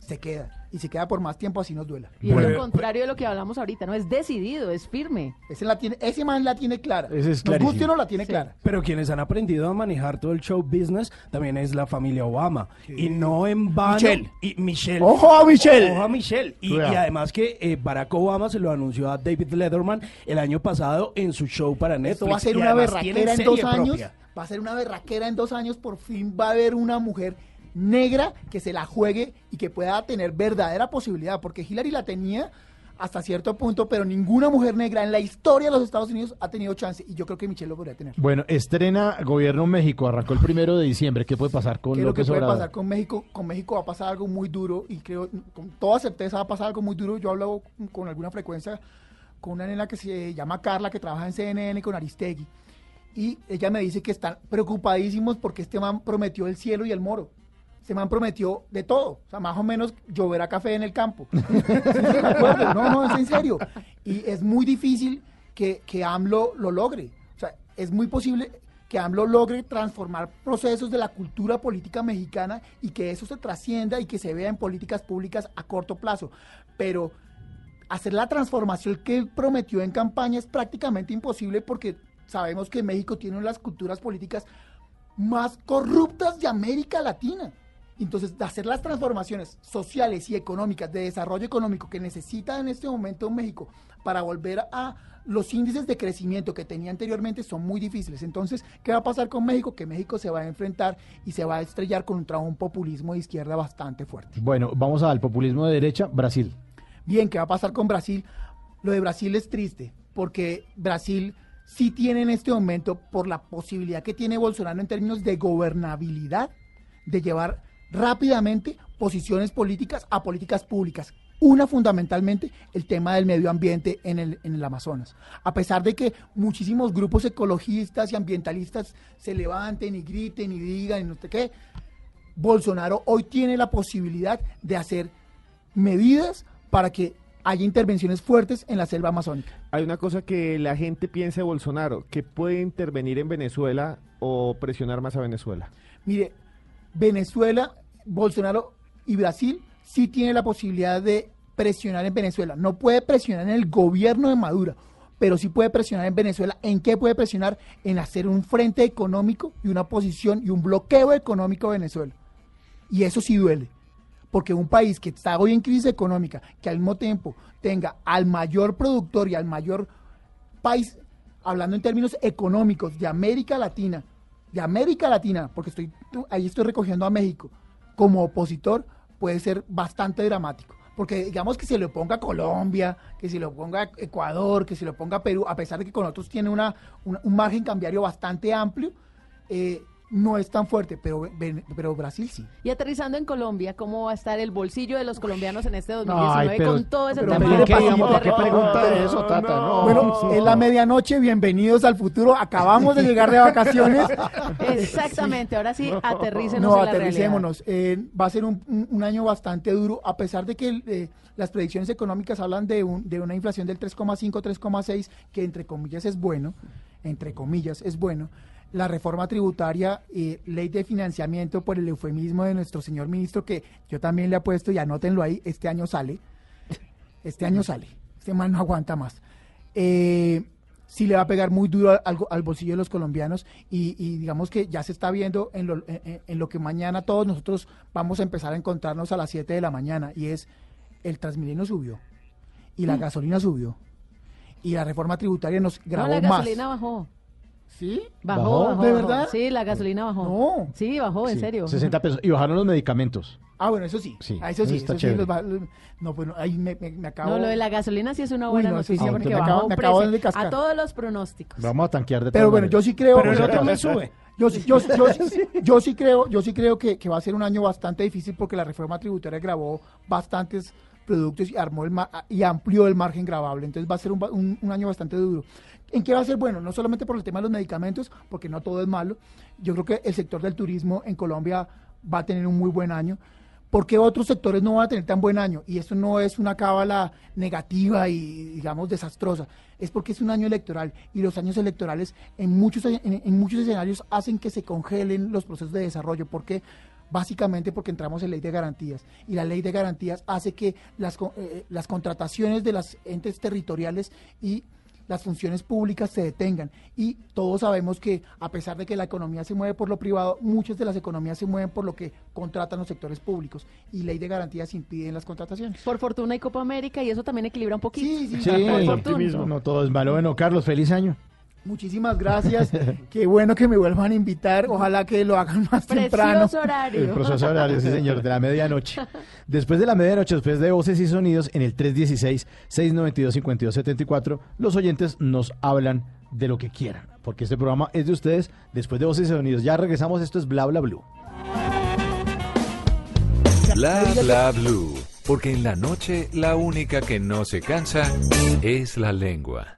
se queda. Y se queda por más tiempo así nos duela. Y es lo contrario de lo que hablamos ahorita, ¿no? Es decidido, es firme. Ese, la tiene, ese man la tiene clara. Ese es Nos guste o no la tiene clara. Pero quienes han aprendido a manejar todo el show business también es la familia Obama. Y no en vano. Michelle. Y Michelle. ¡Ojo a Michelle! Ojo a Michelle. Y, además que eh, Barack Obama se lo anunció a David Letterman el año pasado en su show para Netflix. Esto va a ser una berraquera en dos años. propia. Va a ser una berraquera en dos años. Por fin va a haber una mujer negra que se la juegue y que pueda tener verdadera posibilidad. Porque Hillary la tenía hasta cierto punto, pero ninguna mujer negra en la historia de los Estados Unidos ha tenido chance. Y yo creo que Michelle lo podría tener. Bueno, estrena Gobierno México, arrancó el primero de diciembre. ¿Qué puede pasar con ¿Qué es lo que puede Obrador? pasar con México? Con México va a pasar algo muy duro y creo, con toda certeza va a pasar algo muy duro. Yo hablo con alguna frecuencia con una nena que se llama Carla, que trabaja en CNN con Aristegui. Y ella me dice que están preocupadísimos porque este man prometió el cielo y el moro. Este man prometió de todo. O sea, más o menos lloverá café en el campo. ¿Sí se no, no, es en serio. Y es muy difícil que, que AMLO lo logre. O sea, es muy posible que AMLO logre transformar procesos de la cultura política mexicana y que eso se trascienda y que se vea en políticas públicas a corto plazo. Pero hacer la transformación que él prometió en campaña es prácticamente imposible porque sabemos que México tiene una de las culturas políticas más corruptas de América Latina. Entonces, hacer las transformaciones sociales y económicas, de desarrollo económico que necesita en este momento México para volver a los índices de crecimiento que tenía anteriormente son muy difíciles. Entonces, ¿qué va a pasar con México? Que México se va a enfrentar y se va a estrellar contra un populismo de izquierda bastante fuerte. Bueno, vamos al populismo de derecha, Brasil. Bien, ¿qué va a pasar con Brasil? Lo de Brasil es triste, porque Brasil sí tiene en este momento, por la posibilidad que tiene Bolsonaro en términos de gobernabilidad, de llevar rápidamente posiciones políticas a políticas públicas. Una fundamentalmente el tema del medio ambiente en el, en el Amazonas. A pesar de que muchísimos grupos ecologistas y ambientalistas se levanten y griten y digan y no sé qué, Bolsonaro hoy tiene la posibilidad de hacer medidas para que haya intervenciones fuertes en la selva amazónica. Hay una cosa que la gente piensa de Bolsonaro, que puede intervenir en Venezuela o presionar más a Venezuela. Mire, Venezuela, Bolsonaro y Brasil sí tienen la posibilidad de presionar en Venezuela. No puede presionar en el gobierno de Maduro, pero sí puede presionar en Venezuela. ¿En qué puede presionar? En hacer un frente económico y una posición y un bloqueo económico a Venezuela. Y eso sí duele. Porque un país que está hoy en crisis económica, que al mismo tiempo tenga al mayor productor y al mayor país, hablando en términos económicos, de América Latina, de América Latina, porque estoy ahí estoy recogiendo a México, como opositor, puede ser bastante dramático. Porque digamos que se le ponga Colombia, que se lo ponga Ecuador, que se lo ponga Perú, a pesar de que con otros tiene una, una- un margen cambiario bastante amplio, eh, no es tan fuerte, pero, pero Brasil sí. Y aterrizando en Colombia, ¿cómo va a estar el bolsillo de los colombianos en este 2019 Ay, pero- con todo ese pero tema? ¿por qué pregunta eso, Tata? No. Bueno, es la medianoche, bienvenidos al futuro. Acabamos de llegar de vacaciones. Exactamente, ahora sí, aterrícenos No, en la aterricémonos. Eh, va a ser un, un- un año bastante duro, a pesar de que eh, las predicciones económicas hablan de, un- de una inflación del 3,5, 3,6, que entre comillas es bueno, entre comillas es bueno. La reforma tributaria, eh, ley de financiamiento por el eufemismo de nuestro señor ministro, que yo también le apuesto y anótenlo ahí, este año sale. Este año sale. Este man no aguanta más. Eh, sí le va a pegar muy duro al, al- bolsillo de los colombianos y, y digamos que ya se está viendo en lo, en- en- lo que mañana todos nosotros vamos a empezar a encontrarnos a las 7 de la mañana y es el Transmilenio subió y la gasolina subió y la reforma tributaria nos No, grabó la más. gasolina bajó. ¿Sí? Bajó, ¿Bajó? bajó, ¿De bajó. verdad? Sí, la gasolina bajó. No. Sí, bajó, en Sí, serio. 60 pesos. Y bajaron los medicamentos. Ah, bueno, eso sí. Sí, Ah, eso eso sí, está eso sí. chévere. los va- los- no, pues no, ahí me, me, me acabo. No, lo de la gasolina sí es una Uy, buena no, eso noticia sí, porque me bajó acabo- un me acabo precio de cascar. a todos los pronósticos. Vamos a tanquear de Pero todas bueno, yo maneras. sí creo. Pero el otro me sube. Yo, sí- yo, yo, sí- yo sí creo, yo sí creo que, que va a ser un año bastante difícil porque la reforma tributaria grabó bastantes productos y armó el mar- y amplió el margen grabable. Entonces va a ser un, ba- un- un año bastante duro. ¿En qué va a ser bueno? No solamente por el tema de los medicamentos, porque no todo es malo. Yo creo que el sector del turismo en Colombia va a tener un muy buen año. ¿Por qué otros sectores no van a tener tan buen año? Y esto no es una cábala negativa y, digamos, desastrosa. Es porque es un año electoral y los años electorales en muchos, en, en muchos escenarios hacen que se congelen los procesos de desarrollo. ¿Por qué? Básicamente porque entramos en ley de garantías y la ley de garantías hace que las, eh, las contrataciones de las entes territoriales y las funciones públicas se detengan. Y todos sabemos que a pesar de que la economía se mueve por lo privado, muchas de las economías se mueven por lo que contratan los sectores públicos. Y ley de garantías impiden las contrataciones. Por fortuna hay Copa América y eso también equilibra un poquito. Sí, sí, Sí, Por fortuna. no todo es malo. Bueno, Carlos, feliz año. Muchísimas gracias. Qué bueno que me vuelvan a invitar. Ojalá que lo hagan más temprano. Precioso horario. El proceso horario, sí, señor, de la medianoche. Después de la medianoche, después de voces y sonidos, en el 316-692-5274, los oyentes nos hablan de lo que quieran, porque este programa es de ustedes. Después de voces y sonidos, ya regresamos. Esto es Bla Bla Blue. Bla bla blue. Porque en la noche la única que no se cansa es la lengua.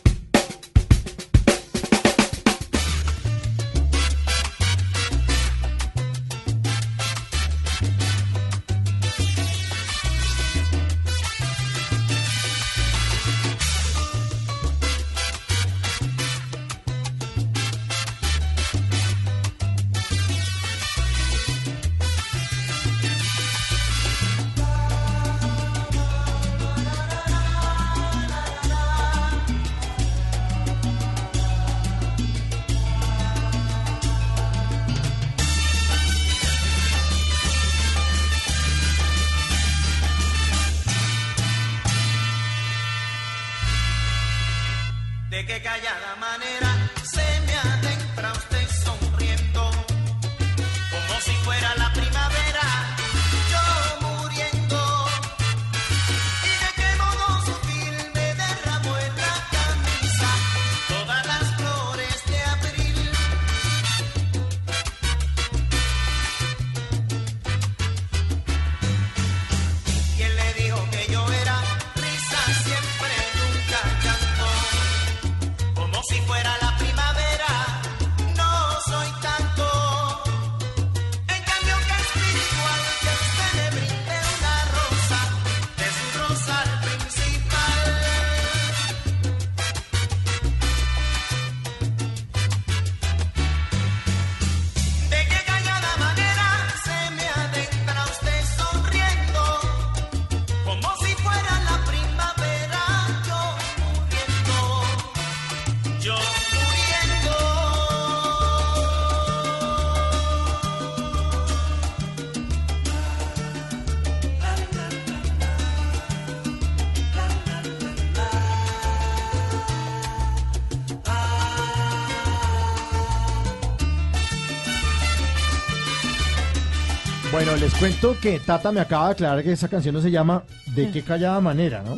Cuento que Tata me acaba de aclarar que esa canción no se llama De qué callada manera, ¿no?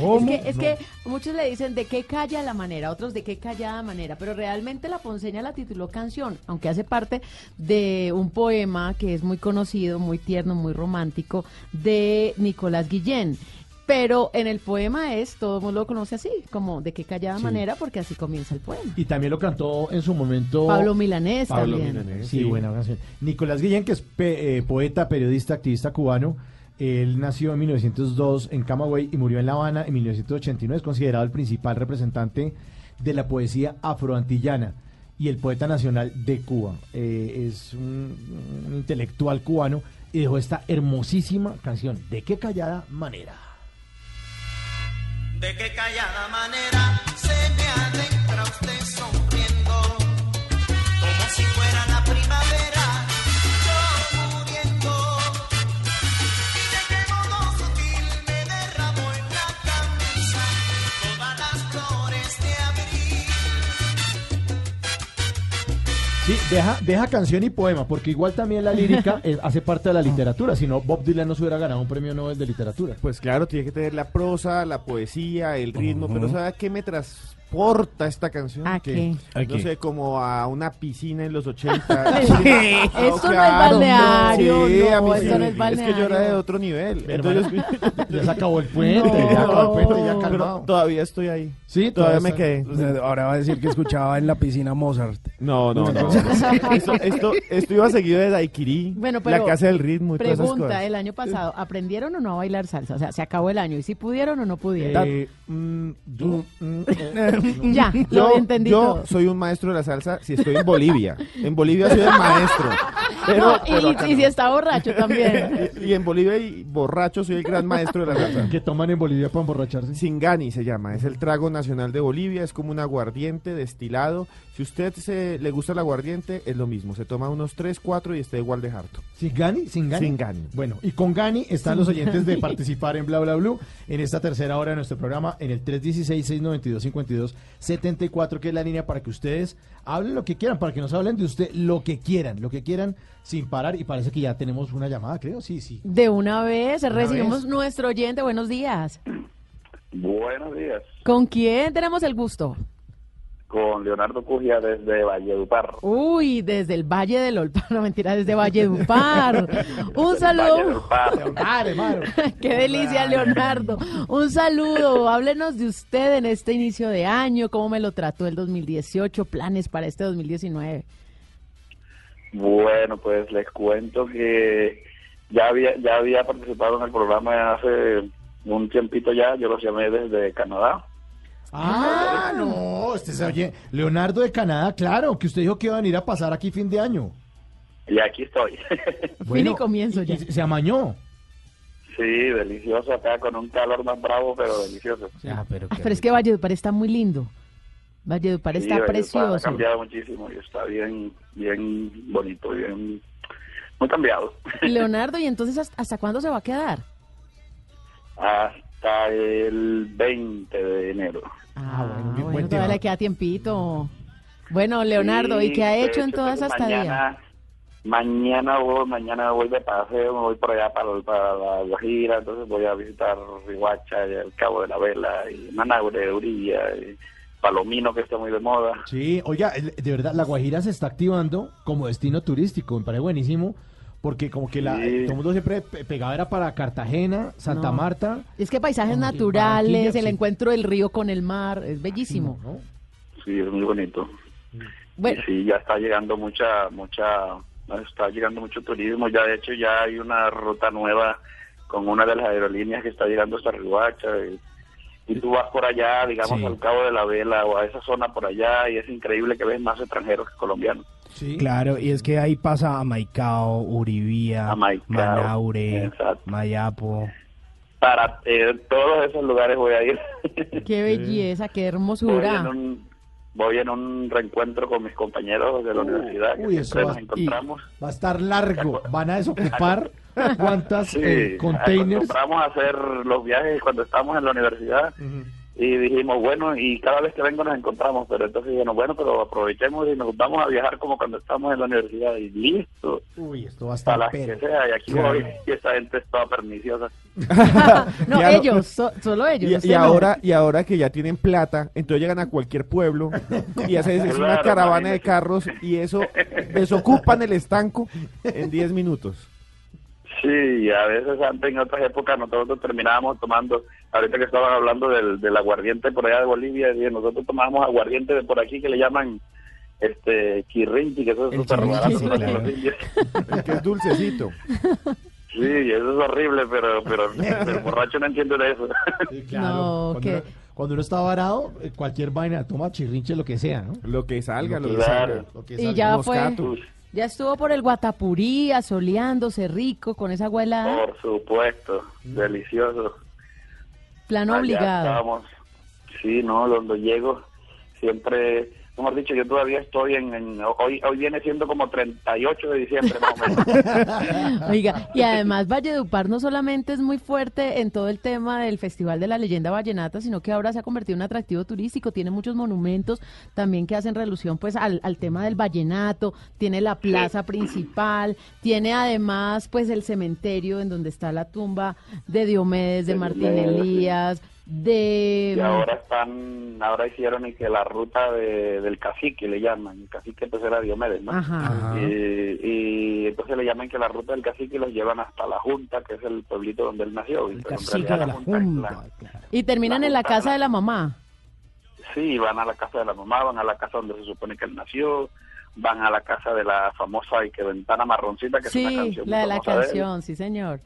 ¿Cómo? Es que, es No. que muchos le dicen de qué calla la manera, otros de qué callada manera, pero realmente la ponceña la tituló canción, aunque hace parte de un poema que es muy conocido, muy tierno, muy romántico, de Nicolás Guillén. Pero en el poema es, todo el mundo lo conoce así, como de qué callada Sí. manera, porque así comienza el poema. Y también lo cantó en su momento Pablo Milanés Pablo también. Milanés, sí, buena canción. Nicolás Guillén, que es pe- eh, poeta, periodista, activista cubano. Él nació en 1902 en Camagüey y murió en La Habana en 1989. Es considerado el principal representante de la poesía afroantillana y el poeta nacional de Cuba. Eh, es un, un intelectual cubano y dejó esta hermosísima canción. ¿De qué callada manera? De qué callada manera se me adentra usted Sí, deja, deja canción y poema, porque igual también la lírica eh, hace parte de la literatura, si no Bob Dylan no se hubiera ganado un premio Nobel de literatura. Pues claro, tiene que tener la prosa, la poesía, el ritmo, pero ¿sabe a qué me transporta esta canción? ¿A qué? No sé, como a una piscina en los 80. Esto no es balneario, Sí, a mí no, sí. no es Es balneario. que yo era de otro nivel. Entonces, ya se acabó el puente, ya acabó el puente, ya calmado. Pero todavía estoy ahí. Sí, todavía me quedé. O sea, ahora va a decir que escuchaba en la piscina Mozart. No, no, no. esto, esto, esto iba seguido de Daiquiri, Bueno, pero la casa del ritmo y todas esas Pregunta, cosas. el año pasado, ¿aprendieron o no a bailar salsa? O sea, se acabó el año. ¿Y si pudieron o no pudieron? Eh, mm, mm, ya, yo, lo entendí yo todo. soy un maestro de la salsa si estoy en Bolivia. En Bolivia soy el maestro. Pero, No, pero y, acá y no. si está borracho también. Y, y en Bolivia y borracho soy el gran maestro de la salsa. ¿Qué toman en Bolivia para emborracharse? Singani se llama, es el trago nacional de Bolivia, es como un aguardiente destilado. Si usted se, le gusta el aguardiente, es lo mismo, se toma unos 3, 4 y está igual de harto. ¿Sin Gani? ¿Sin Gani? Sin Gani. Bueno, y con Gani están los oyentes de participar en Bla Bla Blue en esta tercera hora de nuestro programa en el 316-692-5274, que es la línea para que ustedes hablen lo que quieran, para que nos hablen de usted lo que quieran, lo que quieran sin parar. Y parece que ya tenemos una llamada, creo. Sí, sí. De una vez una recibimos vez. nuestro oyente. Buenos días. Buenos días, ¿Con quién tenemos el gusto? Con Leonardo Cugia desde Valledupar. Uy, desde el Valle del Olpar, no mentira, desde Valledupar. Un saludo. Qué delicia, Leonardo. Un saludo. Háblenos de usted en este inicio de año, cómo me lo trató el 2018, planes para este 2019. Bueno, pues les cuento que ya había ya había participado en el programa hace un tiempito ya, yo los llamé desde Canadá. Ah, no, este se oye. Leonardo de Canadá, claro, que usted dijo que iban a ir a pasar aquí fin de año. Y aquí estoy. Fin y comienzo ya. Se amañó. sí, delicioso acá con un calor más bravo, pero delicioso. pero, Ah, pero es que Valledupar está muy lindo. Valledupar Sí, está Valledupar precioso. Ha cambiado muchísimo y está bien, bien bonito, bien, muy cambiado. Leonardo, ¿y entonces hasta, hasta cuándo se va a quedar? Hasta el 20 de enero. Ah, bueno, bueno, todavía le queda tiempito. Bueno, Leonardo, ¿y qué ha de hecho en toda esa estadía? Mañana, mañana voy, mañana voy de paseo, me voy por allá para, para la Guajira, entonces voy a visitar Rihuacha, y el Cabo de la Vela, y Manaure, Urilla, y Palomino, que está muy de moda. Sí, oiga, de verdad, La Guajira se está activando como destino turístico, me parece buenísimo, porque como que la, Sí. todo el mundo siempre pe- pegaba era para Cartagena, Santa No. Marta. Es que paisajes naturales, el sí. encuentro del río con el mar, es bellísimo. Sí, es muy bonito. Bueno. Y sí, ya está llegando mucha, mucha, está llegando mucho turismo, ya de hecho ya hay una ruta nueva con una de las aerolíneas que está llegando hasta Rihuacha y, y tú vas por allá, digamos, Sí. al Cabo de la Vela o a esa zona por allá y es increíble que ves más extranjeros que colombianos. Claro, y es que ahí pasa a Maicao, Uribía, Maicao, Manaure, exacto. Mayapo. Para eh, todos esos lugares voy a ir. Qué belleza, qué Voy en, hermosura. un, voy en un reencuentro con mis compañeros de la universidad, que Uy, eso siempre va, nos encontramos. va a estar largo. Van a desocupar cuántas Sí, eh, containers. acostumbramos a hacer los viajes cuando estábamos en la universidad y dijimos, bueno, y cada vez que vengo nos encontramos, pero entonces dijimos, bueno, pero aprovechemos y nos vamos a viajar como cuando estamos en la universidad y listo, Uy, esto va a para estar pero. que sea, y aquí Claro. voy, y esa gente es toda perniciosa. No, Ya lo- ellos, so- solo ellos. Y, y no. ahora, y ahora que ya tienen plata, entonces llegan a cualquier pueblo y hacen es una Claro, caravana de carros y eso desocupan el estanco en 10 minutos. Sí, a veces antes en otras épocas nosotros terminábamos tomando, ahorita que estaban hablando del, del aguardiente por allá de Bolivia, y nosotros tomábamos aguardiente de por aquí que le llaman este quirrinchi, que eso es súper barato los indios. El que es dulcecito. Sí, eso es horrible, pero, pero, borracho no entiende de eso. Claro, No, cuando, que- uno, cuando uno está varado, eh, cualquier vaina, toma chirrinche, lo que sea, ¿no? Lo que salga, lo, que que Claro. salga. Lo que Y salga. ya fue. Ya estuvo por el Guatapurí, asoleándose rico con esa abuela, Por supuesto, delicioso. plan Allá obligado. estábamos. Sí, no, donde llego siempre como has dicho, yo todavía estoy en, en- hoy hoy viene siendo como 38 de diciembre más o menos. Oiga, y además Valledupar no solamente es muy fuerte en todo el tema del Festival de la Leyenda Vallenata, sino que ahora se ha convertido en un atractivo turístico, tiene muchos monumentos también que hacen relusión pues al, al tema del vallenato, tiene la plaza principal, tiene además pues el cementerio en donde está la tumba de Diomedes, de De Martín sí. De... Y ahora están, ahora hicieron que la ruta de, del cacique le llaman, el cacique pues era Diomedes, ¿no? Ajá. Y, y entonces le llaman que la ruta del cacique los llevan hasta la Junta, que es el pueblito donde él nació. en Cacique de la Junta. Y terminan en la casa de la mamá. Sí, van a la casa de la mamá, van a la casa donde se supone que él nació, van a la casa de la famosa y que ventana marroncita, que es una Sí, canción la de la famosa de canción, sí señor.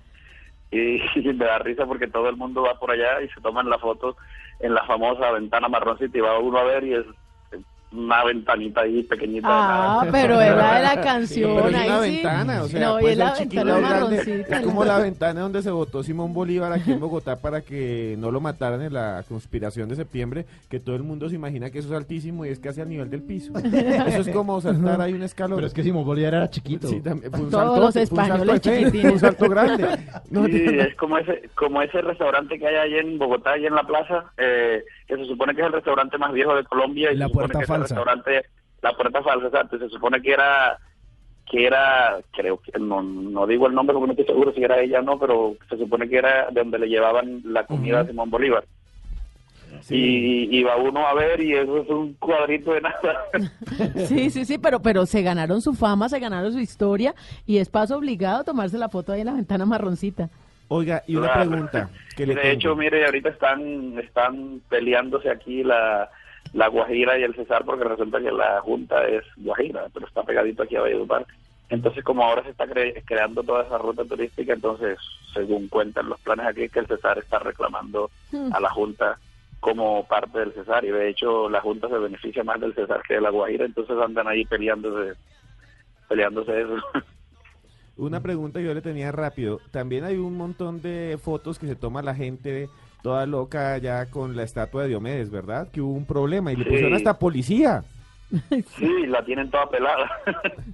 Y, me da risa porque todo el mundo va por allá y se toman la foto en la famosa ventana marroncita y va uno a ver y es una ventanita ahí pequeñita. de Ah, pero es la de la canción, Pero es ahí una sí. ventana, o sea, No, y puede es la ventana marroncita. Es como la ventana donde se votó Simón Bolívar aquí en Bogotá para que no lo mataran en la conspiración de septiembre, que todo el mundo se imagina que eso es altísimo y es casi al nivel del piso. Eso es como saltar ahí un escalón. Pero es que Simón Bolívar era chiquito. Sí, también, fue un Todos los fue un salto españoles chiquitines. Un salto grande. No, Sí, es como ese, como ese restaurante que hay ahí en Bogotá, ahí en la plaza, eh, que se supone que es el restaurante más viejo de Colombia. Y La se supone Puerta que Falsa. restaurante, la puerta falsa, exacto. Se supone que era, que era, creo que, no, no digo el nombre porque no estoy seguro si era ella o no, pero se supone que era de donde le llevaban la comida a Simón Bolívar. Y, y va uno a ver y eso es un cuadrito de nada. Sí, sí, sí, pero, pero se ganaron su fama, se ganaron su historia y es paso obligado tomarse la foto ahí en la ventana marroncita. Oiga, y una Claro. pregunta que Y le de tengo. hecho, mire, ahorita están están peleándose aquí la, la Guajira y el Cesar porque resulta que la Junta es Guajira, pero está pegadito aquí a Valledupar. Entonces, como ahora se está cre- creando toda esa ruta turística, entonces, según cuentan los planes aquí, que el Cesar está reclamando Hmm. a la Junta como parte del Cesar. Y de hecho, la Junta se beneficia más del Cesar que de la Guajira, entonces andan ahí peleándose, peleándose eso. Una pregunta que yo le tenía rápido. También hay un montón de fotos que se toma la gente toda loca ya con la estatua de Diomedes, ¿verdad? Que hubo un problema y le Sí. pusieron hasta policía. Sí, la tienen toda pelada.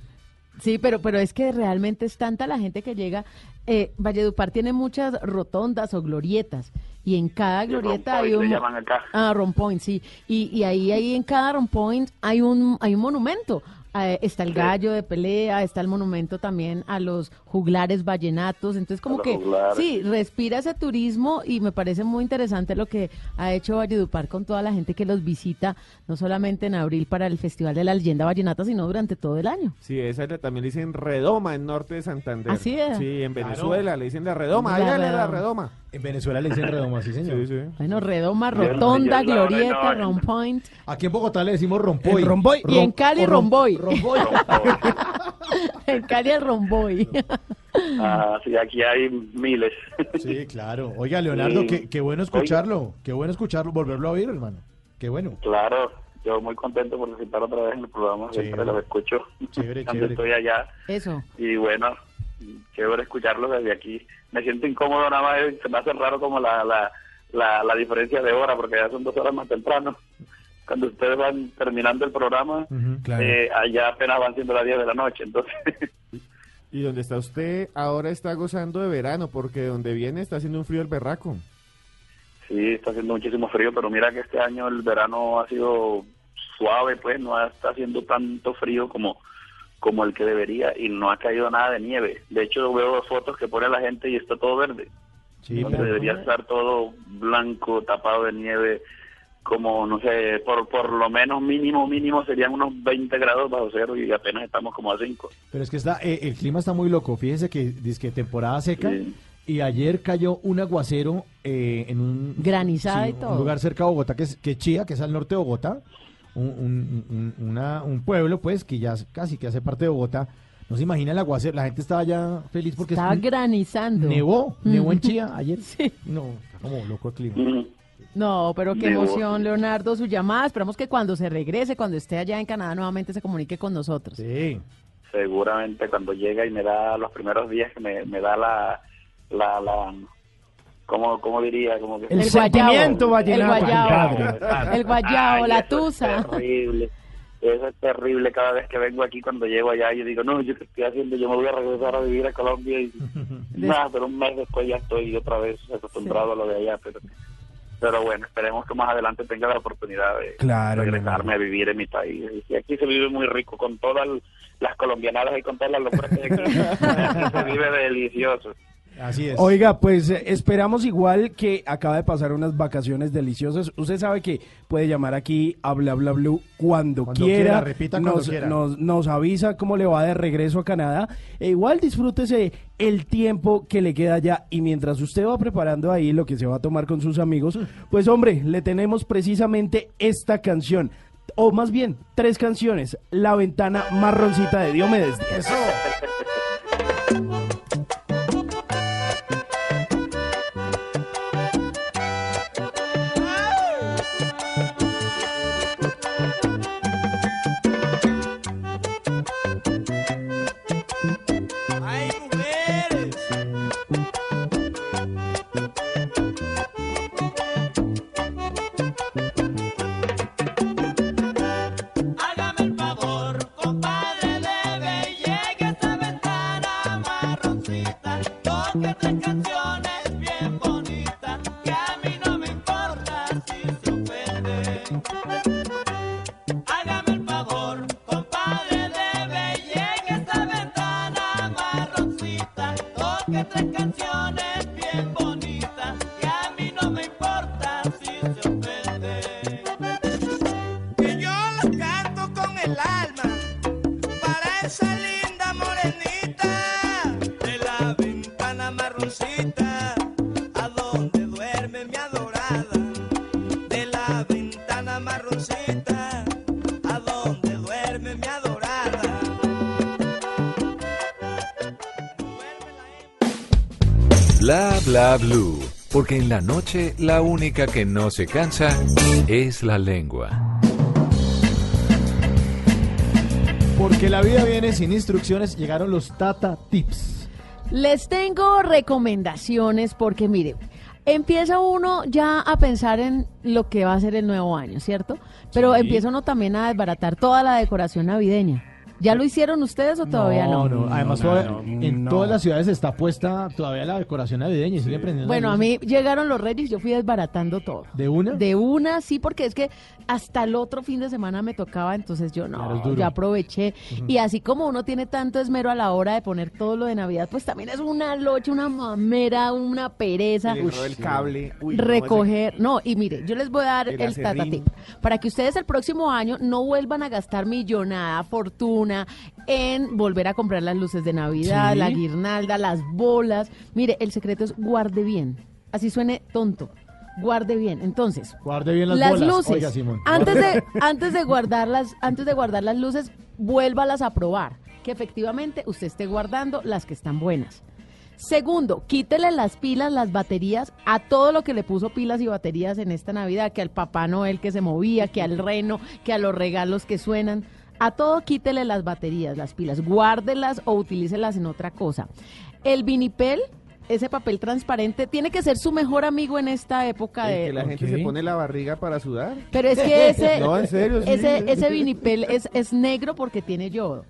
Sí, pero, pero es que realmente es tanta la gente que llega. Eh, Valledupar tiene muchas rotondas o glorietas y en cada glorieta hay un... le llaman acá. Ah, Rompoint, sí. Y, y ahí, ahí en cada Rompoint hay un, hay un monumento. Eh, está el gallo de pelea, está el monumento también a los juglares vallenatos. Entonces, como que juglares. sí, respira ese turismo y me parece muy interesante lo que ha hecho Valledupar con toda la gente que los visita, no solamente en abril para el Festival de la Leyenda Vallenata, sino durante todo el año. Sí, esa le- también le dicen redoma en norte de Santander. Así es. Sí, en Claro. Venezuela le dicen la redoma. La Ahí dale la redoma. En Venezuela le dicen redoma, sí, señor. Sí, sí. Bueno, redoma, rotonda, yo glorieta, no- Rompoint. Aquí en Bogotá le decimos rompoy. El romboy. Y en Cali, romboy. romboy. En Cali el romboy. Ah, sí, aquí hay miles. Sí, claro. Oiga, Leonardo, Sí. qué, qué bueno escucharlo. Qué bueno escucharlo, volverlo a oír, hermano. Qué bueno. Claro, yo muy contento por participar otra vez en el programa, siempre Chévere. los escucho Chévere, chévere. estoy allá Eso. y bueno, chévere escucharlos desde aquí. Me siento incómodo nada más, se me hace raro como la, la, la, la diferencia de hora, porque ya son dos horas más temprano. Cuando ustedes van terminando el programa, Claro. eh, allá apenas van siendo las 10 de la noche, entonces... Y donde está usted ahora está gozando de verano, porque donde viene está haciendo un frío el berraco. Sí, está haciendo muchísimo frío, pero mira que este año el verano ha sido suave, pues no está haciendo tanto frío como, como el que debería y no ha caído nada de nieve. De hecho, veo fotos que pone la gente y está todo verde. Sí, donde pero- debería estar todo blanco, tapado de nieve, como, no sé, por, por lo menos mínimo, mínimo serían unos 20 grados bajo cero y apenas estamos como a 5. Pero es que está, eh, el clima está muy loco. Fíjese que dice que temporada seca Sí. y ayer cayó un aguacero eh, en un Granizada y un lugar cerca de Bogotá que es, que es Chía, que es al norte de Bogotá, un, un- un- una- un pueblo pues que ya casi que hace parte de Bogotá. No se imagina el aguacero, la gente estaba ya feliz porque es- Estaba granizando. nevó, nevó en. Chía ayer. Sí. No, está como loco el clima. No, pero qué emoción, Leonardo, su llamada. Esperamos que cuando se regrese, cuando esté allá en Canadá, nuevamente se comunique con nosotros. Sí. seguramente cuando llega y me da los primeros días que me, me da la la la ¿cómo, cómo diría? Como que El sentimiento el vallenato, guayabo, compadre. el guayabo, Ay, la eso es tusa. terrible. Eso es terrible cada vez que vengo aquí, cuando llego allá, yo digo, no, yo qué estoy haciendo, yo me voy a regresar a vivir a Colombia y nada, pero un mes después ya estoy otra vez acostumbrado a lo de allá, pero pero bueno, esperemos que más adelante tenga la oportunidad de Claro, regresarme a vivir en mi país. Y aquí se vive muy rico con todas las colombianadas y con todas las locuras que hay aquí. Aquí se vive delicioso. Así es. Oiga, pues eh, esperamos igual que acaba de pasar unas vacaciones deliciosas. Usted sabe que puede llamar aquí a Bla Bla Blue cuando, Cuando quiera. quiera, repita cuando nos, quiera. Nos, nos avisa cómo le va de regreso a Canadá. E igual disfrútese el tiempo que le queda ya. Y mientras usted va preparando ahí lo que se va a tomar con sus amigos, pues hombre, le tenemos precisamente esta canción. O más bien, tres canciones. La ventana marroncita de Diomedes Díaz. Bla blue. Porque en la noche la única que no se cansa es la lengua. Porque la vida viene sin instrucciones, llegaron los Tata Tips. Les tengo recomendaciones porque mire, empieza uno ya a pensar en lo que va a ser el nuevo año, ¿cierto? Pero Sí. empieza uno también a desbaratar toda la decoración navideña. ¿Ya lo hicieron ustedes o todavía no? No, no. Además, No, todavía- no, en no. todas las ciudades está puesta todavía la decoración navideña y sigue prendiendo. Bueno, a mí llegaron los reyes, yo fui desbaratando todo. ¿De una? De una, sí, porque es que hasta el otro fin de semana me tocaba, entonces yo Claro, no, duro. ya aproveché. Y así como uno tiene tanto esmero a la hora de poner todo lo de Navidad, pues también es una locha, una mamera, una pereza. El error del cable. Uy, recoger, no, y mire, yo les voy a dar El el, tata acerrín. tip para que ustedes el próximo año no vuelvan a gastar millonada, fortuna en volver a comprar las luces de Navidad, Sí. la guirnalda, las bolas. Mire, el secreto es guarde bien, así suene tonto. Guarde bien. Entonces, Guarde bien las, las bolas. luces. Oiga, Simón. Antes de, antes de guardarlas, antes de guardar las luces, vuélvalas a probar. Que efectivamente usted esté guardando las que están buenas. Segundo, quítele las pilas, las baterías a todo lo que le puso pilas y baterías en esta Navidad, que al Papá Noel que se movía, que al reno, que a los regalos que suenan. A todo quítele las baterías, las pilas, guárdelas o utilícelas en otra cosa. El vinipel, ese papel transparente, tiene que ser su mejor amigo en esta época de... que la gente se pone la barriga para sudar. Pero es que ese, No, en serio, sí. ese, ese vinipel es, es negro porque tiene yodo.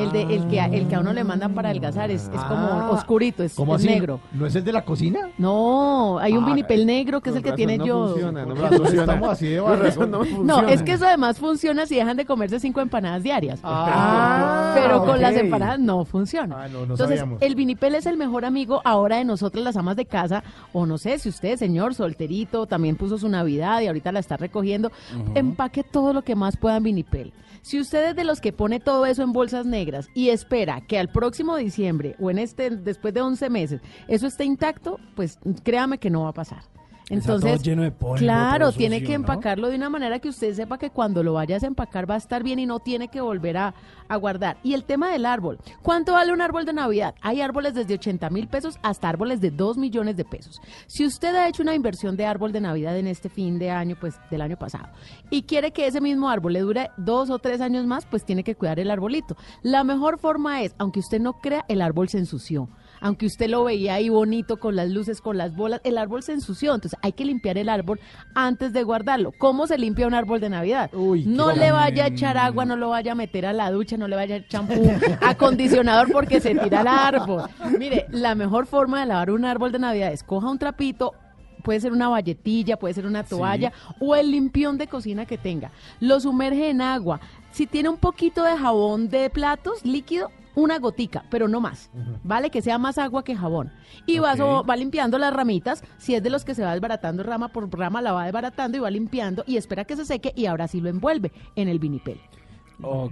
El, de, el, que, a- el que a uno le mandan para adelgazar es, es como Ah, oscurito, es, ¿Cómo es así? negro. ¿No es el de la cocina? No, hay un Ah, vinipel negro que es el que tiene no yodo. funciona, no Con me razón funciona. estamos así de razón no No, es que eso además funciona si dejan de comerse cinco empanadas diarias. Ah, pero con las empanadas no funciona. Ah, no, no Entonces, sabíamos. el vinipel es el mejor amigo ahora de nosotras las amas de casa, o no sé, si usted, señor solterito, también puso su Navidad y ahorita la está recogiendo, empaque todo lo que más pueda en vinipel. Si usted es de los que pone todo eso en bolsas negras y espera que al próximo diciembre o en este, después de 11 meses, eso esté intacto, pues créame que no va a pasar. Está Entonces, todo lleno de polvo, claro, todo tiene que ¿no? empacarlo de una manera que usted sepa que cuando lo vayas a empacar va a estar bien y no tiene que volver a, a guardar. Y el tema del árbol. ¿Cuánto vale un árbol de Navidad? Hay árboles desde 80 mil pesos hasta árboles de 2 millones de pesos. Si usted ha hecho una inversión de árbol de Navidad en este fin de año, pues del año pasado, y quiere que ese mismo árbol le dure dos o tres años más, pues tiene que cuidar el arbolito. La mejor forma es, aunque usted no crea, el árbol se ensució. Aunque usted lo veía ahí bonito con las luces, con las bolas, el árbol se ensució. Entonces hay que limpiar el árbol antes de guardarlo. ¿Cómo se limpia un árbol de Navidad? no le vaya a echar agua, no lo vaya a meter a la ducha, no le vaya a echar champú, acondicionador porque se tira el árbol. Mire, la mejor forma de lavar un árbol de Navidad es coja un trapito, puede ser una valletilla, puede ser una toalla o el limpión de cocina que tenga. Lo sumerge en agua. Si tiene un poquito de jabón de platos líquido, una gotica, pero no más. ¿Vale? Que sea más agua que jabón. Y va, so- va limpiando las ramitas. Si es de los que se va desbaratando rama por rama, la va desbaratando y va limpiando y espera que se seque y ahora sí lo envuelve en el vinipel.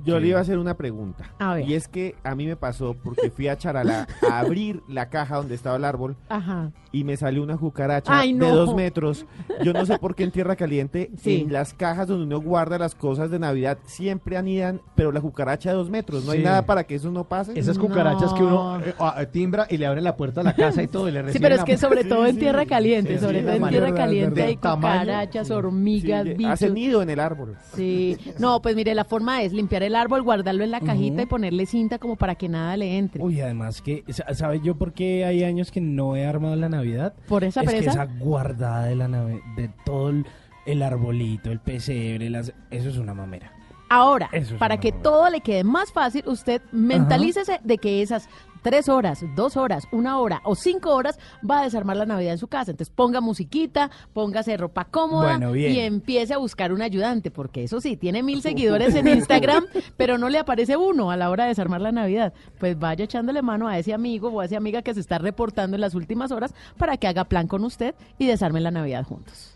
Yo le iba a hacer una pregunta. A ver. Y es que a mí me pasó porque fui a Charalá a abrir la caja donde estaba el árbol Ajá. y me salió una cucaracha Ay, no. de dos metros. Yo no sé por qué en Tierra Caliente, Sí. en las cajas donde uno guarda las cosas de Navidad, siempre anidan, pero la cucaracha de dos metros. No hay nada para que eso no pase. Esas cucarachas que uno eh, ah, timbra y le abre la puerta a la casa y todo y le Sí, pero es que sobre Sí, todo en sí. tierra caliente, Sí, sobre sí, todo en tierra caliente hay cucarachas, hormigas, Sí, bichos. hace nido en el árbol. Sí, no, pues mire, la forma es limpiar el árbol, guardarlo en la cajita y ponerle cinta como para que nada le entre. Uy, además que, sa- ¿sabe yo por qué hay años que no he armado la Navidad? ¿Por esa es que esa guardada de la nave, de todo el, el arbolito, el pesebre, las, eso es una mamera. Ahora, es para que todo le quede más fácil, usted mentalícese de que esas tres horas, dos horas, una hora o cinco horas va a desarmar la Navidad en su casa. Entonces ponga musiquita, póngase ropa cómoda Bueno, y empiece a buscar un ayudante, porque eso sí, tiene mil seguidores en Instagram, pero no le aparece uno a la hora de desarmar la Navidad. Pues vaya echándole mano a ese amigo o a esa amiga que se está reportando en las últimas horas para que haga plan con usted y desarmen la Navidad juntos.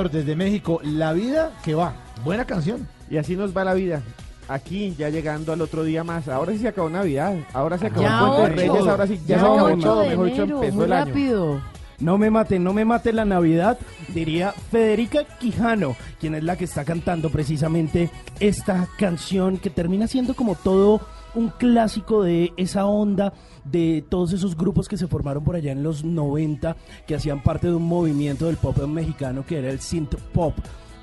Señor, desde México, La vida que va. Buena canción. Y así nos va la vida. Aquí, ya llegando al otro día más. Ahora sí se acabó Navidad. Ahora se acabó Ya el Puente de ocho. Reyes. Ahora sí ya, Ya se acabó todo. Mejor dicho, empezó muy el año. rápido. No me mate, no me mate la Navidad, diría Federica Quijano, quien es la que está cantando precisamente esta canción que termina siendo como todo un clásico de esa onda de todos esos grupos que se formaron por allá en los 90, que hacían parte de un movimiento del pop mexicano que era el synth pop.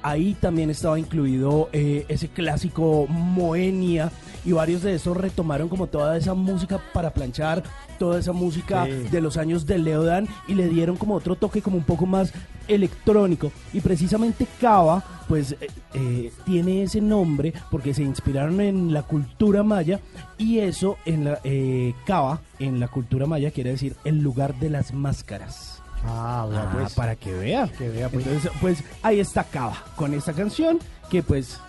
Ahí también estaba incluido eh, ese clásico Moenia y varios de esos retomaron como toda esa música para planchar, toda esa música Sí. de los años de Leodan y le dieron como otro toque como un poco más electrónico y precisamente Cava pues eh, eh, tiene ese nombre porque se inspiraron en la cultura maya y eso en la eh, Cava en la cultura maya quiere decir el lugar de las máscaras Ah, Ah, pues. para que vea. Que vea, pues. Entonces, pues ahí está Cava con esta canción que pues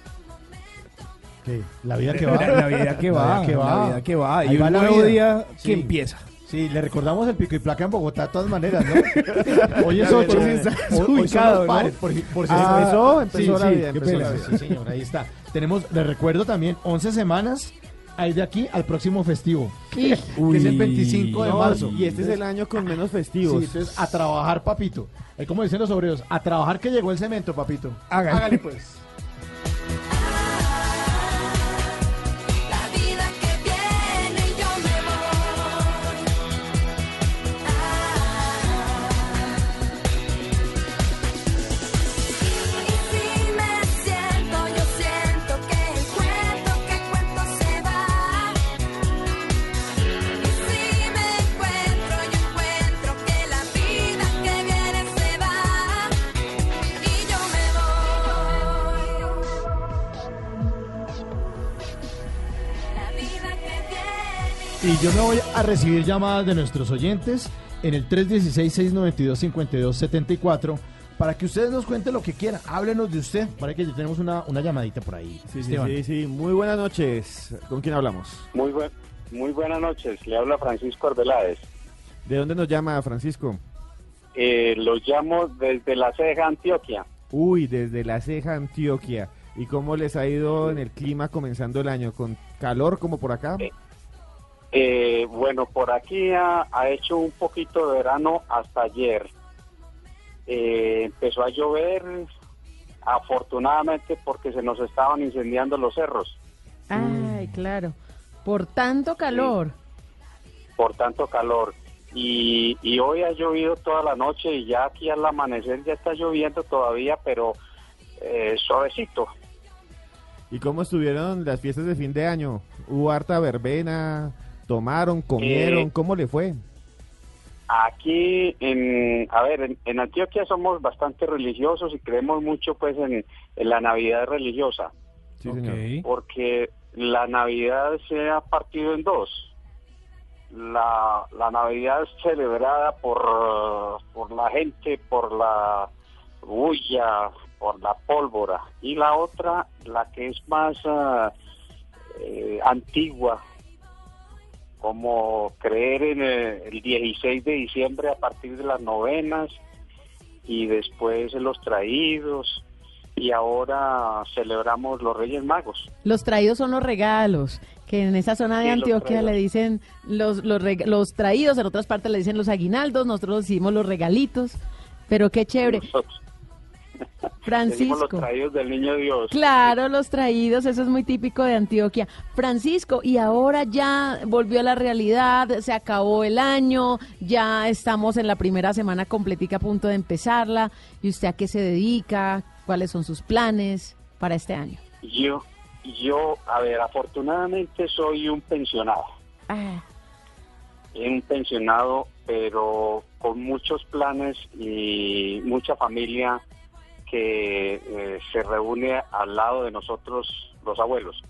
La vida que va. La, la vida que va, La vida que va. la vida que va. Ahí y va un la nuevo vida. día Sí. que empieza. Sí, le recordamos el pico y placa en Bogotá de todas maneras, ¿no? Hoy es Por 8. si estás ubicado, ¿no? por, si- por si Ah, empezó, empezó sí, la sí, vida, qué empezó pena. la vida. Sí, señor, ahí está. Tenemos, le recuerdo también, 11 semanas hay de aquí al próximo festivo, que es el 25 de No, marzo. Y este es el año con menos festivos. Sí, entonces a trabajar, papito. Es como dicen los obreros, a trabajar que llegó el cemento, papito. Hágale. pues. Yo me voy a recibir llamadas de nuestros oyentes en el 316-692-5274 para que ustedes nos cuenten lo que quieran. Háblenos de usted. Para que ya tenemos una, una llamadita por ahí. Sí, sí, Esteban. sí, sí. Muy buenas noches. ¿Con quién hablamos? Muy, buen, muy buenas noches, le habla Francisco Arbeláez. ¿De dónde nos llama Francisco? Eh, los llamo desde La Ceja, Antioquia. Uy, desde La Ceja, Antioquia. ¿Y cómo les ha ido en el clima comenzando el año? ¿Con calor como por acá? Eh, bueno, por aquí ha, ha hecho un poquito de verano hasta ayer. Eh, empezó a llover, afortunadamente porque se nos estaban incendiando los cerros. Ay, claro. Por tanto calor. por tanto calor. Y, y hoy ha llovido toda la noche y ya aquí al amanecer ya está lloviendo todavía, pero eh, suavecito. ¿Y cómo estuvieron las fiestas de fin de año? ¿Hubo harta verbena? ¿Tomaron? ¿Comieron? Eh, ¿Cómo le fue? Aquí, en, a ver, en, en Antioquia somos bastante religiosos y creemos mucho pues en, en la Navidad religiosa, Sí, señor. porque la Navidad se ha partido en dos. La, la Navidad es celebrada por, por la gente, por la bulla, por la pólvora, y la otra, la que es más eh, antigua, como creer en eh, el 16 de diciembre a partir de las novenas y después los traídos y ahora celebramos los Reyes Magos. Los traídos son los regalos, que en esa zona de Sí, Antioquia le dicen los, los, los traídos, en otras partes le dicen los aguinaldos, nosotros decimos los regalitos. Pero qué chévere. Nosotros Francisco. los traídos del Niño Dios. Claro, los traídos, eso es muy típico de Antioquia. Francisco, y ahora ya volvió a la realidad, se acabó el año, ya estamos en la primera semana completica a punto de empezarla. ¿Y usted a qué se dedica? ¿Cuáles son sus planes para este año? Yo, yo, a ver, afortunadamente soy un pensionado. Ah, un pensionado, pero con muchos planes y mucha familia que eh, se reúne al lado de nosotros, los abuelos.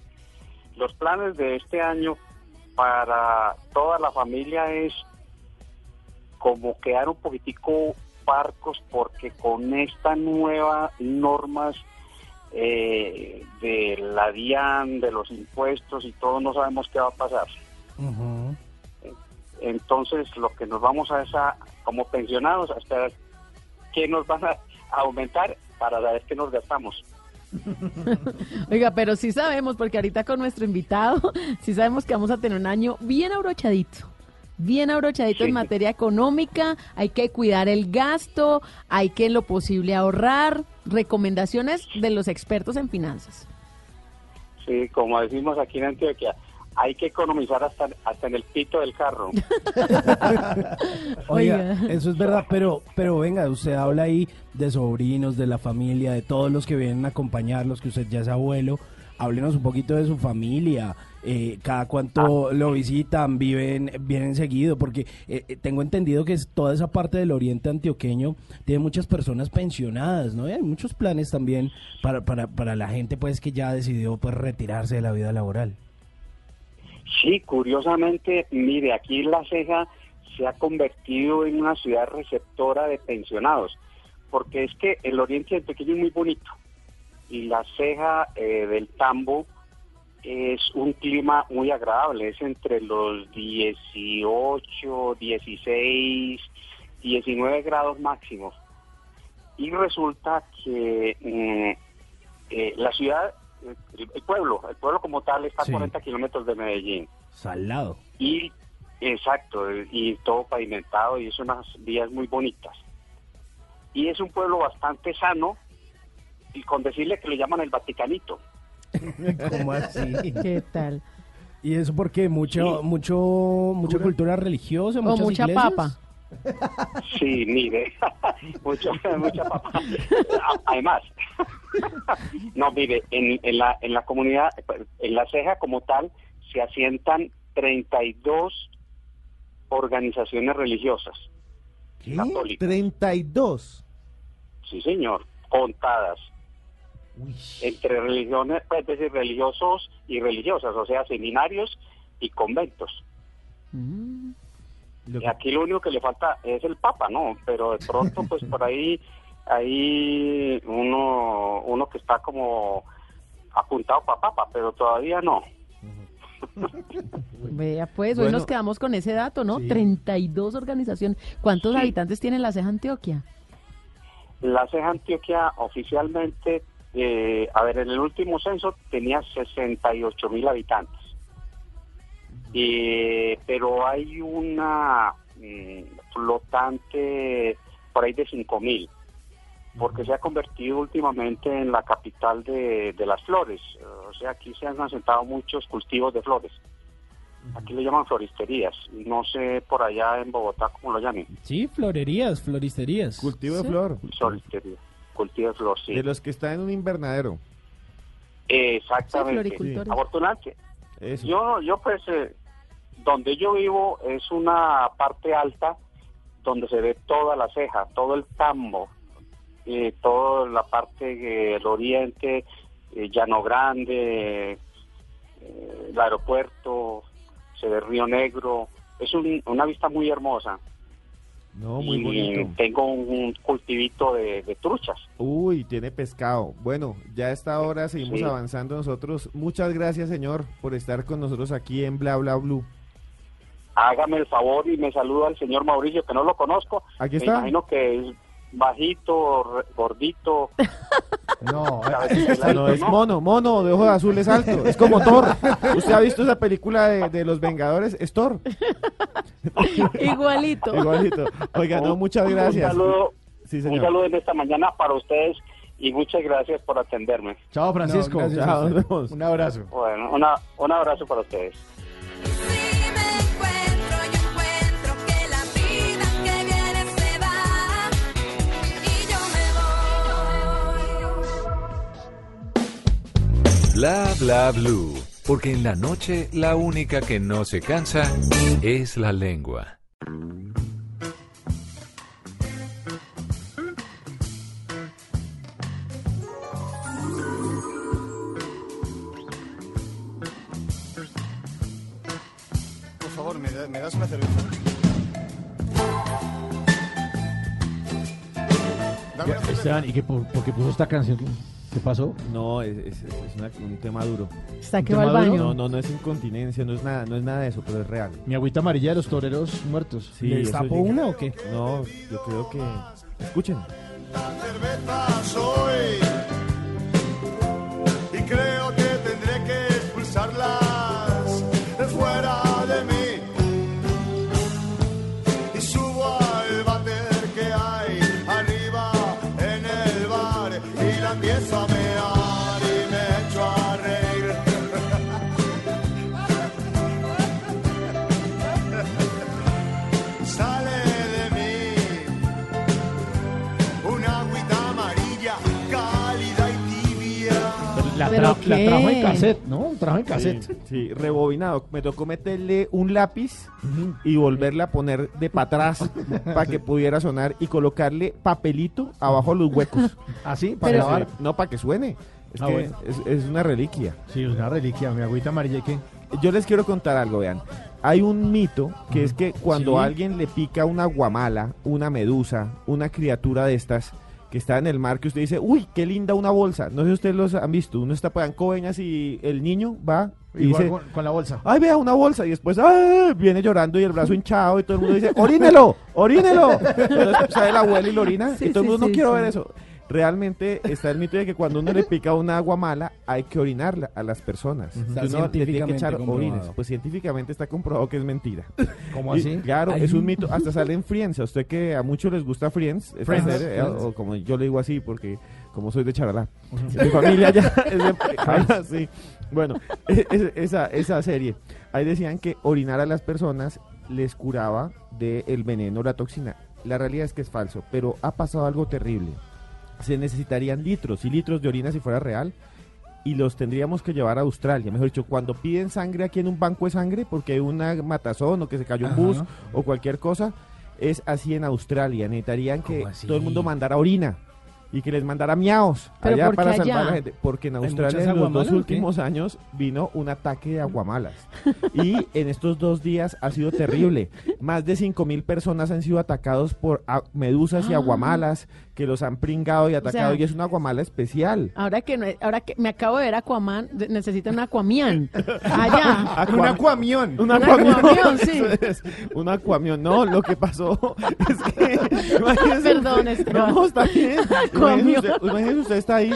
Los planes de este año para toda la familia es como quedar un poquitico parcos porque con estas nuevas normas eh, de la DIAN, de los impuestos y todo, no sabemos qué va a pasar. Entonces, lo que nos vamos a esa, como pensionados, a esperar qué nos van a aumentar para saber qué nos gastamos. Oiga, pero sí sabemos, porque ahorita con nuestro invitado, sí sabemos que vamos a tener un año bien abrochadito. Bien abrochadito en materia económica, hay que cuidar el gasto, hay que en lo posible ahorrar, recomendaciones de los expertos en finanzas. Sí, como decimos aquí en Antioquia, hay que economizar hasta, hasta en el pito del carro. Oiga, eso es verdad, pero, pero venga, usted habla ahí de sobrinos, de la familia, de todos los que vienen a acompañarlos, que usted ya es abuelo. Háblenos un poquito de su familia, eh, cada cuánto lo visitan, viven, vienen seguido, porque eh, eh, tengo entendido que es toda esa parte del oriente antioqueño tiene muchas personas pensionadas, ¿no? Y hay muchos planes también para, para, para la gente pues que ya decidió pues retirarse de la vida laboral. Sí, curiosamente, mire, aquí La Ceja se ha convertido en una ciudad receptora de pensionados, porque es que el oriente antioqueño es muy bonito y la ceja eh, del tambo es un clima muy agradable, es entre los 18, 16, 19 grados máximos. Y resulta que mm, eh, la ciudad, el, el pueblo, el pueblo como tal está Sí. a 40 kilómetros de Medellín. Salado. Y, exacto, y todo pavimentado y es unas vías muy bonitas. Y es un pueblo bastante sano y con decirle que le llaman el Vaticanito. ¿Cómo así? ¿Qué tal? ¿Y eso por qué? ¿Mucho, mucho, ¿Mucha cultura religiosa? O muchas mucha iglesias? papa. Sí, mire, mucho, mucha papa. A- Además, no, mire, en, en, la, en la comunidad, en la ceja como tal, se asientan 32 organizaciones religiosas. Católicas. 32. Sí, señor, contadas. Entre religiones, pues, es decir, religiosos y religiosas, o sea, seminarios y conventos. Y aquí lo único que le falta es el Papa, ¿no? Pero de pronto, pues por ahí, ahí uno, uno que está como apuntado para Papa, pero todavía no. Vea, pues, hoy Bueno. nos quedamos con ese dato, ¿no? Sí. 32 organizaciones. ¿Cuántos Sí. habitantes tiene la ceja Antioquia? La ceja Antioquia oficialmente, eh, a ver, en el último censo tenía 68 mil habitantes. Eh, pero hay una mm, flotante por ahí de 5 mil, porque se ha convertido últimamente en la capital de, de las flores. O sea, aquí se han asentado muchos cultivos de flores. Aquí le llaman floristerías. No sé por allá en Bogotá cómo lo llamen. Sí, florerías, floristerías. Cultivo de flor. Floristería. Cultivo de flor, sí. De los que están en un invernadero. Exactamente. Sí, floricultores. Afortunadamente. Eso. Yo, yo pues, eh, donde yo vivo es una parte alta donde se ve toda la ceja, todo el tambo, eh, toda la parte del oriente, eh, Llano Grande, eh, el aeropuerto, se ve Río Negro. Es un- una vista muy hermosa. No, muy y bonito. tengo un cultivito de, de truchas. Uy, tiene pescado. Bueno, ya a esta hora seguimos Sí. avanzando nosotros. Muchas gracias, señor, por estar con nosotros aquí en Bla Bla Blue. hágame el favor y me saluda al señor Mauricio, que no lo conozco. Aquí Me está. imagino que es bajito, re- gordito. No, larga, es mono, mono de ojos azules alto. Es como Thor. ¿Usted ha visto esa película de, de los Vengadores? Es Thor. Igualito. Igualito. Oiga, no, muchas gracias. Un saludo, Sí, un señor. saludo en esta mañana para ustedes y muchas gracias por atenderme. Chao, Francisco. No, gracias a usted. Chao, Un abrazo. Bueno, una, un abrazo para ustedes. Bla bla blue. Porque en la noche la única que no se cansa es la lengua. Por favor, ¿me, da- me das una cerveza? Dame una cerveza. Esteban, ¿y qué, por, por qué puso esta canción? ¿Qué pasó? No, es, es- es una- un tema duro. Está que va al baño. No, no, no es incontinencia, no es nada, no es nada de eso, pero es real. Mi agüita amarilla de los toreros muertos. Sí, ¿Le eso destapó llega- una o qué? No, yo creo que. Escuchen. cerveza soy y creo que ¿Pero tra- la trajo en cassette, ¿no? Trajo en cassette. Sí, sí, rebobinado. Me tocó meterle un lápiz y volverle a poner de para atrás para que pudiera sonar y colocarle papelito abajo los huecos. ¿Así? Para ¿Para grabar? no, para que suene. Es, Ah, que bueno. es, es una reliquia. Sí, es una reliquia. Mi agüita amarilla, ¿y ¿qué? Yo les quiero contar algo, vean. hay un mito que es que cuando Sí. a alguien le pica una guamala, una medusa, una criatura de estas que está en el mar, que usted dice, uy, qué linda una bolsa. No sé si ustedes los han visto. Uno está en Coveñas y el niño va y Igual dice, con, con la bolsa. ay, vea una bolsa. Y después ¡ay! viene llorando y el brazo hinchado y todo el mundo dice, orínelo, orínelo. Entonces sale la abuela y lo orina Sí, y todo el sí, mundo, no sí, quiero sí. ver eso. Realmente está el mito de que cuando uno le pica una agua mala hay que orinarla a las personas. Que Está uno le tiene que echar comprobado. orines. Pues científicamente está comprobado que es mentira. ¿Cómo Y, así? claro, Ay. es un mito. Hasta sale en Friends. A usted que a muchos les gusta Friends, Friends, eh, Friends. o como yo le digo así porque como soy de Charalá. Mi familia ya es de sí. Bueno, e- esa, esa serie. Ahí decían que orinar a las personas les curaba del veneno, la toxina. La realidad es que es falso, pero ha pasado algo terrible. Se necesitarían litros y litros de orina si fuera real y los tendríamos que llevar a Australia. Mejor dicho, cuando piden sangre aquí en un banco de sangre porque hay una matazón o que se cayó un Ajá. bus o cualquier cosa, es así en Australia. Necesitarían que todo el mundo mandara orina y que les mandara miaos ¿Pero allá para allá? salvar a la gente. Porque en ¿Hay Australia en los dos últimos años vino un ataque de aguamalas. y en estos dos días ha sido terrible. Más de 5 mil personas han sido atacados por medusas y Ah. aguamalas que los han pringado y atacado. sea- y es una aguamala especial. Ahora que no, ahora que me acabo de ver Aquaman, necesita un Aquamian. Allá. Aqua- Un acuamión. Un Un acuamión. acuamión, sí. Es, un acuamión. No, lo que pasó es que. imagínese Perdón, usted- Esteban. No, está bien. Imagínese usted, está ahí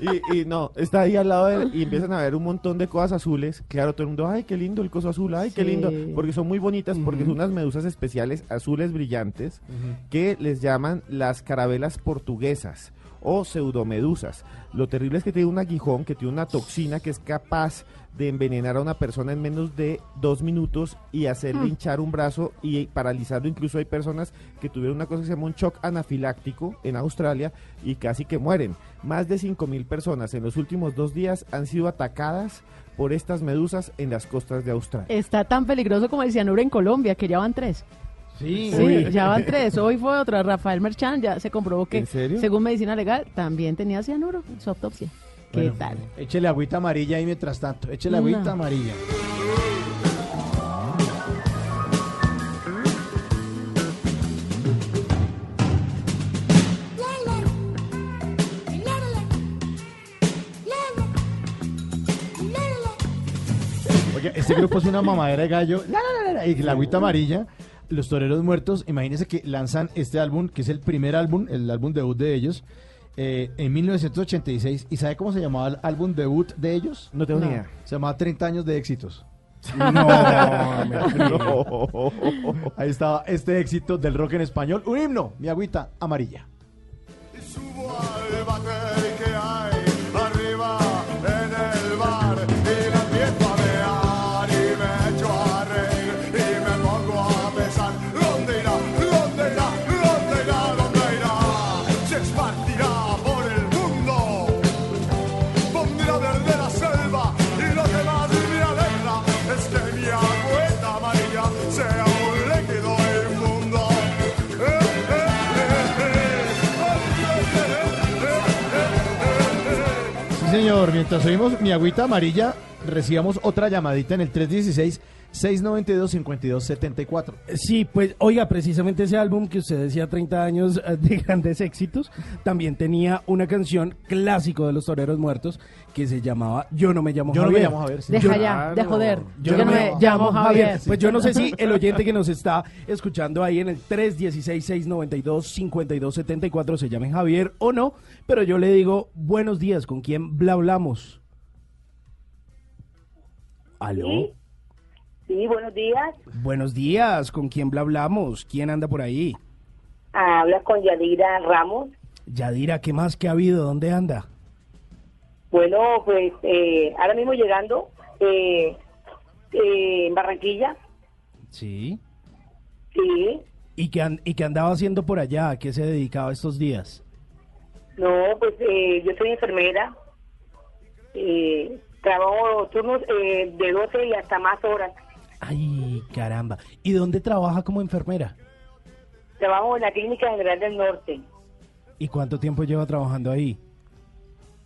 y, y no, está ahí al lado de él y empiezan a ver un montón de cosas azules. Claro, todo el mundo, ay, qué lindo el coso azul, ay, qué lindo. Porque son muy bonitas, porque son unas medusas especiales azules brillantes que les llaman las carabelas portuguesas o pseudomedusas. Lo terrible es que tiene un aguijón, que tiene una toxina que es capaz de envenenar a una persona en menos de dos minutos y hacerle Mm. hinchar un brazo y paralizarlo. Incluso hay personas que tuvieron una cosa que se llama un shock anafiláctico en Australia y casi que mueren. Más de 5 mil personas en los últimos dos días han sido atacadas por estas medusas en las costas de Australia. Está tan peligroso como el cianuro en Colombia, que ya van tres. Sí. Sí, ya van tres. Hoy fue otro, Rafael Merchan, ya se comprobó que, ¿En serio? según medicina legal, también tenía cianuro en su autopsia. ¿Qué Bueno, tal? Échele agüita amarilla ahí mientras tanto. Échele No. agüita amarilla. Oye, este grupo es una mamadera de gallo. La, la, la, la, y la agüita amarilla. Los Toreros Muertos, imagínense que lanzan este álbum, que es el primer álbum, el álbum debut de ellos, eh, en 1986. ¿Y sabe cómo se llamaba el álbum debut de ellos? No tengo ni idea. Se llamaba 30 años de éxitos. No, No. Ahí estaba este éxito del rock en español. Un himno, mi agüita amarilla. Subo al señor. Mientras oímos mi agüita amarilla, recibamos otra llamadita en el 316-692-5274. Sí, pues oiga, precisamente ese álbum que usted decía 30 años eh, de grandes éxitos, también tenía una canción clásico de los Toreros Muertos que se llamaba Yo no me llamo Yo no me Javier. llamo Javier, sí. Deja Yo- ya, de joder. Yo, no me llamo Javier. Pues yo no sé si el oyente que nos está escuchando ahí en el 316-692-5274 se llame Javier o no, pero yo le digo buenos días, ¿con quién bla hablamos? ¿Aló? Sí. Sí, buenos días. Buenos días, ¿con quién bla hablamos? ¿Quién anda por ahí? Habla con Yadira Ramos. Yadira, ¿qué más que ha habido? ¿Dónde anda? Bueno, pues eh, ahora mismo llegando eh, eh, en Barranquilla. Sí. Sí. ¿Y qué, ¿Y qué andaba haciendo por allá? ¿A qué se dedicaba estos días? No, pues eh, yo soy enfermera. Eh, trabajo turnos eh, de 12 y hasta más horas. Ay, caramba. ¿Y dónde trabaja como enfermera? Trabajo en la Clínica General del Norte. ¿Y cuánto tiempo lleva trabajando ahí?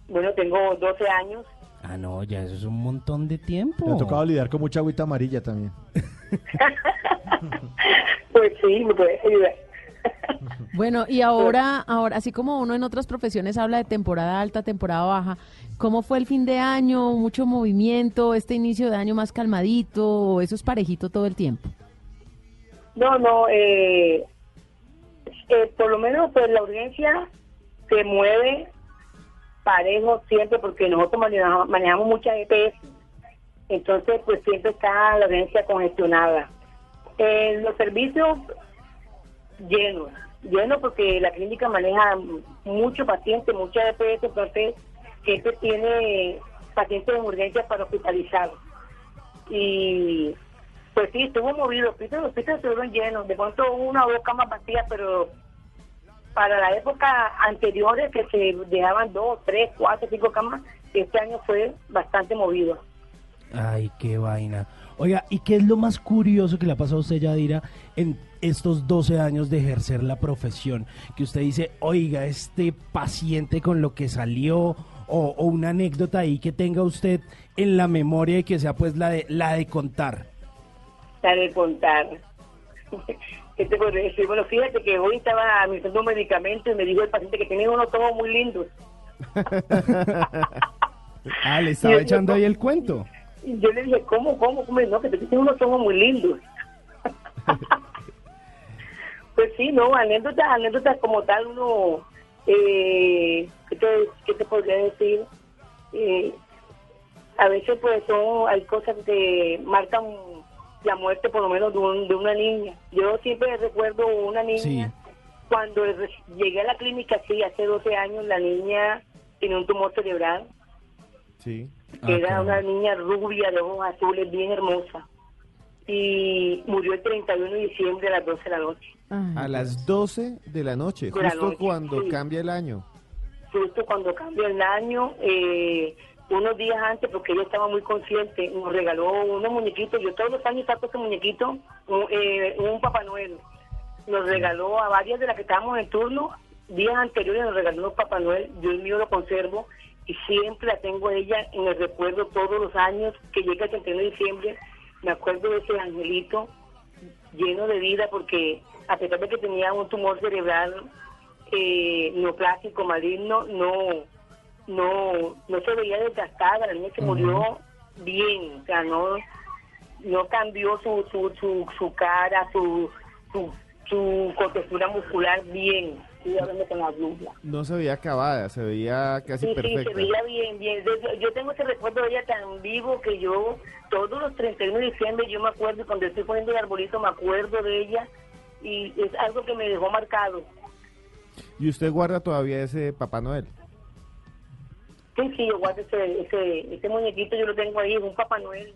Bueno, tengo 12 años. Ah, no, ya eso es un montón de tiempo. Me ha tocado lidiar con mucha agüita amarilla también. Pues sí, me puedes ayudar. Bueno, y ahora, ahora, así como uno en otras profesiones habla de temporada alta, temporada baja, ¿cómo fue el fin de año? ¿Mucho movimiento? ¿Este inicio de año más calmadito? ¿O eso es parejito todo el tiempo? No, no, eh, eh, por lo menos pues la audiencia se mueve parejo siempre porque nosotros manejamos, manejamos muchas EPS, entonces pues siempre está la audiencia congestionada. Eh, los servicios llenos, llenos porque la clínica maneja mucho paciente, mucha EPS, entonces siempre tiene pacientes en urgencia para hospitalizar. Y pues sí, estuvo movido, los hospitales estuvieron llenos, de pronto una o dos camas vacías, pero para la época anteriores que se dejaban dos, tres, cuatro, cinco camas, este año fue bastante movido. Ay, qué vaina. Oiga, ¿y qué es lo más curioso que le ha pasado a usted, Yadira, en estos 12 años de ejercer la profesión? Que usted dice, oiga, este paciente con lo que salió, o, o una anécdota ahí que tenga usted en la memoria y que sea pues la de, la de contar. La de contar. ¿Qué te puedo decir? Bueno, fíjate que hoy estaba administrando un medicamento y me dijo el paciente que tenía unos tomos muy lindos. Ah, le estaba echando ahí el cuento. Y yo le dije, ¿cómo, cómo, cómo? No, que te dicen unos tomos muy lindos. pues sí, no, anécdotas, anécdotas como tal, uno, eh, ¿qué, te, qué te podría decir? Eh, a veces pues son, hay cosas que marcan la muerte por lo menos de, un- de una niña. Yo siempre recuerdo una niña, cuando llegué a la clínica, sí, hace 12 años, la niña tenía un tumor cerebral, Sí. Que era una niña rubia de ojos azules, bien hermosa. Y murió el 31 de diciembre a las 12 de la noche. A las 12 de la noche, De la justo noche, cuando sí. cambia el año. justo cuando cambió el año, eh, unos días antes, porque ella estaba muy consciente, nos regaló unos muñequitos. Yo todos los años saco ese muñequito, un, eh, un Papá Noel. Nos regaló a varias de las que estábamos en turno, días anteriores nos regaló un Papá Noel. Yo el mío lo conservo y siempre la tengo a ella en el recuerdo todos los años que llega el 31 de diciembre. Me acuerdo de ese angelito lleno de vida porque a pesar de que tenía un tumor cerebral eh, neoplásico maligno, no, no, no se veía desgastada, la niña se murió bien, o sea, no, no cambió su, su, su, su cara, su, su, su contextura muscular bien, estoy hablando con la blusa. No se veía acabada, se veía casi Sí, sí, perfecta. se veía bien, bien. Yo, tengo ese recuerdo de ella tan vivo que yo, todos los 31 de diciembre, yo me acuerdo, y cuando estoy poniendo el arbolito, me acuerdo de ella, y es algo que me dejó marcado. ¿Y usted guarda todavía ese Papá Noel? Sí, sí, yo guardo ese, ese, ese muñequito, yo lo tengo ahí, es un Papá Noel.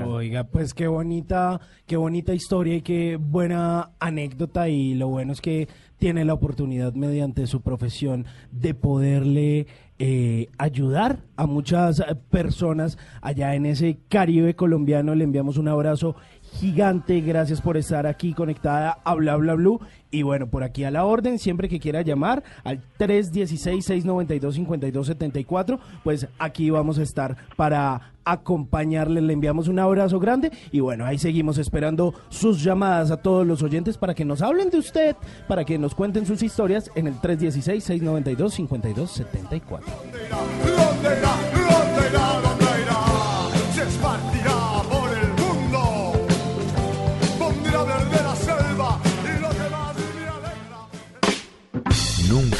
Oiga, pues qué bonita, qué bonita historia y qué buena anécdota y lo bueno es que tiene la oportunidad mediante su profesión de poderle eh, ayudar a muchas eh, personas allá en ese Caribe colombiano. Le enviamos un abrazo gigante, gracias por estar aquí conectada a Bla Bla Blue. Y bueno, por aquí a la orden, siempre que quiera llamar al 316-692-5274, pues aquí vamos a estar para acompañarle, le enviamos un abrazo grande y bueno, ahí seguimos esperando sus llamadas a todos los oyentes para que nos hablen de usted, para que nos cuenten sus historias en el 316-692-5274.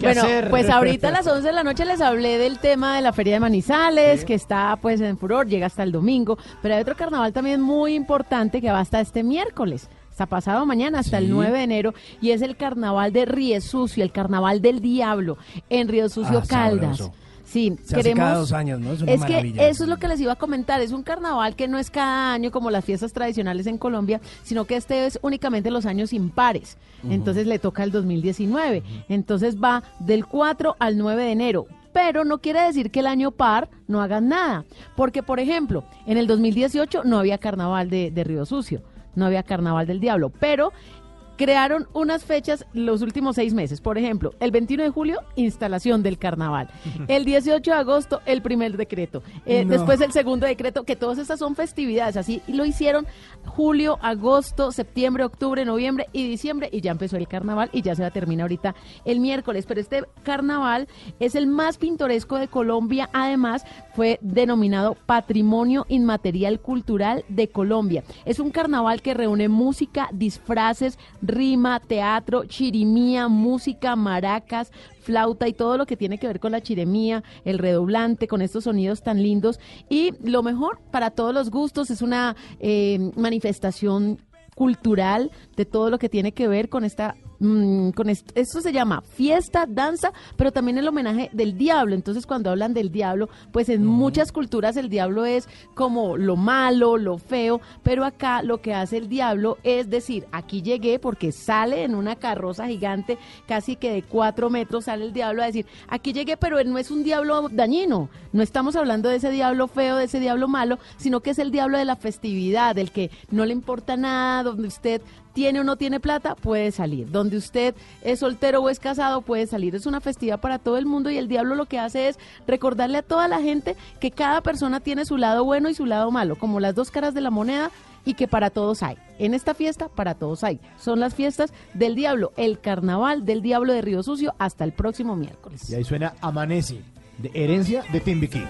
Bueno, hacer. pues ahorita a las 11 de la noche les hablé del tema de la Feria de Manizales, que está pues en furor, llega hasta el domingo, pero hay otro carnaval también muy importante que va hasta este miércoles. Hasta pasado mañana, hasta el Sí. 9 de enero, y es el carnaval de Río Sucio, el carnaval del diablo, en Río Sucio Ah, Caldas. sabroso. Sí, Se hace queremos. cada dos años, ¿no? Es una que maravilla. eso es lo que les iba a comentar. Es un carnaval que no es cada año como las fiestas tradicionales en Colombia, sino que este es únicamente los años impares. Entonces le toca el 2019. Entonces va del 4 al 9 de enero. Pero no quiere decir que el año par no hagan nada. Porque, por ejemplo, en el 2018 no había carnaval de, de Río Sucio, no había carnaval del Diablo. Pero crearon unas fechas los últimos seis meses. Por ejemplo, el 21 de julio, instalación del carnaval. El 18 de agosto, el primer decreto. Eh, No. Después el segundo decreto, que todas estas son festividades. Así lo hicieron julio, agosto, septiembre, octubre, noviembre y diciembre. Y ya empezó el carnaval y ya se va a terminar ahorita el miércoles. Pero este carnaval es el más pintoresco de Colombia. Además, fue denominado Patrimonio Inmaterial Cultural de Colombia. Es un carnaval que reúne música, disfraces, rima, teatro, chirimía, música, maracas, flauta y todo lo que tiene que ver con la chiremía, el redoblante, con estos sonidos tan lindos. Y lo mejor, para todos los gustos, es una eh, manifestación cultural de todo lo que tiene que ver con esta mm, con esto, esto se llama fiesta, danza, pero también el homenaje del diablo. Entonces, cuando hablan del diablo, pues en muchas culturas el diablo es como lo malo, lo feo, pero acá lo que hace el diablo es decir, aquí llegué porque sale en una carroza gigante, casi que de cuatro metros sale el diablo a decir, aquí llegué, pero él no es un diablo dañino, no estamos hablando de ese diablo feo, de ese diablo malo, sino que es el diablo de la festividad, del que no le importa nada, donde usted tiene o no tiene plata, puede salir. Donde usted es soltero o es casado, puede salir. Es una festividad para todo el mundo y el diablo lo que hace es recordarle a toda la gente que cada persona tiene su lado bueno y su lado malo, como las dos caras de la moneda y que para todos hay. En esta fiesta, para todos hay. Son las fiestas del diablo, el carnaval del diablo de Río Sucio hasta el próximo miércoles. Y ahí suena Amanece, de herencia de Timbiquí.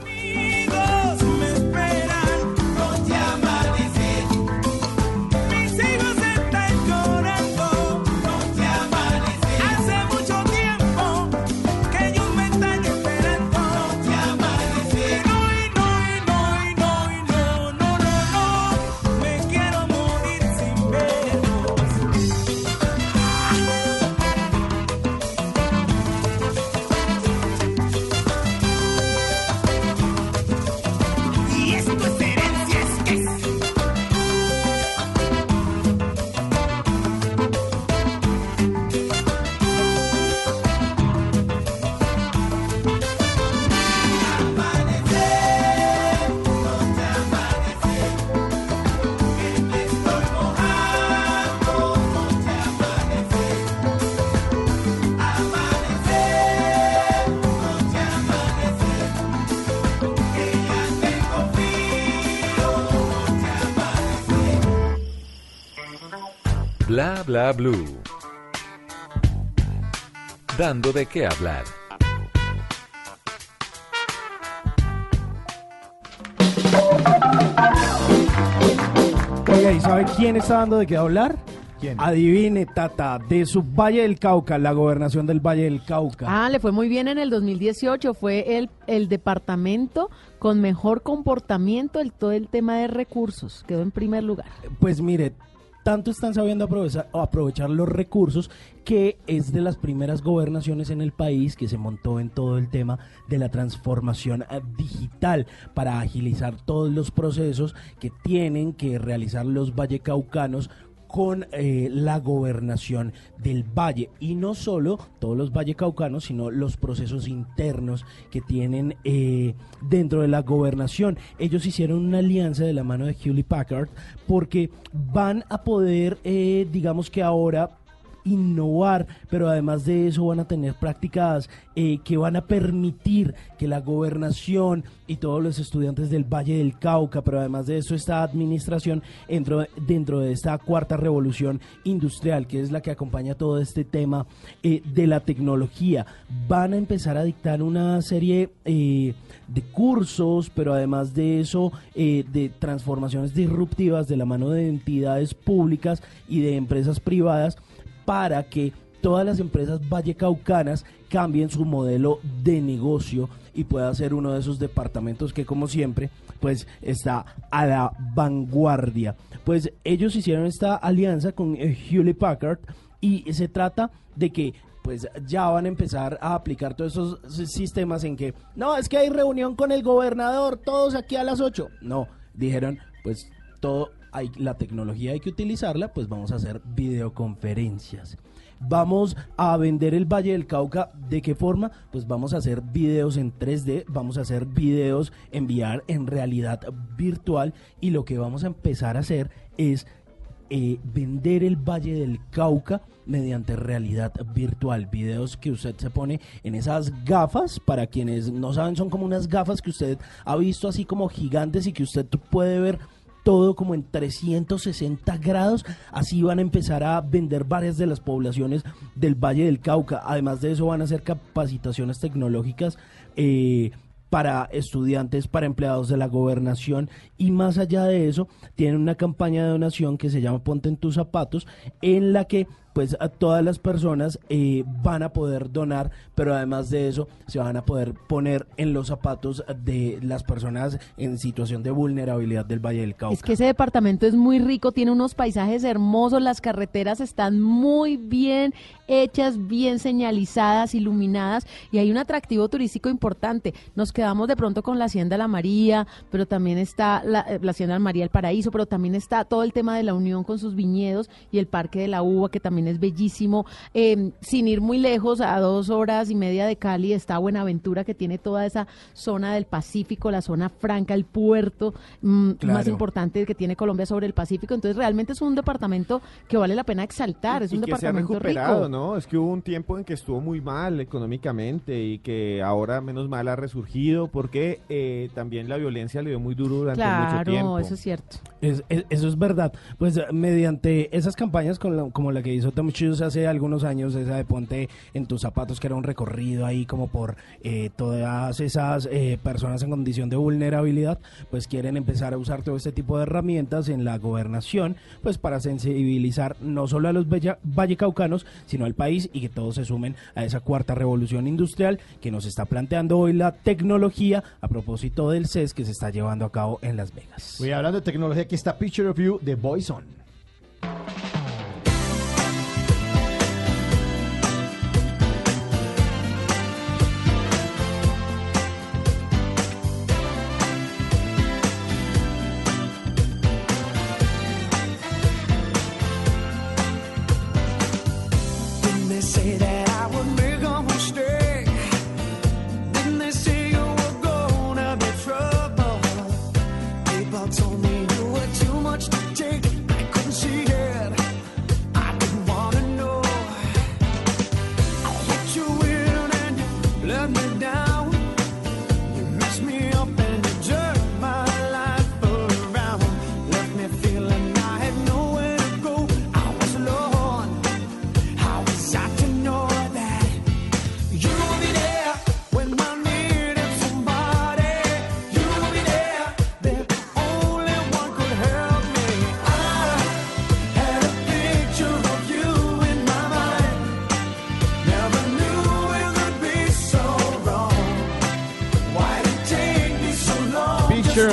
Bla bla blue. Dando de qué hablar. Oiga, ¿y sabe quién está dando de qué hablar? ¿Quién? Adivine, Tata, de su Valle del Cauca, la gobernación del Valle del Cauca. Ah, le fue muy bien en el 2018. Fue el, el departamento con mejor comportamiento en todo el tema de recursos. Quedó en primer lugar. Pues mire, tanto están sabiendo aprovechar, aprovechar los recursos que es de las primeras gobernaciones en el país que se montó en todo el tema de la transformación eh, digital para agilizar todos los procesos que tienen que realizar los vallecaucanos con eh, la gobernación del valle. Y no solo todos los vallecaucanos sino los procesos internos que tienen eh, dentro de la gobernación. Ellos hicieron una alianza de la mano de Hewlett Packard porque van a poder eh, digamos que ahora innovar, pero además de eso van a tener prácticas eh, que van a permitir que la gobernación y todos los estudiantes del Valle del Cauca, pero además de eso esta administración dentro, dentro de esta cuarta revolución industrial, que es la que acompaña todo este tema eh, de la tecnología, van a empezar a dictar una serie eh, de cursos, pero además de eso, de transformaciones disruptivas de la mano de entidades públicas y de empresas privadas para que todas las empresas vallecaucanas cambien su modelo de negocio y pueda ser uno de esos departamentos que como siempre pues está a la vanguardia. Pues ellos hicieron esta alianza con eh, Hewlett Packard y se trata de que pues ya van a empezar a aplicar todos esos sistemas en que no, es que hay reunión con el gobernador, todos aquí a las 8. No, dijeron, pues todo hay la tecnología hay que utilizarla, pues vamos a hacer videoconferencias. Vamos a vender el Valle del Cauca. ¿De qué forma? Pues vamos a hacer videos en 3D, vamos a hacer videos en VR, en realidad virtual. Y lo que vamos a empezar a hacer es eh, vender el Valle del Cauca mediante realidad virtual. Videos que usted se pone en esas gafas. Para quienes no saben, son como unas gafas que usted ha visto así como gigantes y que usted puede ver todo como en 360 grados. Así van a empezar a vender varias de las poblaciones del Valle del Cauca. Además de eso van a hacer capacitaciones tecnológicas. eh, para estudiantes, para empleados de la gobernación y más allá de eso, tienen una campaña de donación que se llama Ponte en tus zapatos, en la que pues a todas las personas eh, van a poder donar, pero además de eso se van a poder poner en los zapatos de las personas en situación de vulnerabilidad del Valle del Cauca. Es que ese departamento es muy rico, tiene unos paisajes hermosos, las carreteras están muy bien hechas, bien señalizadas, iluminadas y hay un atractivo turístico importante. Nos quedamos de pronto con la Hacienda La María, pero también está la, eh, la Hacienda La María El Paraíso, pero también está todo el tema de la Unión con sus viñedos y el Parque de la Uva, que también es bellísimo. Eh, sin ir muy lejos, a dos horas y media de Cali está Buenaventura, que tiene toda esa zona del Pacífico, la zona franca, el puerto mm, Claro. más importante que tiene Colombia sobre el Pacífico. Entonces, realmente es un departamento que vale la pena exaltar. es un y que se ha departamento recuperado, rico. ¿no? Es que hubo un tiempo en que estuvo muy mal económicamente y que ahora menos mal ha resurgido porque eh, también la violencia le dio muy duro durante mucho tiempo. Claro, eso es cierto. Es- es- eso es verdad. Pues mediante esas campañas con la- como la que hizo Shoes hace algunos años, esa de Ponte en tus zapatos, que era un recorrido ahí como por eh, todas esas eh, personas en condición de vulnerabilidad, pues quieren empezar a usar todo este tipo de herramientas en la gobernación, pues para sensibilizar no solo a los vallecaucanos, sino al país y que todos se sumen a esa cuarta revolución industrial que nos está planteando hoy la tecnología a propósito del CES que se está llevando a cabo en Las Vegas. Voy hablando de tecnología, aquí está Picture of You de Boyson.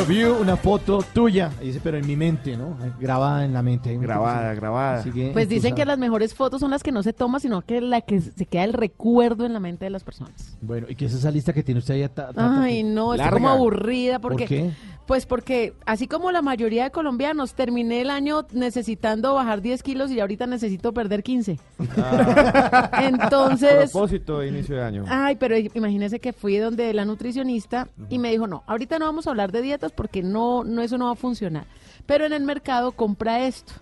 You, una foto tuya. Dice, pero en mi mente, ¿no? Grabada en la mente. Grabada, grabada. Que, Pues dicen que impulsada. las mejores fotos son las que no se toman, sino que la que se queda el recuerdo en la mente de las personas. Bueno, ¿y qué es esa lista que tiene usted ahí? ta- ta- ta- Ay, no, estoy como aburrida ¿Por porque qué? Pues porque así como la mayoría de colombianos terminé el año necesitando bajar 10 kilos y ahorita necesito perder 15. Entonces, propósito de inicio de año. Ay, pero imagínese que fui donde la nutricionista y me dijo, no, ahorita no vamos a hablar de dietas porque no, no, eso no va a funcionar. Pero en el mercado compra esto.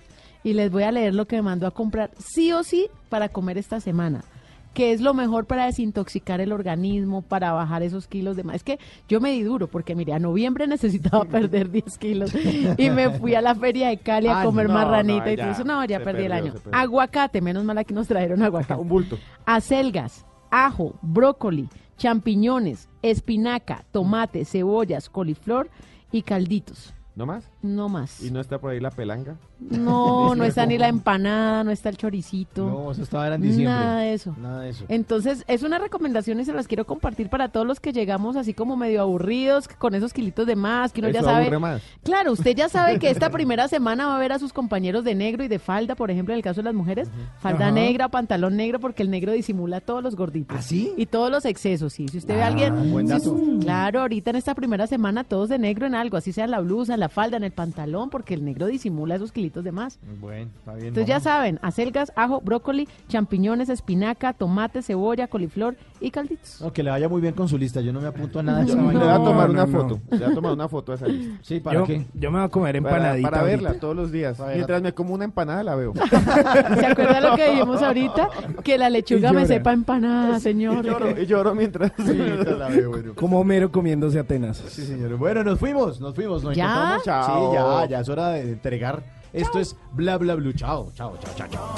Y les voy a leer lo que me mandó a comprar sí o sí para comer esta semana. Que es lo mejor para desintoxicar el organismo, para bajar esos kilos de más. Es que yo me di duro porque, mire, a noviembre necesitaba perder 10 kilos y me fui a la feria de Cali a Ay, comer no, marranita no, y todo eso. No, ya perdí el año. Aguacate, menos mal aquí nos trajeron aguacate. Un bulto. Acelgas, ajo, brócoli, champiñones, espinaca, tomate, cebollas, coliflor y calditos. ¿No más? No más. ¿Y no está por ahí la pelanga? No, no está ni la empanada, no está el choricito. No, eso estaba en diciembre. Nada de eso. Nada de eso. Entonces, es una recomendación y se las quiero compartir para todos los que llegamos así como medio aburridos, con esos kilitos de más, que uno ya Eso sabe. aburre más. Claro, usted ya sabe que esta primera semana va a ver a sus compañeros de negro y de falda, por ejemplo, en el caso de las mujeres, falda Ajá. negra, pantalón negro, porque el negro disimula todos los gorditos. ¿Así? Y todos los excesos, sí. Si usted ve a Ah, alguien. buen dato. claro, ahorita en esta primera semana todos de negro en algo, así sea en la blusa, en la falda, en el pantalón, porque el negro disimula esos kilitos de más. Bueno, está bien. Entonces ya saben, acelgas, ajo, brócoli, champiñones, espinaca, tomate, cebolla, coliflor y calditos. No, que le vaya muy bien con su lista. Yo no me apunto a nada de esa Le vaina. voy a tomar no, una no. foto. Le voy a tomar una foto a esa lista. Sí, ¿para yo, qué? yo me voy a comer empanadita. para verla ahorita. todos los días. Para Mientras me como una empanada la veo. ¿Se acuerda lo que dijimos ahorita? Que la lechuga me sepa empanada, señor. y, lloro, y lloro mientras. Sí, la veo, bueno. Como Homero comiéndose Atenas. Sí, señor. Bueno, nos fuimos, nos fuimos. Nos ¿Ya? encontramos. Chao. Sí, ya, ya es hora de entregar. Esto es Bla Bla Blue. Chao, chao, chao, chao, chao.